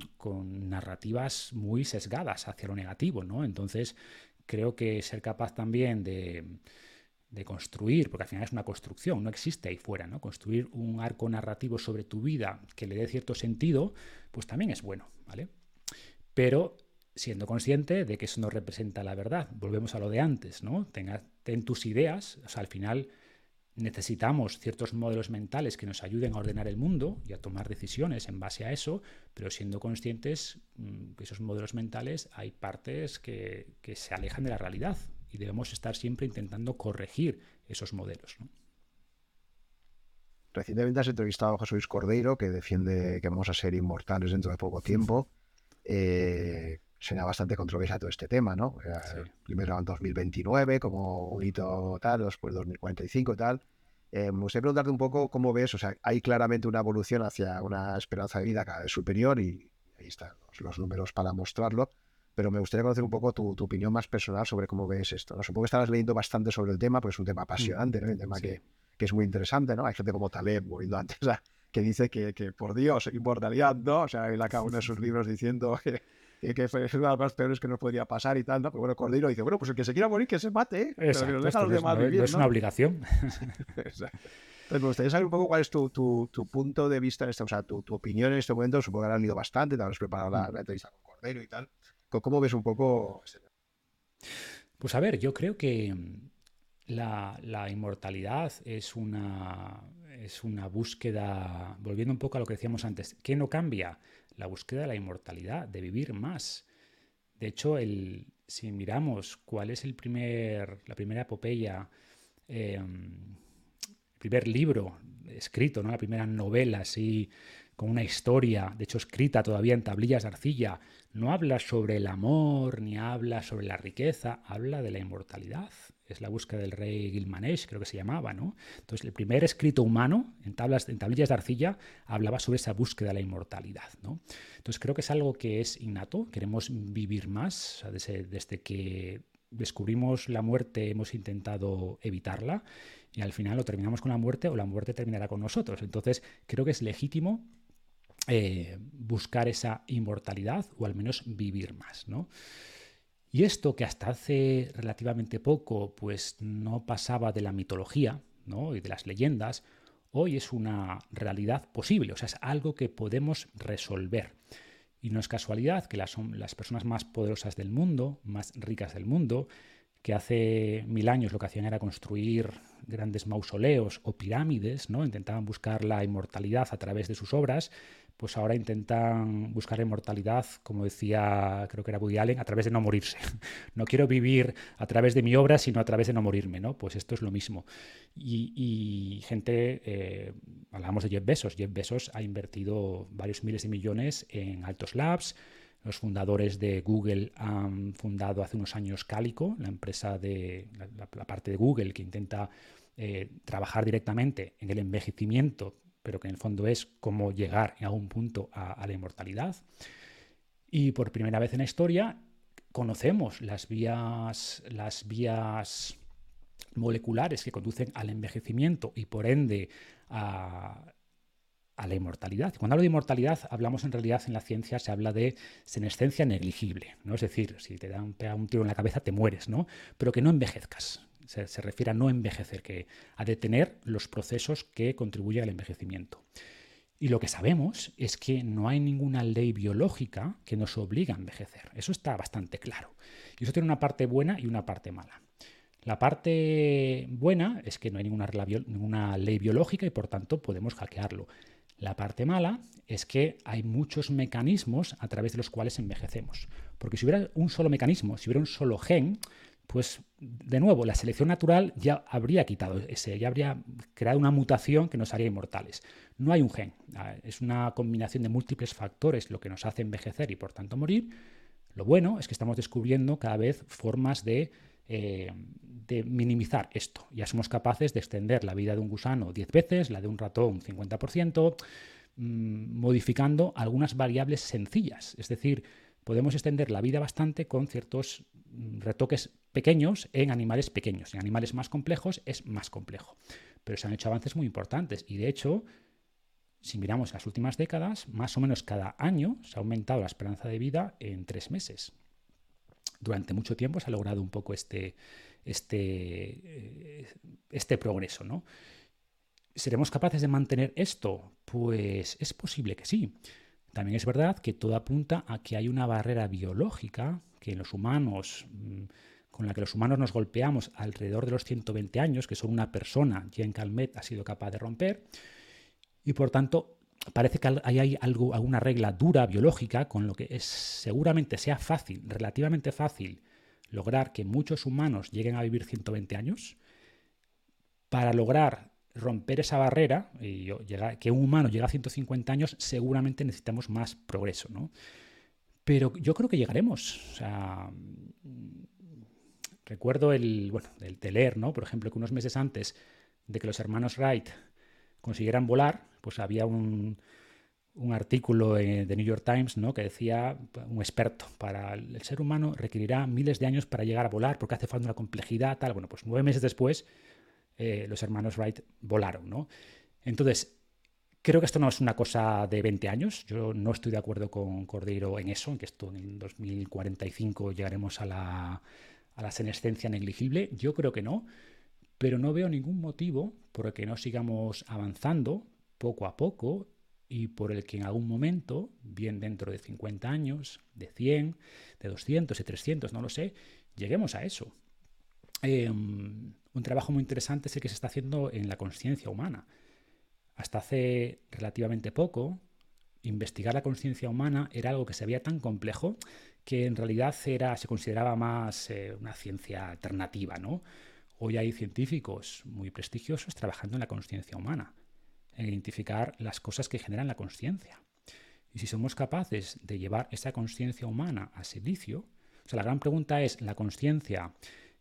narrativas muy sesgadas hacia lo negativo, ¿no? Entonces, creo que ser capaz también de, construir, porque al final es una construcción, no existe ahí fuera, ¿no? Construir un arco narrativo sobre tu vida que le dé cierto sentido, pues también es bueno, ¿vale? Pero siendo consciente de que eso no representa la verdad. Volvemos a lo de antes, ¿no? Tenga, ten tus ideas, o sea, al final necesitamos ciertos modelos mentales que nos ayuden a ordenar el mundo y a tomar decisiones en base a eso, pero siendo conscientes mm, que esos modelos mentales hay partes que, se alejan de la realidad y debemos estar siempre intentando corregir esos modelos. Recientemente has entrevistado a José Luis Cordeiro, que defiende que vamos a ser inmortales dentro de poco tiempo. Eh, será bastante controversial todo este tema, ¿no? Primero en 2029 como un hito tal, después 2045 y tal. Eh, me gustaría preguntarte un poco cómo ves, o sea, hay claramente una evolución hacia una esperanza de vida cada vez superior y ahí están los, números para mostrarlo, pero me gustaría conocer un poco tu, opinión más personal sobre cómo ves esto. ¿no? Supongo que estabas leyendo bastante sobre el tema, pues es un tema apasionante, ¿no? un tema que, que, es muy interesante, ¿no? Hay gente como Taleb, muriendo antes, que dice que, que, por Dios, inmortalidad, ¿no? O sea, él acaba uno de sus libros diciendo que que fue una de las más peores que nos podría pasar y tal, ¿no? Pero bueno, Cordero dice, bueno, pues el que se quiera morir, que se mate, ¿eh? pero que nos deja a los demás no, vivir, no es una obligación. Exacto. Entonces, me gustaría saber un poco cuál es tu, tu, tu punto de vista en este, o sea, tu, tu, opinión en este momento. Supongo que han ido bastante, te has preparado la, la, entrevista con Cordero y tal. ¿Cómo ves un poco? Este pues a ver, yo creo que la, la, inmortalidad es una, es una búsqueda, volviendo un poco a lo que decíamos antes, ¿qué no cambia? La búsqueda de la inmortalidad, de vivir más. De hecho, el, si miramos cuál es el primer, la primera epopeya, em, el primer libro escrito, ¿no? la primera novela así, con una historia, de hecho escrita todavía en tablillas de arcilla, no habla sobre el amor ni habla sobre la riqueza, habla de la inmortalidad. Es la búsqueda del rey Gilmanesh, creo que se llamaba, ¿no? Entonces, el primer escrito humano en, tablas, en tablillas de arcilla hablaba sobre esa búsqueda de la inmortalidad, ¿no? Entonces, creo que es algo que es innato, queremos vivir más, desde, desde que descubrimos la muerte hemos intentado evitarla y al final o terminamos con la muerte o la muerte terminará con nosotros. Entonces, creo que es legítimo eh, buscar esa inmortalidad o al menos vivir más, ¿no? Y esto que hasta hace relativamente poco pues no pasaba de la mitología ¿no? y de las leyendas, hoy es una realidad posible, o sea, es algo que podemos resolver. Y no es casualidad que las, las personas más poderosas del mundo, más ricas del mundo, que hace mil años lo que hacían era construir grandes mausoleos o pirámides, ¿no? intentaban buscar la inmortalidad a través de sus obras, pues ahora intentan buscar inmortalidad, como decía, creo que era Woody Allen, a través de no morirse. No quiero vivir a través de mi obra, sino a través de no morirme, ¿no? Pues esto es lo mismo. Y, gente, eh, hablamos de Jeff Bezos, Jeff Bezos ha invertido varios miles de millones en Altos Labs, los fundadores de Google han fundado hace unos años Calico, la empresa de la, parte de Google que intenta eh, trabajar directamente en el envejecimiento pero que en el fondo es cómo llegar en algún punto a, la inmortalidad. Y por primera vez en la historia conocemos las vías, las vías moleculares que conducen al envejecimiento y por ende a, la inmortalidad. Cuando hablo de inmortalidad, hablamos en realidad en la ciencia, se habla de senescencia negligible, ¿no? Es decir, si te dan un tiro en la cabeza, te mueres, ¿no? Pero que no envejezcas se, refiere a no envejecer, que a detener los procesos que contribuyen al envejecimiento. Y lo que sabemos es que no hay ninguna ley biológica que nos obligue a envejecer. Eso está bastante claro. Y eso tiene una parte buena y una parte mala. La parte buena es que no hay ninguna, ninguna ley biológica y por tanto podemos hackearlo. La parte mala es que hay muchos mecanismos a través de los cuales envejecemos. Porque si hubiera un solo mecanismo, si hubiera un solo gen, pues de nuevo, la selección natural ya habría quitado ese, ya habría creado una mutación que nos haría inmortales. No hay un gen, es una combinación de múltiples factores lo que nos hace envejecer y por tanto morir. Lo bueno es que estamos descubriendo cada vez formas de, eh, minimizar esto. Ya somos capaces de extender la vida de un gusano 10 veces, la de un ratón 50%, mm, modificando algunas variables sencillas. Es decir, podemos extender la vida bastante con ciertos mm, retoques pequeños en animales pequeños. En animales más complejos es más complejo. Pero se han hecho avances muy importantes y de hecho, si miramos las últimas décadas, más o menos cada año se ha aumentado la esperanza de vida en tres meses. Durante mucho tiempo se ha logrado un poco este, este, eh, este progreso. ¿no? ¿Seremos capaces de mantener esto? Pues es posible que sí. También es verdad que todo apunta a que hay una barrera biológica que los humanos, mm, con la que los humanos nos golpeamos alrededor de los 120 años, que son una persona, Jean Calmet ha sido capaz de romper, y por tanto parece que hay algo, alguna regla dura biológica con lo que es, seguramente sea fácil, relativamente fácil, lograr que muchos humanos lleguen a vivir 120 años. Para lograr romper esa barrera y que un humano llegue a 150 años, seguramente necesitamos más progreso, ¿no? Pero yo creo que llegaremos. recuerdo el, bueno, el de ¿no? Por ejemplo, que unos meses antes de que los hermanos Wright consiguieran volar, pues había un, un artículo de New York Times ¿no? que decía un experto, para el ser humano requerirá miles de años para llegar a volar porque hace falta una complejidad, tal. Bueno, pues nueve meses después eh, los hermanos Wright volaron. ¿no? Entonces, creo que esto no es una cosa de 20 años. Yo no estoy de acuerdo con Cordero en eso, en que esto en 2045 llegaremos a la, a la senescencia negligible. Yo creo que no, pero no veo ningún motivo por el que no sigamos avanzando poco a poco y por el que en algún momento, bien dentro de 50 años, de 100, de 200, de 300, no lo sé, lleguemos a eso. Em, un trabajo muy interesante es el que se está haciendo en la conciencia humana. Hasta hace relativamente poco, investigar la conciencia humana era algo que se veía tan complejo que en realidad era, se consideraba más eh, una ciencia alternativa. ¿no? Hoy hay científicos muy prestigiosos trabajando en la conciencia humana, en identificar las cosas que generan la conciencia. Y si somos capaces de llevar esa conciencia humana a servicio, o sea, la gran pregunta es, ¿la conciencia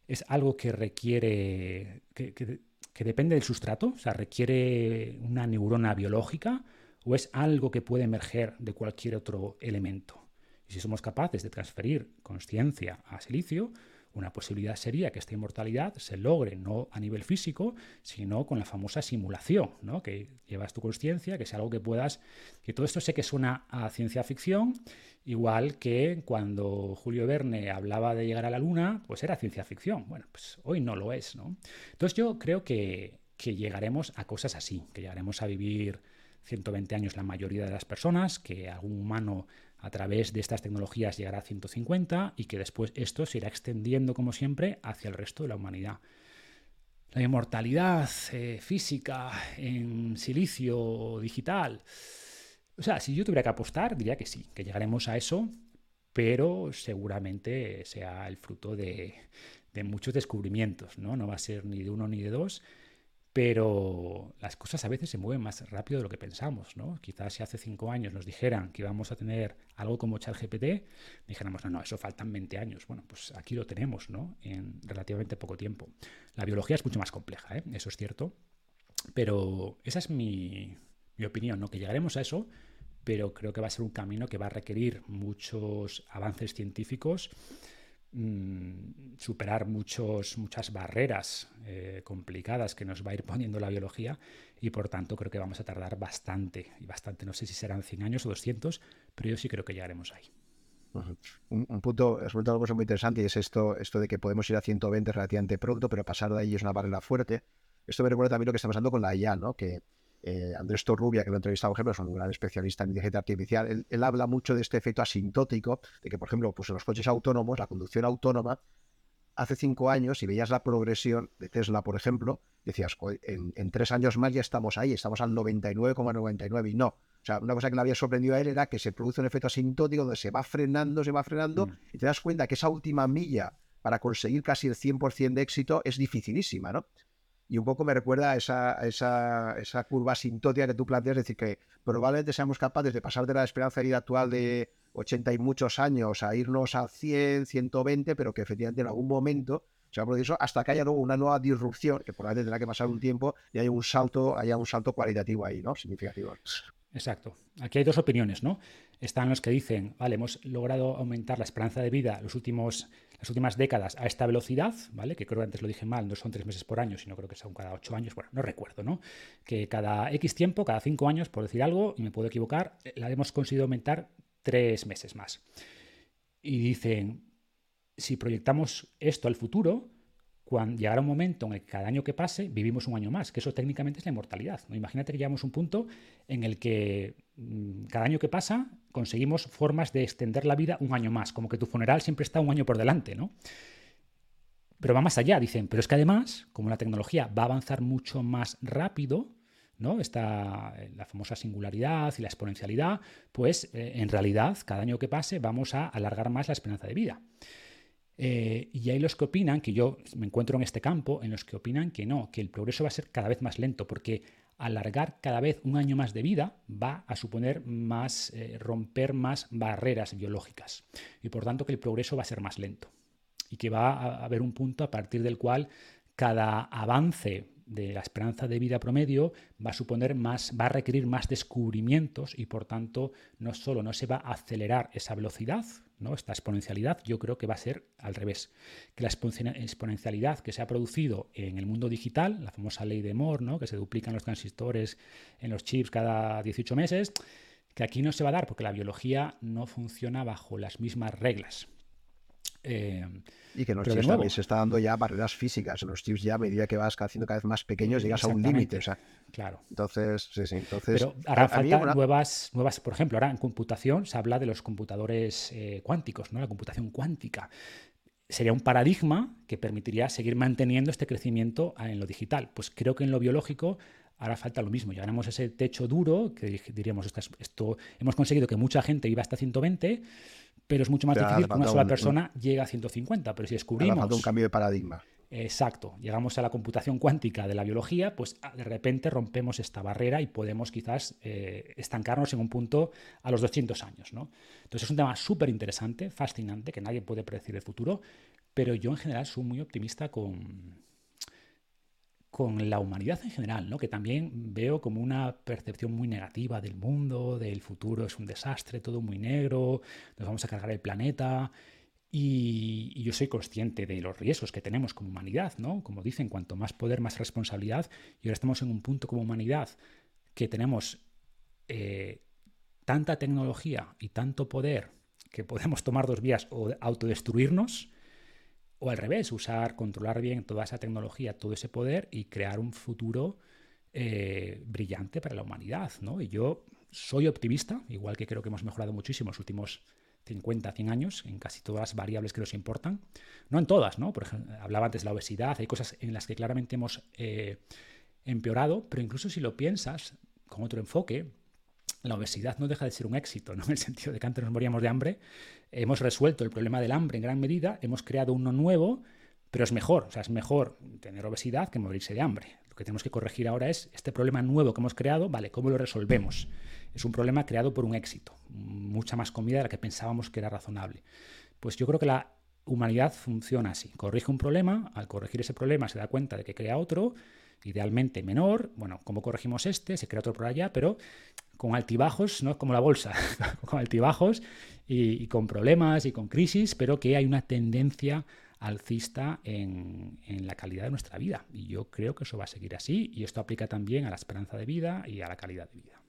es algo que requiere, que, que depende del sustrato, o sea, requiere una neurona biológica o es algo que puede emerger de cualquier otro elemento. Y si somos capaces de transferir conciencia a silicio, una posibilidad sería que esta inmortalidad se logre no a nivel físico, sino con la famosa simulación, ¿no? que llevas tu conciencia, que sea algo que puedas... Que todo esto sé que suena a ciencia ficción, igual que cuando Julio Verne hablaba de llegar a la Luna, pues era ciencia ficción. Bueno, pues hoy no lo es. ¿no? Entonces yo creo que, que llegaremos a cosas así, que llegaremos a vivir 120 años la mayoría de las personas, que algún humano a través de estas tecnologías llegará a 150 y que después esto se irá extendiendo, como siempre, hacia el resto de la humanidad. La inmortalidad eh, física en silicio digital. O sea, si yo tuviera que apostar, diría que sí, que llegaremos a eso, pero seguramente sea el fruto de, de muchos descubrimientos, ¿no? No va a ser ni de uno ni de dos, pero las cosas a veces se mueven más rápido de lo que pensamos, ¿no? Quizás si hace cinco años nos dijeran que íbamos a tener algo como ChatGPT, dijéramos, no, no, eso faltan 20 años. Bueno, pues aquí lo tenemos, ¿no? En relativamente poco tiempo. La biología es mucho más compleja, ¿eh? Eso es cierto. Pero esa es mi, mi opinión, ¿no? Que llegaremos a eso, pero creo que va a ser un camino que va a requerir muchos avances científicos Mm, superar muchos, muchas barreras eh, complicadas que nos va a ir poniendo la biología y por tanto creo que vamos a tardar bastante, y bastante, no sé si serán 100 años o 200, pero yo sí creo que llegaremos ahí. un, punto, es una cosa muy interesante y es esto, esto de que podemos ir a 120 relativamente pronto, pero pasar de ahí es una barrera fuerte. Esto me recuerda también lo que está pasando con la IA, ¿no? que eh, Andrés Torrubia, que lo he entrevistado, por ejemplo, es un gran especialista en inteligencia artificial, él, habla mucho de este efecto asintótico, de que, por ejemplo, pues en los coches autónomos, la conducción autónoma, hace cinco años, si veías la progresión de Tesla, por ejemplo, decías, en, tres años más ya estamos ahí, estamos al 99,99 y no. O sea, una cosa que le había sorprendido a él era que se produce un efecto asintótico donde se va frenando, se va frenando, mm. y te das cuenta que esa última milla para conseguir casi el 100% de éxito es dificilísima, ¿no? Y un poco me recuerda a esa, esa, esa curva asintótica que tú planteas, es decir, que probablemente seamos capaces de pasar de la esperanza de vida actual de 80 y muchos años a irnos a 100, 120, pero que efectivamente en algún momento se va a producir eso hasta que haya luego una nueva disrupción, que probablemente tendrá que pasar un tiempo y haya un salto, haya un salto cualitativo ahí, ¿no? Significativo. Exacto. Aquí hay dos opiniones, ¿no? Están los que dicen, vale, hemos logrado aumentar la esperanza de vida los las últimas décadas a esta velocidad, ¿vale? Que creo que antes lo dije mal, no son tres meses por año, sino creo que son cada ocho años, bueno, no recuerdo, ¿no? Que cada X tiempo, cada cinco años, por decir algo, y me puedo equivocar, la hemos conseguido aumentar tres meses más. Y dicen, si proyectamos esto al futuro, cuando llegará un momento en el que cada año que pase vivimos un año más, que eso técnicamente es la inmortalidad. ¿no? Imagínate que llegamos a un punto en el que mm, cada año que pasa conseguimos formas de extender la vida un año más, como que tu funeral siempre está un año por delante, ¿no? Pero va más allá, dicen, pero es que además, como la tecnología va a avanzar mucho más rápido, ¿no? Está eh, la famosa singularidad y la exponencialidad, pues eh, en realidad cada año que pase vamos a alargar más la esperanza de vida. Eh, y hay los que opinan, que yo me encuentro en este campo, en los que opinan que no, que el progreso va a ser cada vez más lento, porque alargar cada vez un año más de vida va a suponer más, eh, romper más barreras biológicas. Y por tanto que el progreso va a ser más lento. Y que va a haber un punto a partir del cual cada avance de la esperanza de vida promedio va a suponer más, va a requerir más descubrimientos y por tanto no solo no se va a acelerar esa velocidad, ¿no? esta exponencialidad, yo creo que va a ser al revés, que la exponencialidad que se ha producido en el mundo digital, la famosa ley de Moore, ¿no? que se duplican los transistores en los chips cada 18 meses, que aquí no se va a dar porque la biología no funciona bajo las mismas reglas. Eh, y que en los chips también se está dando ya barreras físicas. En los chips ya a medida que vas haciendo cada vez más pequeños llegas a un límite. claro. Entonces, sí, sí. Entonces, Pero hará falta nuevas, nuevas, por ejemplo, ahora en computación se habla de los computadores eh, cuánticos, ¿no? La computación cuántica. Sería un paradigma que permitiría seguir manteniendo este crecimiento en lo digital. Pues creo que en lo biológico hará falta lo mismo. Llegaremos a ese techo duro que diríamos, esto, hemos conseguido que mucha gente viva hasta 120 pero es mucho más difícil que una sola persona llegue a 150. Pero si descubrimos. un cambio de paradigma. exacto, llegamos a la computación cuántica de la biología, pues ah, de repente rompemos esta barrera y podemos quizás eh, estancarnos en un punto a los 200 años. ¿no? Entonces es un tema súper interesante, fascinante, que nadie puede predecir el futuro, pero yo en general soy muy optimista con, con la humanidad en general, ¿no? que también veo como una percepción muy negativa del mundo, del futuro es un desastre, todo muy negro, nos vamos a cargar el planeta. Y, yo soy consciente de los riesgos que tenemos como humanidad, ¿no? Como dicen, cuanto más poder, más responsabilidad. Y ahora estamos en un punto como humanidad que tenemos eh, tanta tecnología y tanto poder que podemos tomar dos vías o autodestruirnos o al revés, usar, controlar bien toda esa tecnología, todo ese poder y crear un futuro eh, brillante para la humanidad. ¿no? Y yo soy optimista, igual que creo que hemos mejorado muchísimo los últimos 50, 100 años, en casi todas las variables que nos importan. No en todas, ¿no? Por ejemplo, hablaba antes de la obesidad, hay cosas en las que claramente hemos eh, empeorado, pero incluso si lo piensas con otro enfoque, la obesidad no deja de ser un éxito, ¿no? en el sentido de que antes nos moríamos de hambre. Hemos resuelto el problema del hambre en gran medida, hemos creado uno nuevo, pero es mejor, o sea, es mejor tener obesidad que morirse de hambre. Lo que tenemos que corregir ahora es este problema nuevo que hemos creado, vale, ¿cómo lo resolvemos? Es un problema creado por un éxito, mucha más comida de la que pensábamos que era razonable. Pues yo creo que la humanidad funciona así, corrige un problema, al corregir ese problema se da cuenta de que crea otro, idealmente menor, bueno, ¿cómo corregimos este? Se crea otro por allá, pero con altibajos, ¿no? Como la bolsa, con altibajos y, con problemas y con crisis, pero que hay una tendencia alcista en, en, la calidad de nuestra vida. Y yo creo que eso va a seguir así y esto aplica también a la esperanza de vida y a la calidad de vida.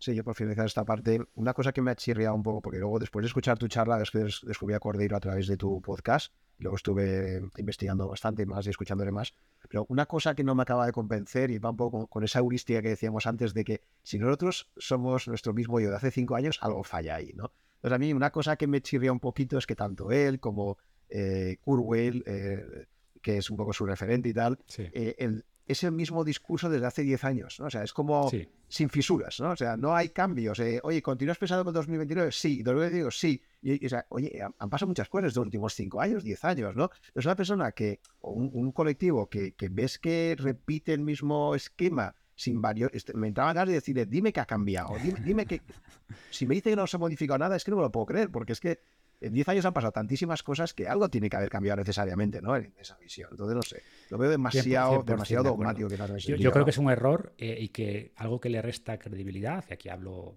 Sí, yo por finalizar esta parte, una cosa que me ha chirriado un poco, porque luego después de escuchar tu charla, descubrí a Cordeiro a través de tu podcast, luego estuve investigando bastante más y escuchándole más, pero una cosa que no me acaba de convencer y va un poco con, esa heurística que decíamos antes de que si nosotros somos nuestro mismo yo de hace cinco años, algo falla ahí, ¿no? Entonces a mí una cosa que me chirría un poquito es que tanto él como eh, Kurzweil, eh, que es un poco su referente y tal, eh, el, es el mismo discurso desde hace 10 años, ¿no? O sea, es como sin fisuras, ¿no? O sea, no hay cambios. Eh, oye, ¿continúas pensando con 2029? Sí. 2022, sí. Y, o sea, oye, han, pasado muchas cosas en los últimos 5 años, 10 años, ¿no? Es una persona que, o un, colectivo que, ves que repite el mismo esquema sin varios... Me entraba ganas de decirle, dime que ha cambiado, dime, dime que... Si me dice que no se ha modificado nada, es que no me lo puedo creer, porque es que en 10 años han pasado tantísimas cosas que algo tiene que haber cambiado necesariamente, ¿no? En esa visión. Entonces, no sé, lo veo demasiado, demasiado dogmático. yo, yo, creo que es un error eh, y que algo que le resta credibilidad, y aquí hablo,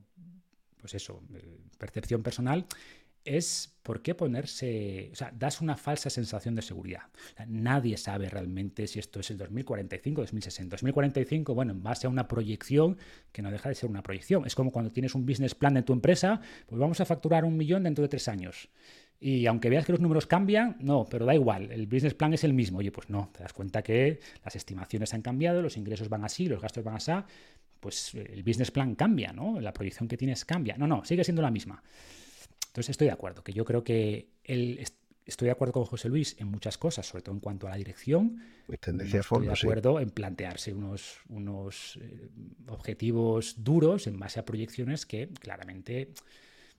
pues eso, percepción personal, es por qué ponerse, o sea, das una falsa sensación de seguridad. nadie sabe realmente si esto es el 2045 o 2060. 2045, bueno, en base a una proyección que no deja de ser una proyección. Es como cuando tienes un business plan en tu empresa, pues vamos a facturar un millón dentro de tres años. Y aunque veas que los números cambian, no, pero da igual, el business plan es el mismo. Oye, pues no, te das cuenta que las estimaciones han cambiado, los ingresos van así, los gastos van así, pues el business plan cambia, ¿no? La proyección que tienes cambia. No, no, sigue siendo la misma. Entonces estoy de acuerdo, que yo creo que él, estoy de acuerdo con José Luis en muchas cosas, sobre todo en cuanto a la dirección. Pues estoy de acuerdo en plantearse unos, unos eh, objetivos duros en base a proyecciones que claramente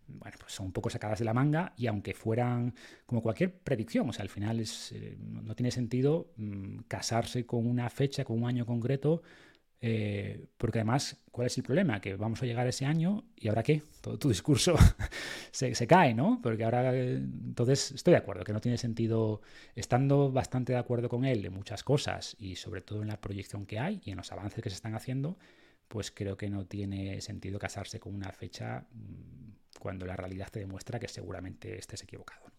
bueno, pues son un poco sacadas de la manga y aunque fueran como cualquier predicción, o sea, al final eh, no tiene sentido mm, casarse con una fecha, con un año concreto, eh, porque además, ¿cuál es el problema? Que vamos a llegar ese año y ahora qué? Todo tu discurso se, cae, ¿no? Porque ahora, entonces, estoy de acuerdo, que no tiene sentido, estando bastante de acuerdo con él en muchas cosas y sobre todo en la proyección que hay y en los avances que se están haciendo, pues creo que no tiene sentido casarse con una fecha mm, cuando la realidad te demuestra que seguramente estés equivocado.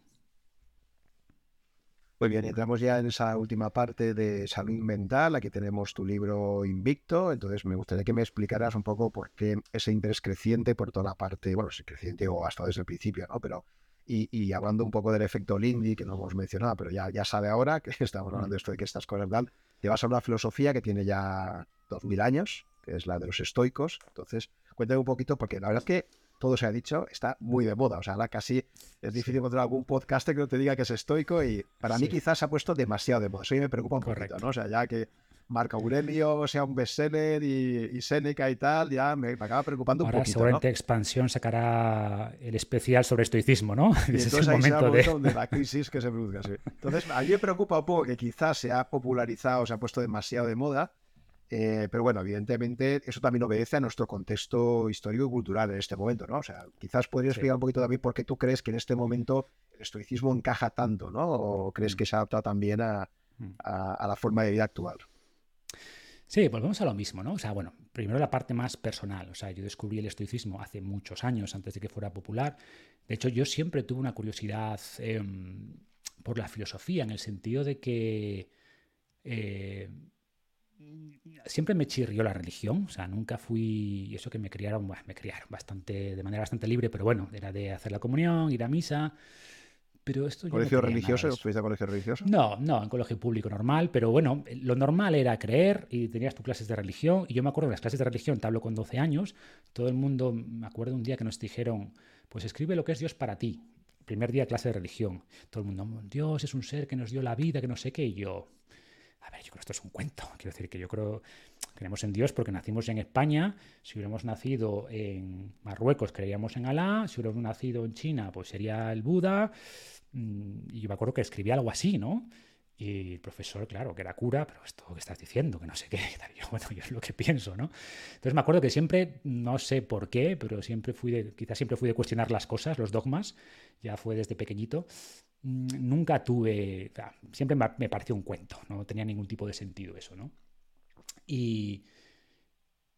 Muy bien, entramos ya en esa última parte de salud mental. Aquí tenemos tu libro Invicto. Entonces, me gustaría que me explicaras un poco por qué ese interés creciente por toda la parte, bueno, es creciente o hasta desde el principio, ¿no? Pero, y, hablando un poco del efecto Lindy, que no hemos mencionado, pero ya, ya sabe ahora que estamos hablando de esto de que estas cosas dan, te vas a una filosofía que tiene ya 2000 años, que es la de los estoicos. Entonces, cuéntame un poquito, porque la verdad es que todo se ha dicho, está muy de moda. O sea, ahora casi es difícil encontrar algún podcaster que no te diga que es estoico y para mí quizás se ha puesto demasiado de moda. Eso me preocupa un poquito, ¿no? O sea, ya que Marco Aurelio sea un bestseller y, y Seneca y tal, ya me, acaba preocupando un Ahora, poquito. Seguramente Expansión sacará el especial sobre estoicismo, ¿no? Y entonces es el momento, de... la crisis que se produzca. Sí. Entonces, a mí me preocupa un poco que quizás se ha popularizado, se ha puesto demasiado de moda eh, pero bueno, evidentemente eso también obedece a nuestro contexto histórico y cultural en este momento, ¿no? O sea, quizás podrías explicar un poquito también por qué tú crees que en este momento el estoicismo encaja tanto, ¿no? O crees mm. que se adapta también mm. a, a, la forma de vida actual. Sí, volvemos a lo mismo, ¿no? O sea, bueno, primero la parte más personal. O sea, yo descubrí el estoicismo hace muchos años, antes de que fuera popular. De hecho, yo siempre tuve una curiosidad em, por la filosofía, en el sentido de que eh, siempre me chirrió la religión, o sea, nunca fui, eso que me criaron, me criaron bastante, de manera bastante libre, pero bueno, era de hacer la comunión, ir a misa, pero esto ¿Colegio religioso? ¿Fuiste a colegio religioso? No, no, en colegio público normal, pero bueno, lo normal era creer y tenías tus clases de religión, y yo me acuerdo de las clases de religión, te hablo con 12 años, todo el mundo, me acuerdo un día que nos dijeron, pues escribe lo que es Dios para ti, primer día clase de religión, todo el mundo, Dios es un ser que nos dio la vida, que no sé qué, y yo, a ver, yo creo que esto es un cuento. Quiero decir que yo creo, creemos en Dios porque nacimos en España. Si hubiéramos nacido en Marruecos, creíamos en Alá. Si hubiéramos nacido en China, pues sería el Buda. Mm, y yo me acuerdo que escribía algo así, ¿no? Y el profesor, claro, que era cura, pero esto que estás diciendo, que no sé qué. Yo, bueno, yo es lo que pienso, ¿no? Entonces me acuerdo que siempre, no sé por qué, pero siempre fui de, quizás siempre fui de cuestionar las cosas, los dogmas, ya fue desde pequeñito. Mm, nunca tuve, siempre me pareció un cuento, no tenía ningún tipo de sentido eso, ¿no? Y,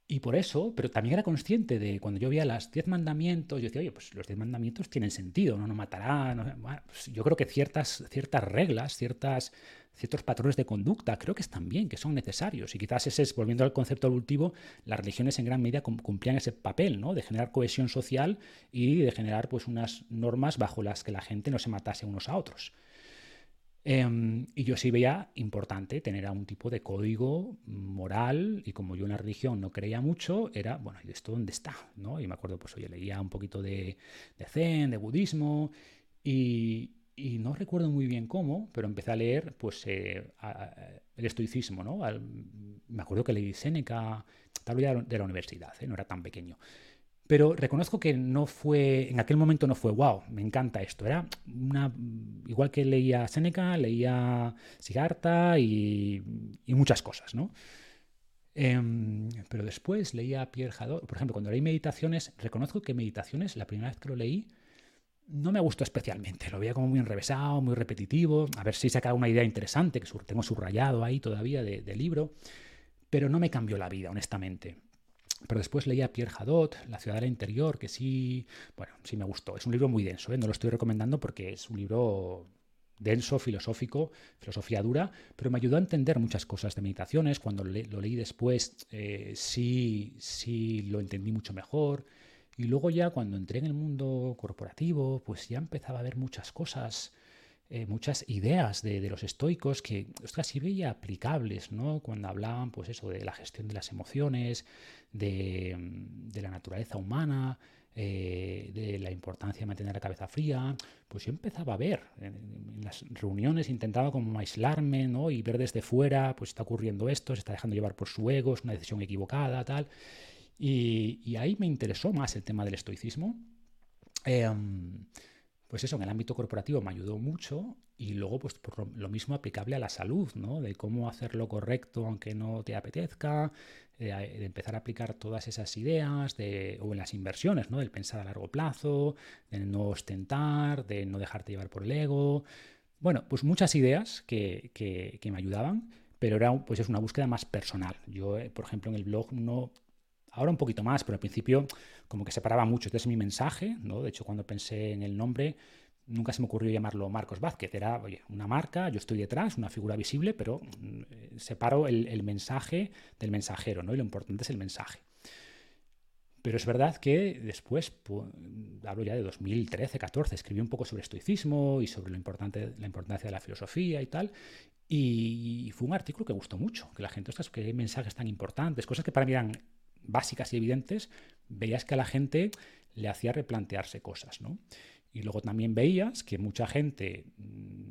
y por eso, pero también era consciente de cuando yo veía las diez mandamientos, yo decía, oye, pues los diez mandamientos tienen sentido, no, no matará. Pues yo creo que ciertas, ciertas reglas, ciertas, ciertos patrones de conducta, creo que están bien, que son necesarios. Y quizás ese es, volviendo al concepto último, las religiones en gran medida cumplían ese papel, ¿no? De generar cohesión social y de generar pues unas normas bajo las que la gente no se matase unos a otros. Em, y yo sí veía importante tener un tipo de código moral y como yo en la religión no creía mucho, era, bueno, ¿y esto dónde está? ¿no? Y me acuerdo, pues oye, leía un poquito de, zen, de budismo y, no recuerdo muy bien cómo, pero empecé a leer pues eh, el estoicismo, ¿no? me acuerdo que leí Séneca, tal vez de la universidad, ¿eh? no era tan pequeño. Pero reconozco que no fue, en aquel momento no fue, wow, me encanta esto. Era una, igual que leía Seneca, leía Siddhartha y, muchas cosas, ¿no? Em, pero después leía Pierre Hadot, por ejemplo, cuando leí Meditaciones, reconozco que Meditaciones, la primera vez que lo leí, no me gustó especialmente. Lo veía como muy enrevesado, muy repetitivo. A ver si sacaba una idea interesante, que tengo subrayado ahí todavía del libro. Pero no me cambió la vida, honestamente. Pero después leía Pierre Hadot, La ciudad del interior, que sí, bueno, sí me gustó. Es un libro muy denso, ¿eh? no lo estoy recomendando porque es un libro denso, filosófico, filosofía dura, pero me ayudó a entender muchas cosas de meditaciones. Cuando lo leí después, eh, sí, sí lo entendí mucho mejor. Y luego ya cuando entré en el mundo corporativo, pues ya empezaba a ver muchas cosas eh, muchas ideas de, los estoicos que casi veía aplicables, ¿no? Cuando hablaban, pues eso, de la gestión de las emociones, de, la naturaleza humana, eh, de la importancia de mantener la cabeza fría, pues yo empezaba a ver, en, las reuniones intentaba como aislarme, ¿no? Y ver desde fuera, pues está ocurriendo esto, se está dejando llevar por su ego, es una decisión equivocada, tal. Y, ahí me interesó más el tema del estoicismo. Em, pues eso, en el ámbito corporativo me ayudó mucho y luego pues por lo mismo aplicable a la salud, ¿no? De cómo hacer lo correcto aunque no te apetezca, de empezar a aplicar todas esas ideas, de, o en las inversiones, ¿no? Del pensar a largo plazo, de no ostentar, de no dejarte llevar por el ego. Bueno, pues muchas ideas que, que, me ayudaban, pero era pues es una búsqueda más personal. Yo, eh, por ejemplo, en el blog no Ahora un poquito más, pero al principio como que separaba mucho. Entonces mi mensaje, ¿no? De hecho, cuando pensé en el nombre, nunca se me ocurrió llamarlo Marcos Vázquez. Era, una marca, yo estoy detrás, una figura visible, pero mm, separo el, mensaje del mensajero, ¿no? Y lo importante es el mensaje. Pero es verdad que después, hablo ya de 2013, 14, escribí un poco sobre estoicismo y sobre lo importante, la importancia de la filosofía y tal. Y fue un artículo que gustó mucho, que la gente, ostras, que mensajes tan importantes, cosas que para mí eran básicas y evidentes, veías que a la gente le hacía replantearse cosas, ¿no? Y luego también veías que mucha gente mm,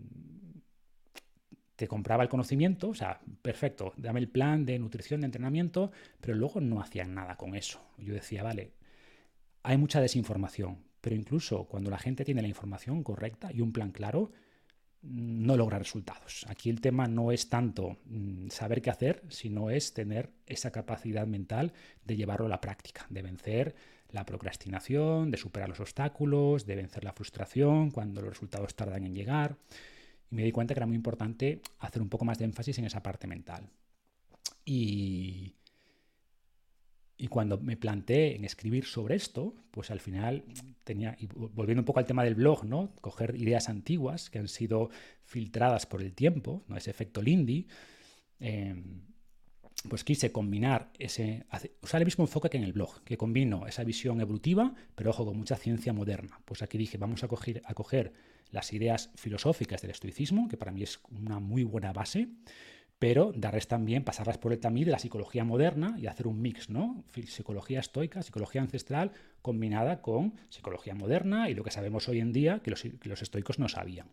te compraba el conocimiento, o sea, perfecto, dame el plan de nutrición, de entrenamiento, pero luego no hacían nada con eso. Yo decía, vale, hay mucha desinformación, pero incluso cuando la gente tiene la información correcta y un plan claro, no logra resultados. Aquí el tema no es tanto mm, saber qué hacer, sino es tener esa capacidad mental de llevarlo a la práctica, de vencer la procrastinación, de superar los obstáculos, de vencer la frustración cuando los resultados tardan en llegar. Y me di cuenta que era muy importante hacer un poco más de énfasis en esa parte mental. Y, y cuando me planteé en escribir sobre esto, pues al final tenía, y volviendo un poco al tema del blog, ¿no? Coger ideas antiguas que han sido filtradas por el tiempo, ¿no? Ese efecto Lindy, em, pues quise combinar ese, usar el mismo enfoque que en el blog, que combino esa visión evolutiva, pero ojo, con mucha ciencia moderna. Pues aquí dije, vamos a coger, a coger las ideas filosóficas del estoicismo, que para mí es una muy buena base, pero darles también, pasarlas por el tamiz de la psicología moderna y hacer un mix, ¿no? Psicología estoica, psicología ancestral, combinada con psicología moderna y lo que sabemos hoy en día que los, estoicos no sabían.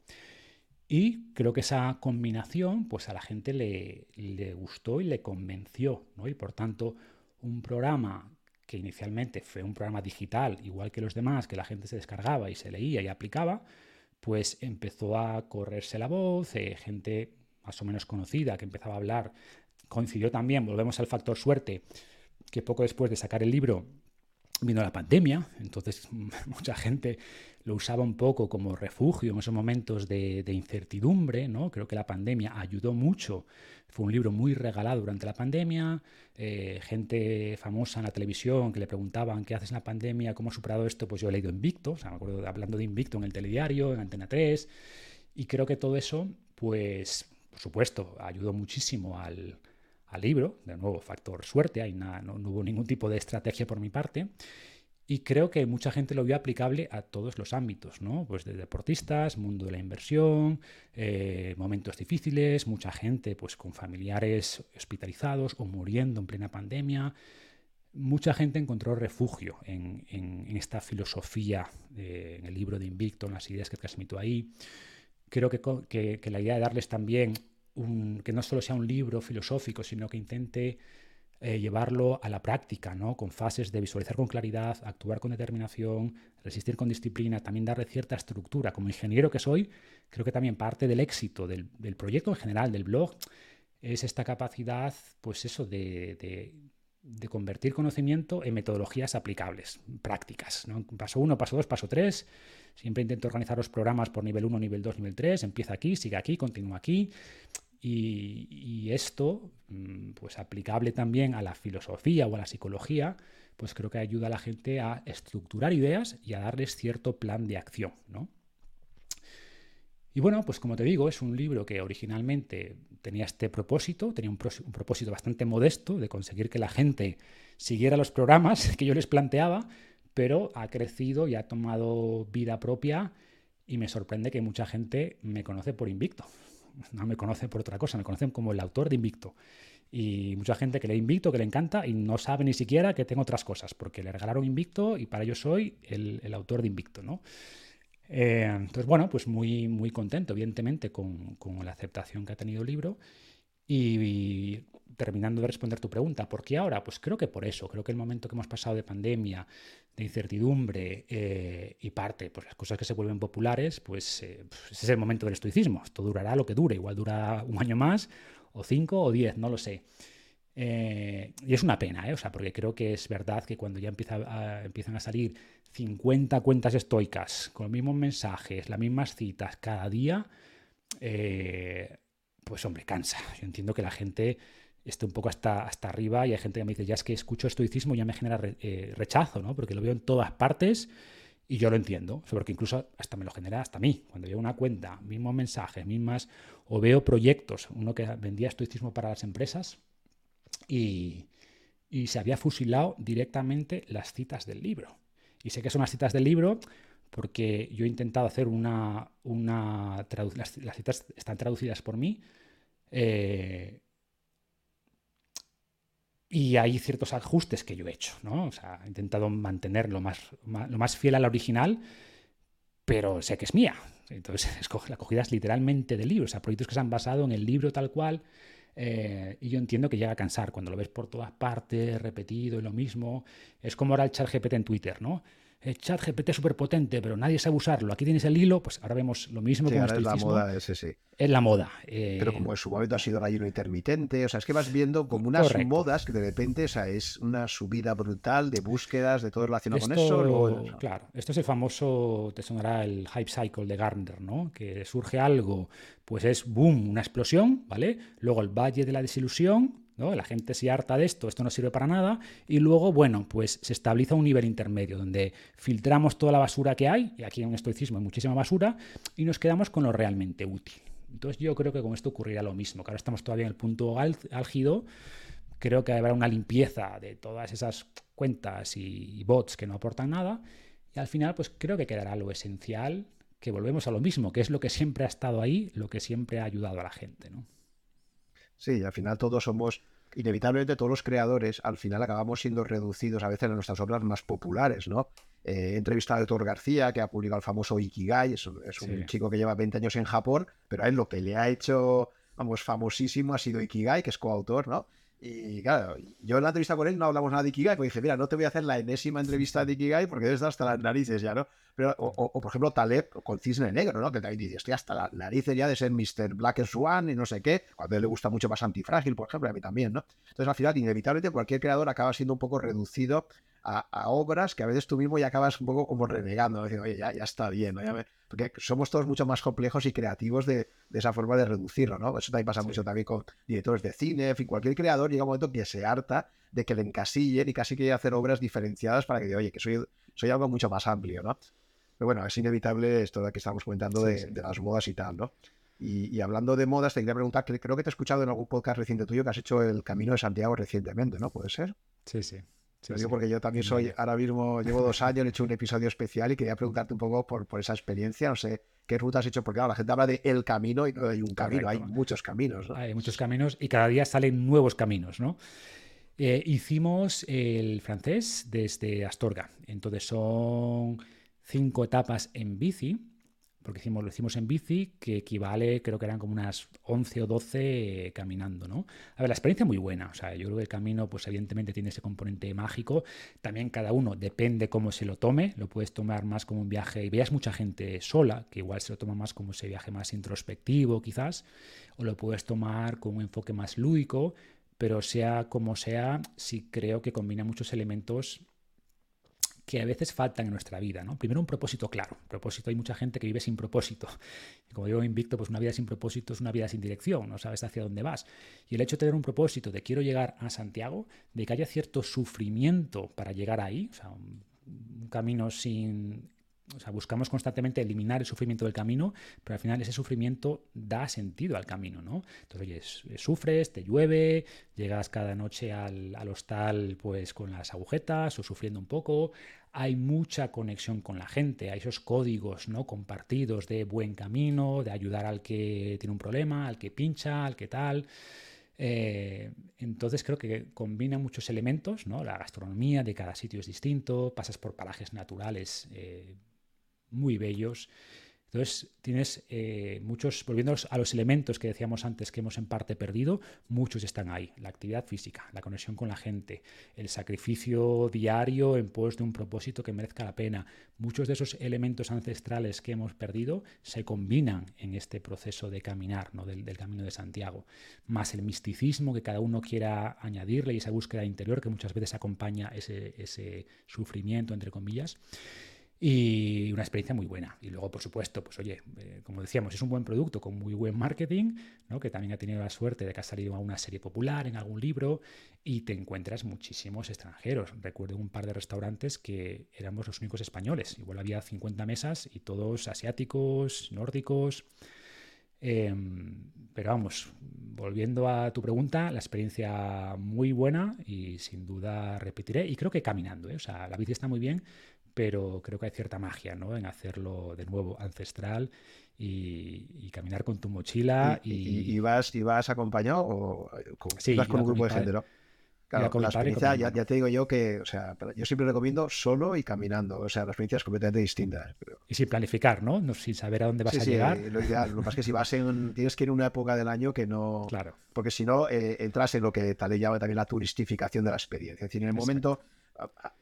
Y creo que esa combinación, pues a la gente le, le gustó y le convenció, ¿no? Y por tanto, un programa que inicialmente fue un programa digital, igual que los demás, que la gente se descargaba y se leía y aplicaba, pues empezó a correrse la voz, eh, gente más o menos conocida que empezaba a hablar. Coincidió también, volvemos al factor suerte, que poco después de sacar el libro vino la pandemia, entonces mucha gente lo usaba un poco como refugio en esos momentos de, incertidumbre, ¿no? Creo que la pandemia ayudó mucho, fue un libro muy regalado durante la pandemia, eh, gente famosa en la televisión que le preguntaban qué haces en la pandemia, cómo has superado esto, pues yo he leído Invicto, o sea, me acuerdo hablando de Invicto en el telediario, en Antena 3, y creo que todo eso, pues, por supuesto, ayudó muchísimo al, libro, de nuevo, factor suerte, ahí no, no hubo ningún tipo de estrategia por mi parte, y creo que mucha gente lo vio aplicable a todos los ámbitos, ¿no? Pues de deportistas, mundo de la inversión, eh, momentos difíciles, mucha gente pues con familiares hospitalizados o muriendo en plena pandemia. Mucha gente encontró refugio en, esta filosofía, en el libro de Invicto, en las ideas que transmito ahí. Creo que, que la idea de darles también un, que no solo sea un libro filosófico, sino que intente eh, llevarlo a la práctica, ¿no? con fases de visualizar con claridad, actuar con determinación, resistir con disciplina, también darle cierta estructura. Como ingeniero que soy, creo que también parte del éxito del, proyecto en general, del blog, es esta capacidad, pues eso, de, convertir conocimiento en metodologías aplicables, prácticas. Paso 1, paso 2, paso 3. Siempre intento organizar los programas por nivel 1, nivel 2, nivel 3. Empieza aquí, sigue aquí, continúa aquí. Y, esto, mm, pues aplicable también a la filosofía o a la psicología, pues creo que ayuda a la gente a estructurar ideas y a darles cierto plan de acción, ¿no? Y bueno, pues como te digo, es un libro que originalmente tenía este propósito, tenía un, propósito bastante modesto de conseguir que la gente siguiera los programas que yo les planteaba, pero ha crecido y ha tomado vida propia y me sorprende que mucha gente me conoce por Invicto no me conocen por otra cosa, me conocen como el autor de Invicto. Y mucha gente que le Invicto, que le encanta y no sabe ni siquiera que tengo otras cosas, porque le regalaron Invicto y para ello soy el, autor de Invicto, ¿no? Eh, entonces, bueno, pues muy, muy contento, evidentemente, con, con la aceptación que ha tenido el libro. Y, terminando de responder tu pregunta, ¿por qué ahora? Pues creo que por eso, creo que el momento que hemos pasado de pandemia, de incertidumbre eh, y parte, pues las cosas que se vuelven populares, pues, eh, pues, ese es el momento del estoicismo. Esto durará lo que dure, igual dura un año más, o cinco, o diez, no lo sé. Eh, y es una pena, ¿eh? o sea, porque creo que es verdad que cuando ya empieza empiezan a salir 50 cuentas estoicas con los mismos mensajes, las mismas citas cada día, pues hombre, cansa. Yo entiendo que la gente esté un poco hasta, hasta arriba y hay gente que me dice, ya es que escucho estoicismo y ya me genera eh, rechazo, ¿no? Porque lo veo en todas partes y yo lo entiendo, porque incluso hasta me lo genera hasta mí. Cuando veo una cuenta, mismos mensajes, mismas, o veo proyectos, uno que vendía estoicismo para las empresas y se había fusilado directamente las citas del libro. Y sé que son las citas del libro porque yo he intentado hacer una... una las, citas están traducidas por mí. Eh, y hay ciertos ajustes que yo he hecho, ¿no? O sea, he intentado mantener lo más, lo más fiel al original, pero sé que es mía. Entonces, la cogida es literalmente de libros, o sea, proyectos que se han basado en el libro tal cual. Eh, y yo entiendo que llega a cansar cuando lo ves por todas partes, repetido y lo mismo. Es como ahora el chat GPT en Twitter, ¿no? El chat GPT es súper potente, pero nadie sabe usarlo. Aquí tienes el hilo, pues ahora vemos lo mismo sí, ahora es la moda ese, sí. Es la moda. pero eh, como en su momento ha sido el ayuno intermitente, o sea, es que vas viendo como unas modas que de repente, o sea, es una subida brutal de búsquedas, de todo relacionado con eso. Claro, esto es el famoso, te sonará el hype cycle de Gardner, ¿no? Que surge algo, pues es boom, una explosión, ¿vale? Luego el valle de la desilusión, la gente se harta de esto, esto no sirve para nada, y luego, bueno, pues se estabiliza un nivel intermedio donde filtramos toda la basura que hay, y aquí en un estoicismo hay muchísima basura, y nos quedamos con lo realmente útil. Entonces yo creo que con esto ocurrirá lo mismo, que ahora estamos todavía en el punto álgido, creo que habrá una limpieza de todas esas cuentas y bots que no aportan nada, y al final pues creo que quedará lo esencial, que volvemos a lo mismo, que es lo que siempre ha estado ahí, lo que siempre ha ayudado a la gente, ¿no? Sí, al final todos somos, inevitablemente todos los creadores, al final acabamos siendo reducidos a veces en nuestras obras más populares, ¿no? Eh, he entrevistado a Héctor García, que ha publicado el famoso Ikigai, es, un chico que lleva 20 años en Japón, pero a él lo que le ha hecho, vamos, famosísimo ha sido Ikigai, que es coautor, ¿no? Y claro, yo en la entrevista con él no hablamos nada de Ikigai, porque dije, mira, no te voy a hacer la enésima entrevista de Ikigai porque debes estar hasta las narices ya, ¿no? Pero, o, por ejemplo, Taleb con Cisne Negro, ¿no? Que también dice, estoy hasta las narices ya de ser Mr. Black Swan y no sé qué, cuando a él le gusta mucho más Antifrágil, por ejemplo, a mí también, ¿no? Entonces, al final, inevitablemente, cualquier creador acaba siendo un poco reducido a, obras que a veces tú mismo ya acabas un poco como renegando, diciendo, oye, ya, está bien, ¿no? porque somos todos mucho más complejos y creativos de, esa forma de reducirlo, ¿no? Eso también pasa mucho también con directores de cine, en fin, cualquier creador llega un momento que se harta de que le encasillen y casi quiere hacer obras diferenciadas para que diga, oye, que soy, soy algo mucho más amplio, ¿no? Pero bueno, es inevitable esto que estamos comentando de, las modas y tal, ¿no? Y, hablando de modas, te quería preguntar, creo que te he escuchado en algún podcast reciente tuyo que has hecho el Camino de Santiago recientemente, ¿no? ¿Puede ser? Sí, sí. Digo porque yo también soy, ahora mismo llevo dos años, he hecho un episodio especial y quería preguntarte un poco por, por esa experiencia, no sé qué ruta has hecho, porque claro, la gente habla de el camino y no hay un camino, hay muchos caminos. Hay muchos caminos y cada día salen nuevos caminos, ¿no? Eh, hicimos el francés desde Astorga, entonces son cinco etapas en bici, porque hicimos, lo hicimos en bici, que equivale, creo que eran como unas 11 o 12 caminando, ¿no? A ver, la experiencia muy buena, o sea, yo creo que el camino, pues evidentemente tiene ese componente mágico, también cada uno depende cómo se lo tome, lo puedes tomar más como un viaje, y veas mucha gente sola, que igual se lo toma más como ese viaje más introspectivo quizás, o lo puedes tomar con un enfoque más lúdico, pero sea como sea, sí creo que combina muchos elementos que a veces faltan en nuestra vida. ¿no? Primero, un propósito claro. Propósito, hay mucha gente que vive sin propósito. Como digo Invicto, pues una vida sin propósito es una vida sin dirección, no sabes hacia dónde vas. Y el hecho de tener un propósito de quiero llegar a Santiago, de que haya cierto sufrimiento para llegar ahí, o sea, un camino sin o sea, buscamos constantemente eliminar el sufrimiento del camino, pero al final ese sufrimiento da sentido al camino, ¿no? Entonces, oye, sufres, te llueve, llegas cada noche al, hostal pues con las agujetas o sufriendo un poco, hay mucha conexión con la gente, hay esos códigos ¿no? compartidos de buen camino, de ayudar al que tiene un problema, al que pincha, al que tal. Eh, entonces creo que combina muchos elementos, ¿no? La gastronomía de cada sitio es distinto, pasas por parajes naturales eh, muy bellos. Entonces tienes eh, muchos, volviendo a los elementos que decíamos antes que hemos en parte perdido, muchos están ahí. La actividad física, la conexión con la gente, el sacrificio diario en pos de un propósito que merezca la pena. Muchos de esos elementos ancestrales que hemos perdido se combinan en este proceso de caminar, ¿no? del, camino de Santiago. Más el misticismo que cada uno quiera añadirle y esa búsqueda interior que muchas veces acompaña ese, ese sufrimiento, entre comillas y una experiencia muy buena. Y luego, por supuesto, pues oye, eh, como decíamos, es un buen producto con muy buen marketing, ¿no? que también ha tenido la suerte de que ha salido a una serie popular, en algún libro, y te encuentras muchísimos extranjeros. Recuerdo un par de restaurantes que éramos los únicos españoles. Igual había 50 mesas y todos asiáticos, nórdicos. Em, pero vamos, volviendo a tu pregunta, la experiencia muy buena y sin duda repetiré. Y creo que caminando, ¿eh? o sea, la bici está muy bien, pero creo que hay cierta magia ¿no? en hacerlo de nuevo ancestral y, caminar con tu mochila. ¿Y, y... vas, y vas acompañado o sí, vas con un grupo de gente? ¿no? Claro, la experiencia, ya, te digo yo que, o sea, yo siempre recomiendo solo y caminando, o sea, la experiencia es completamente distinta. Y sin planificar, ¿no? ¿no? Sin saber a dónde vas a llegar. Lo ideal, lo que pasa es que si vas en, tienes que ir en una época del año que no... Claro. Porque si no, eh, entras en lo que tal llama también la turistificación de la experiencia. Es decir, en el momento,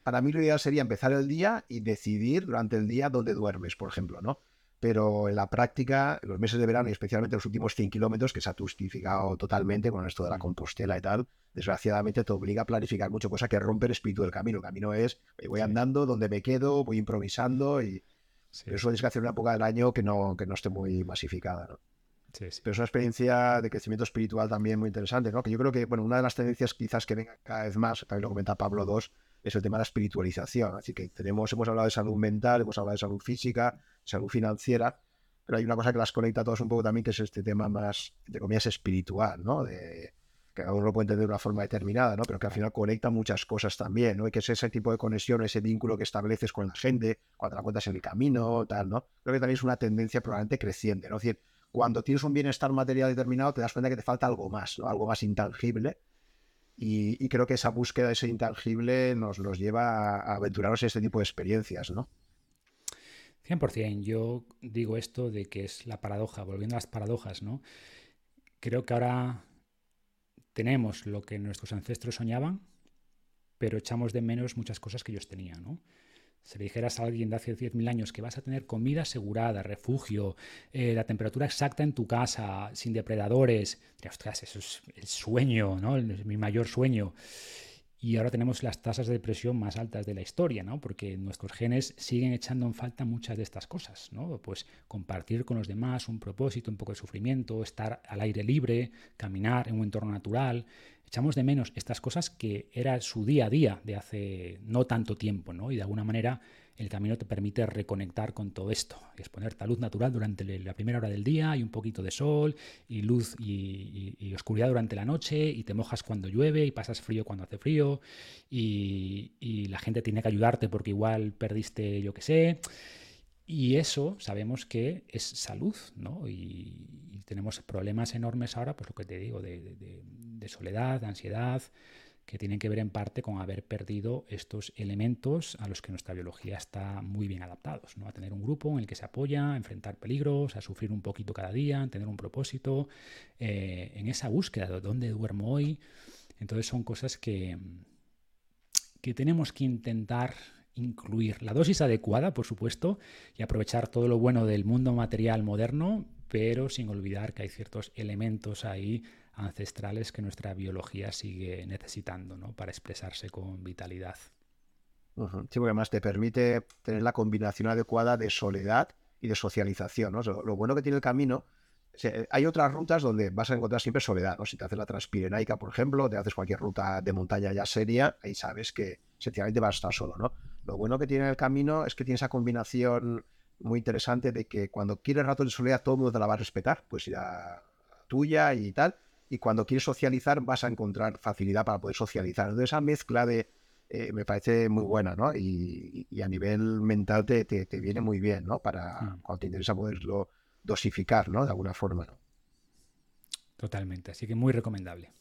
para mí lo ideal sería empezar el día y decidir durante el día dónde duermes, por ejemplo, ¿no? pero en la práctica, los meses de verano y especialmente los últimos 100 kilómetros, que se ha turistificado totalmente con esto de la Compostela y tal, desgraciadamente te obliga a planificar mucho, cosa que rompe el espíritu del camino. El camino es, voy andando, donde me quedo, voy improvisando y eso tienes que hacer una época del año que no, que no esté muy masificada. ¿no? Pero es una experiencia de crecimiento espiritual también muy interesante, ¿no? Que yo creo que, bueno, una de las tendencias quizás que venga cada vez más, también lo comenta Pablo II, es el tema de la espiritualización. Así que tenemos, hemos hablado de salud mental, hemos hablado de salud física, salud financiera, pero hay una cosa que las conecta a todos un poco también, que es este tema más, de comillas, espiritual, ¿no? De, que cada uno lo puede entender de una forma determinada, ¿no? Pero que al final conecta muchas cosas también, ¿no? Y que es ese tipo de conexión, ese vínculo que estableces con la gente, cuando la cuentas en el camino, tal, ¿no? Creo que también es una tendencia probablemente creciente, ¿no? Es cuando tienes un bienestar material determinado, te das cuenta que te falta algo más, ¿no? Algo más intangible, y, creo que esa búsqueda de ese intangible nos los lleva a aventurarnos en este tipo de experiencias, ¿no? 100%. Yo digo esto de que es la paradoja, volviendo a las paradojas, ¿no? Creo que ahora tenemos lo que nuestros ancestros soñaban, pero echamos de menos muchas cosas que ellos tenían, ¿no? Si le dijeras a alguien de hace 10.000 años que vas a tener comida asegurada, refugio, eh, la temperatura exacta en tu casa, sin depredadores, ostras, eso es el sueño, ¿no? mi mayor sueño. Y ahora tenemos las tasas de depresión más altas de la historia, ¿no? Porque nuestros genes siguen echando en falta muchas de estas cosas, ¿no? Pues compartir con los demás un propósito, un poco de sufrimiento, estar al aire libre, caminar en un entorno natural. Echamos de menos estas cosas que era su día a día de hace no tanto tiempo, ¿no? Y de alguna manera el camino te permite reconectar con todo esto, es ponerte a luz natural durante la primera hora del día y un poquito de sol y luz y, oscuridad durante la noche y te mojas cuando llueve y pasas frío cuando hace frío y, y la gente tiene que ayudarte porque igual perdiste, yo qué sé. Y eso sabemos que es salud, ¿no? Y, tenemos problemas enormes ahora, pues lo que te digo, de, soledad, de ansiedad, que tienen que ver en parte con haber perdido estos elementos a los que nuestra biología está muy bien adaptados, ¿no? a tener un grupo en el que se apoya, a enfrentar peligros, a sufrir un poquito cada día, a tener un propósito, eh, en esa búsqueda de dónde duermo hoy. Entonces son cosas que, que tenemos que intentar incluir. La dosis adecuada, por supuesto, y aprovechar todo lo bueno del mundo material moderno, pero sin olvidar que hay ciertos elementos ahí ancestrales que nuestra biología sigue necesitando ¿no? para expresarse con vitalidad. Sí, porque además te permite tener la combinación adecuada de soledad y de socialización. Lo bueno que tiene el camino, hay otras rutas donde vas a encontrar siempre soledad. ¿no? Si te haces la Transpirenaica, por ejemplo, te haces cualquier ruta de montaña ya seria, ahí sabes que sencillamente vas a estar solo. ¿no? Lo bueno que tiene el camino es que tiene esa combinación muy interesante de que cuando quieres rato de soledad todo el mundo te la va a respetar, pues irá tuya y tal, y cuando quieres socializar vas a encontrar facilidad para poder socializar. Entonces esa mezcla de eh, me parece muy buena, ¿no? Y, a nivel mental te, te, viene muy bien, ¿no? Para mm. cuando te interesa poderlo dosificar, ¿no? De alguna forma, ¿no? Totalmente, así que muy recomendable.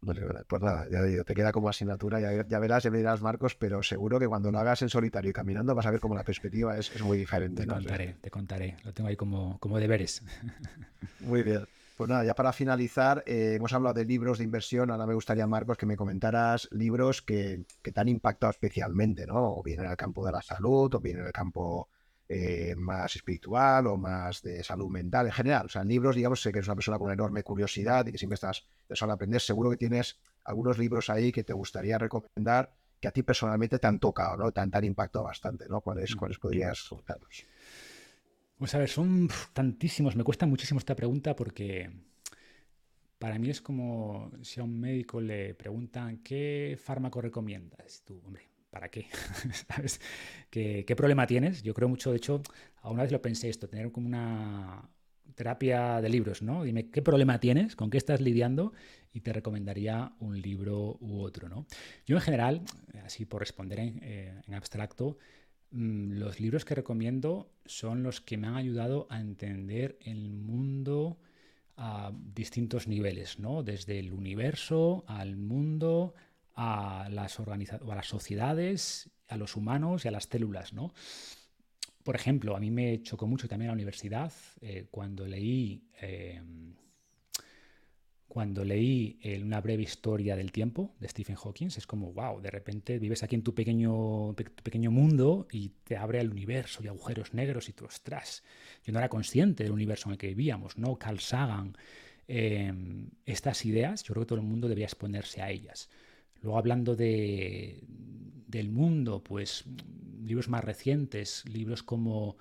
Pues nada, ya te queda como asignatura, ya, ya, verás, ya verás Marcos, pero seguro que cuando lo hagas en solitario y caminando vas a ver cómo la perspectiva es, muy diferente. Te contaré, te contaré, lo tengo ahí como, como deberes. Muy bien. Pues nada, ya para finalizar, eh, hemos hablado de libros de inversión. Ahora me gustaría, Marcos, que me comentaras libros que, te han impactado especialmente, ¿no? O bien en el campo de la salud, o bien en el campo eh, más espiritual o más de salud mental en general. O sea, libros, digamos, sé que eres una persona con enorme curiosidad y que siempre estás pensando en aprender. Seguro que tienes algunos libros ahí que te gustaría recomendar que a ti personalmente te han tocado, ¿no? Te han, impactado bastante, ¿no? ¿Cuáles, cuáles podrías contarnos? Pues a ver, son tantísimos, me cuesta muchísimo esta pregunta porque para mí es como si a un médico le preguntan qué fármaco recomiendas. Tú, hombre, ¿para qué? ¿Sabes? ¿Qué, problema tienes? Yo creo mucho, de hecho, a una vez lo pensé esto, tener como una terapia de libros, ¿no? Dime, ¿qué problema tienes? ¿Con qué estás lidiando? Y te recomendaría un libro u otro, ¿no? Yo en general, así por responder en eh, abstracto, Mm, los libros que recomiendo son los que me han ayudado a entender el mundo a distintos niveles, ¿no? Desde el universo al mundo, a las, a las sociedades, a los humanos y a las células, ¿no? Por ejemplo, a mí me chocó mucho también la universidad eh, cuando leí eh, cuando leí una breve historia del tiempo de Stephen Hawking, es como, wow, de repente vives aquí en tu pequeño, mundo y te abre el universo y agujeros negros y tú, ostras, yo no era consciente del universo en el que vivíamos, ¿no? Carl Sagan, em, estas ideas, yo creo que todo el mundo debía exponerse a ellas. Luego hablando de, del mundo, pues libros más recientes, libros como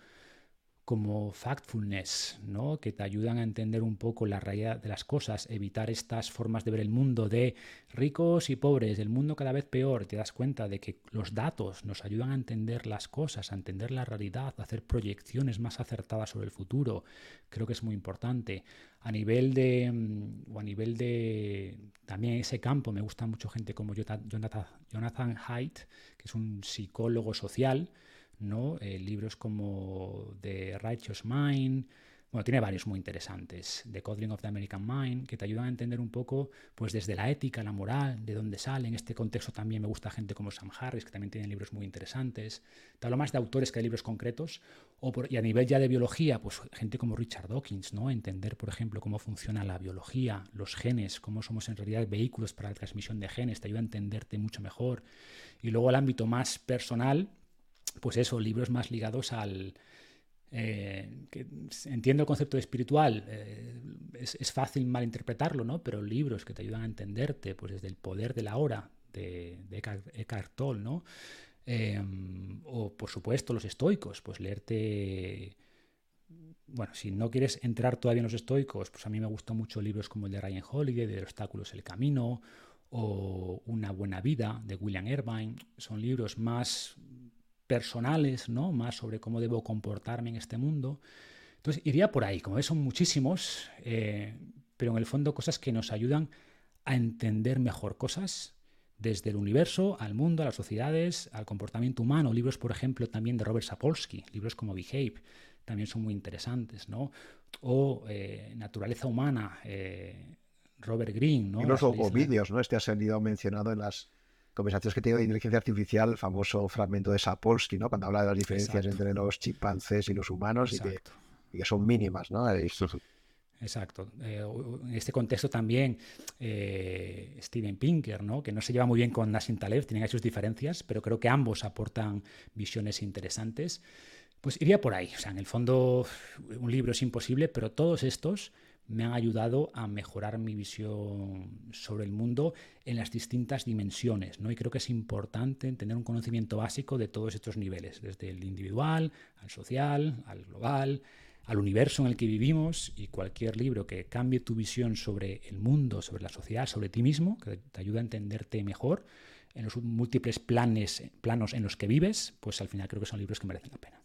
como factfulness, ¿no? que te ayudan a entender un poco la realidad de las cosas, evitar estas formas de ver el mundo de ricos y pobres, el mundo cada vez peor, te das cuenta de que los datos nos ayudan a entender las cosas, a entender la realidad, a hacer proyecciones más acertadas sobre el futuro, creo que es muy importante. A nivel de, mm, o a nivel de también ese campo, me gusta mucho gente como Jonathan, Haidt, que es un psicólogo social, ¿no? Eh, libros como The Righteous Mind, bueno, tiene varios muy interesantes, The Codling of the American Mind, que te ayudan a entender un poco, pues desde la ética, la moral, de dónde sale. En este contexto también me gusta gente como Sam Harris, que también tiene libros muy interesantes. Te hablo más de autores que de libros concretos. Y a nivel ya de biología, pues gente como Richard Dawkins, ¿no? Entender, por ejemplo, cómo funciona la biología, los genes, cómo somos en realidad vehículos para la transmisión de genes, te ayuda a entenderte mucho mejor. Y luego el ámbito más personal, pues eso, libros más ligados al... Eh, entiendo el concepto de espiritual, eh, es, fácil malinterpretarlo, ¿no? Pero libros que te ayudan a entenderte, pues desde el poder de la hora, de, de Eckhart Tolle, ¿no? Em, o por supuesto los estoicos, pues leerte... Bueno, si no quieres entrar todavía en los estoicos, pues a mí me gustan mucho libros como el de Ryan Holiday, de Obstáculos el Camino, o Una Buena Vida, de William Irvine. Son libros más personales, ¿no? Más sobre cómo debo comportarme en este mundo. Entonces, iría por ahí. Como ves, son muchísimos, eh, pero en el fondo cosas que nos ayudan a entender mejor cosas desde el universo al mundo, a las sociedades, al comportamiento humano. Libros, por ejemplo, también de Robert Sapolsky, libros como Behave, también son muy interesantes, ¿no? O eh, Naturaleza Humana, eh, Robert Greene, ¿no? o, vídeos, ¿no? Este ha salido mencionado en las conversaciones que tengo de inteligencia artificial, famoso fragmento de Sapolsky, ¿no? Cuando habla de las diferencias entre los chimpancés y los humanos y que, son mínimas, ¿no? Exacto. Eh, en este contexto también eh, Steven Pinker, ¿no? que no se lleva muy bien con Nassim Taleb, tienen sus diferencias, pero creo que ambos aportan visiones interesantes. Pues iría por ahí. O sea, en el fondo un libro es imposible, pero todos estos me han ayudado a mejorar mi visión sobre el mundo en las distintas dimensiones. ¿no? Y creo que es importante tener un conocimiento básico de todos estos niveles, desde el individual, al social, al global, al universo en el que vivimos y cualquier libro que cambie tu visión sobre el mundo, sobre la sociedad, sobre ti mismo, que te ayude a entenderte mejor en los múltiples planes, planos en los que vives, pues al final creo que son libros que merecen la pena.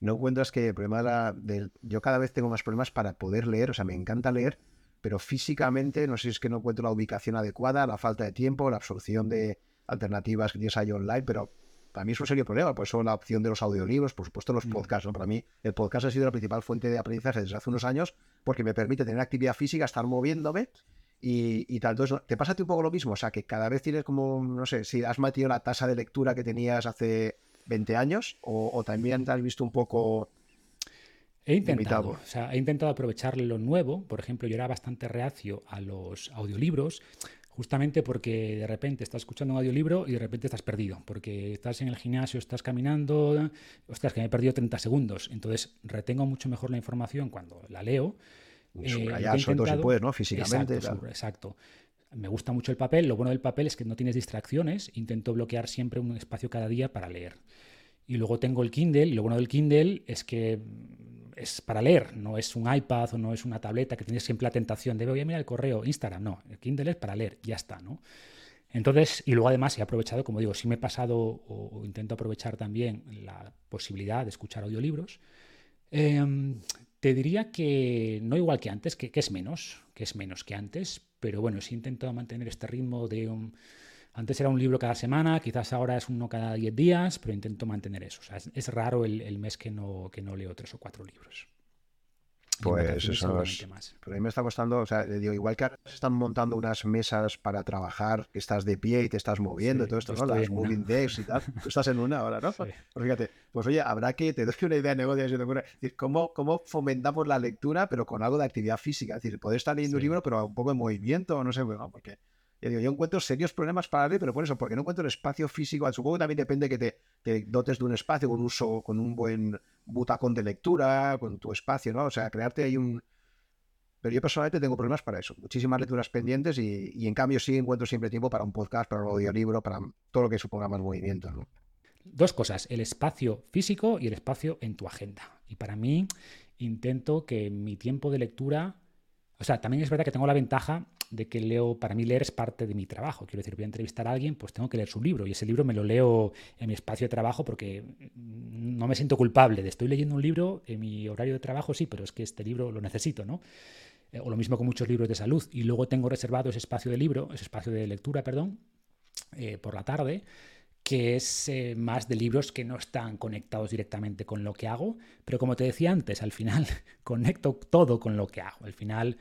No encuentras que el problema del... Yo cada vez tengo más problemas para poder leer, o sea, me encanta leer, pero físicamente no sé si es que no encuentro la ubicación adecuada, la falta de tiempo, la absorción de alternativas que tienes ahí online, pero para mí es un serio problema, por eso la opción de los audiolibros, por supuesto los mm. podcasts, ¿no? Para mí el podcast ha sido la principal fuente de aprendizaje desde hace unos años porque me permite tener actividad física, estar moviéndome y, y, tal. Entonces, ¿te pasa a ti un poco lo mismo? O sea, que cada vez tienes como, no sé, si has mantenido la tasa de lectura que tenías hace 20 años o, también te has visto un poco... He intentado, o sea, he intentado aprovechar lo nuevo. Por ejemplo, yo era bastante reacio a los audiolibros, justamente porque de repente estás escuchando un audiolibro y de repente estás perdido, porque estás en el gimnasio, estás caminando, ostras, que me he perdido 30 segundos. Entonces, retengo mucho mejor la información cuando la leo. Eh, subrayar, sobre todo si puedes, ¿no? Físicamente. Exacto, exacto. Me gusta mucho el papel. Lo bueno del papel es que no tienes distracciones. Intento bloquear siempre un espacio cada día para leer. Y luego tengo el Kindle. Y lo bueno del Kindle es que es para leer. No es un iPad o no es una tableta que tienes siempre la tentación de voy a mirar el correo, Instagram. No, el Kindle es para leer. Ya está, ¿no? Entonces, y luego además he aprovechado, como digo, sí me he pasado o, intento aprovechar también la posibilidad de escuchar audiolibros. Em, te diría que no igual que antes, que, es menos, que es menos que antes, pero bueno, sí he intentado mantener este ritmo de un... Antes era un libro cada semana, quizás ahora es uno cada 10 días, pero intento mantener eso. O sea, es, raro el, mes que no, que no leo tres o cuatro libros. Pues eso es. Pero a mí me está costando, o sea, digo, igual que ahora se están montando unas mesas para trabajar, que estás de pie y te estás moviendo y todo esto, ¿no? Las moving decks y tal. Tú estás en una ahora, ¿no? Pues fíjate, pues oye, habrá que, te doy una idea de negocio, si te ocurre, decir, ¿cómo, ¿cómo fomentamos la lectura, pero con algo de actividad física? Es decir, poder estar leyendo un libro, pero un poco de movimiento, no sé, bueno, porque yo, digo, yo encuentro serios problemas para leer, pero por eso, porque no encuentro el espacio físico. Supongo que también depende que te, te, dotes de un espacio con uso, con un buen butacón de lectura, con tu espacio, ¿no? O sea, crearte ahí un, pero yo personalmente tengo problemas para eso. Muchísimas lecturas pendientes y, en cambio sí encuentro siempre tiempo para un podcast, para un audiolibro, para todo lo que suponga más movimiento. Dos cosas, el espacio físico y el espacio en tu agenda. Y para mí intento que mi tiempo de lectura, o sea, también es verdad que tengo la ventaja de que leo, para mí leer es parte de mi trabajo. Quiero decir, voy a entrevistar a alguien, pues tengo que leer su libro y ese libro me lo leo en mi espacio de trabajo porque no me siento culpable de estoy leyendo un libro en mi horario de trabajo, sí, pero es que este libro lo necesito, ¿no? Eh, o lo mismo con muchos libros de salud. Y luego tengo reservado ese espacio de libro, ese espacio de lectura, perdón, eh, por la tarde, que es eh, más de libros que no están conectados directamente con lo que hago. Pero como te decía antes, al final conecto todo con lo que hago. Al final...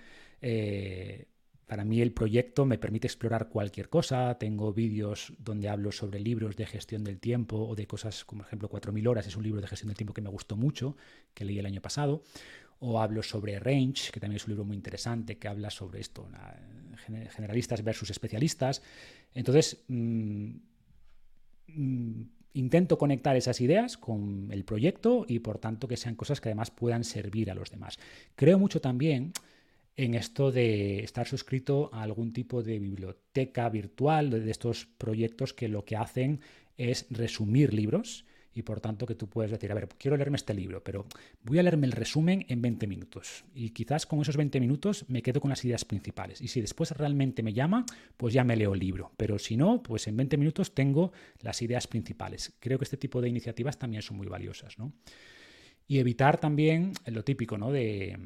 Para mí el proyecto me permite explorar cualquier cosa. Tengo vídeos donde hablo sobre libros de gestión del tiempo o de cosas como, por ejemplo, 4.000 horas. Es un libro de gestión del tiempo que me gustó mucho, que leí el año pasado o hablo sobre Range, que también es un libro muy interesante que habla sobre esto, generalistas versus especialistas. Entonces, mm, intento conectar esas ideas con el proyecto y por tanto que sean cosas que además puedan servir a los demás. Creo mucho también en esto de estar suscrito a algún tipo de biblioteca virtual, de estos proyectos que lo que hacen es resumir libros y por tanto que tú puedes decir, a ver, quiero leerme este libro, pero voy a leerme el resumen en 20 minutos y quizás con esos 20 minutos me quedo con las ideas principales y si después realmente me llama, pues ya me leo el libro, pero si no, pues en 20 minutos tengo las ideas principales. Creo que este tipo de iniciativas también son muy valiosas, ¿no? Y evitar también lo típico, ¿no? De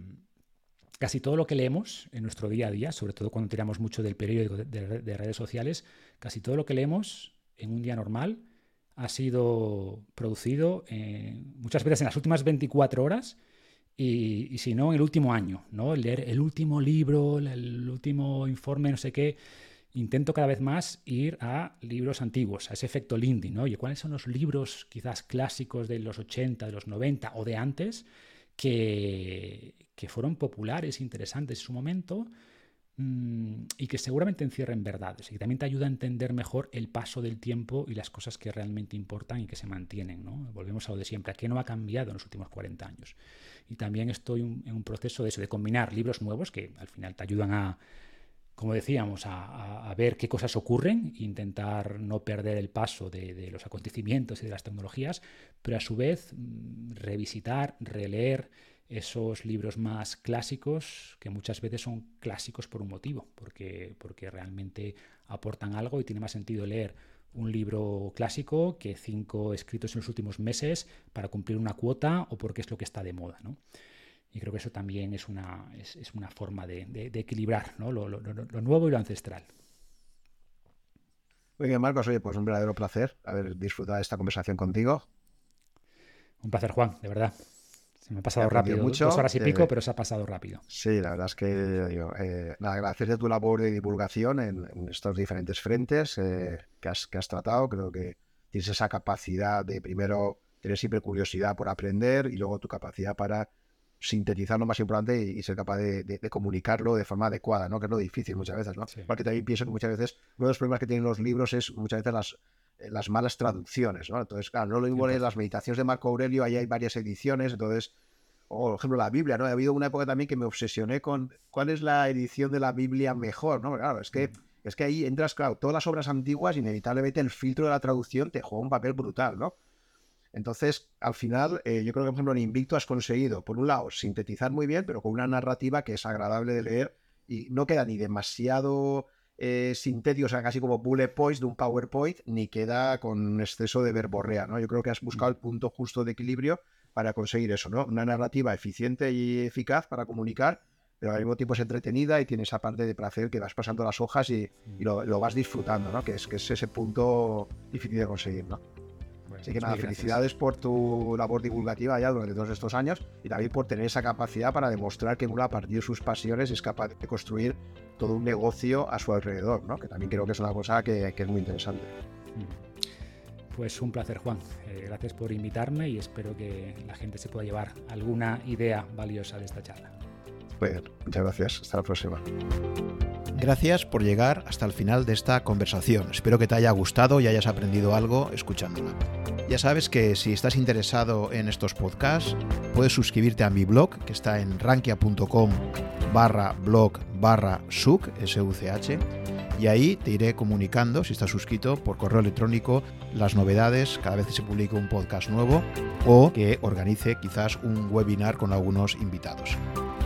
casi todo lo que leemos en nuestro día a día, sobre todo cuando tiramos mucho del periódico de, redes sociales, casi todo lo que leemos en un día normal ha sido producido eh, muchas veces en las últimas 24 horas y, si no, en el último año, ¿no? Leer el último libro, el, último informe, no sé qué. Intento cada vez más ir a libros antiguos, a ese efecto Lindy, ¿no? Oye, ¿cuáles son los libros quizás clásicos de los 80, de los 90 o de antes que, que fueron populares, interesantes en su momento, Mm, y que seguramente encierren verdades y que también te ayuda a entender mejor el paso del tiempo y las cosas que realmente importan y que se mantienen. ¿no? Volvemos a lo de siempre, ¿qué no ha cambiado en los últimos 40 años? Y también estoy en un proceso de eso, de combinar libros nuevos que al final te ayudan a, como decíamos, a, ver qué cosas ocurren e intentar no perder el paso de, de, los acontecimientos y de las tecnologías, pero a su vez mm, revisitar, releer, esos libros más clásicos, que muchas veces son clásicos por un motivo, porque, porque realmente aportan algo y tiene más sentido leer un libro clásico que cinco escritos en los últimos meses para cumplir una cuota o porque es lo que está de moda. ¿no? Y creo que eso también es una, es, una forma de, equilibrar ¿no? lo, nuevo y lo ancestral. Muy bien, Marcos, oye, pues un verdadero placer haber disfrutado de esta conversación contigo. Un placer, Juan, de verdad. Se me ha pasado rápido, mucho, dos horas y pico, pero se ha pasado rápido. Sí, la verdad es que eh, gracias a tu labor de divulgación en, estos diferentes frentes eh, que, has, que has tratado, creo que tienes esa capacidad de primero tener siempre curiosidad por aprender y luego tu capacidad para sintetizar lo más importante y, ser capaz de, comunicarlo de forma adecuada, ¿no? Que es lo difícil muchas veces, ¿no? Porque también pienso que muchas veces uno de los problemas que tienen los libros es muchas veces las, eh, las malas traducciones, ¿no? Entonces, claro, no lo mismo las meditaciones de Marco Aurelio, ahí hay varias ediciones, entonces, o por ejemplo la Biblia, ¿no? Ha habido una época también que me obsesioné con cuál es la edición de la Biblia mejor, ¿no? Claro, es que, mm. es que ahí entras, claro, todas las obras antiguas, inevitablemente el filtro de la traducción te juega un papel brutal, ¿no? Entonces, al final, eh, yo creo que, por ejemplo, en Invicto has conseguido, por un lado, sintetizar muy bien, pero con una narrativa que es agradable de leer y no queda ni demasiado eh, sintético, o sea, casi como bullet points de un PowerPoint, ni queda con exceso de verborrea, ¿no? Yo creo que has buscado el punto justo de equilibrio para conseguir eso, ¿no? Una narrativa eficiente y eficaz para comunicar, pero al mismo tiempo es entretenida y tiene esa parte de placer que vas pasando las hojas y, lo, vas disfrutando, ¿no? Que es, que es ese punto difícil de conseguir, ¿no? Así que nada, felicidades por tu labor divulgativa ya durante todos estos años y también por tener esa capacidad para demostrar que uno a partir de sus pasiones es capaz de construir todo un negocio a su alrededor, ¿no? que también creo que es una cosa que, es muy interesante. Pues un placer, Juan. Eh, gracias por invitarme y espero que la gente se pueda llevar alguna idea valiosa de esta charla. Pues muchas gracias. Hasta la próxima. Gracias por llegar hasta el final de esta conversación. Espero que te haya gustado y hayas aprendido algo escuchándola. Ya sabes que si estás interesado en estos podcasts, puedes suscribirte a mi blog, que está en rankia.com barra blog barra such, y ahí te iré comunicando, si estás suscrito, por correo electrónico las novedades cada vez que se publique un podcast nuevo o que organice quizás un webinar con algunos invitados.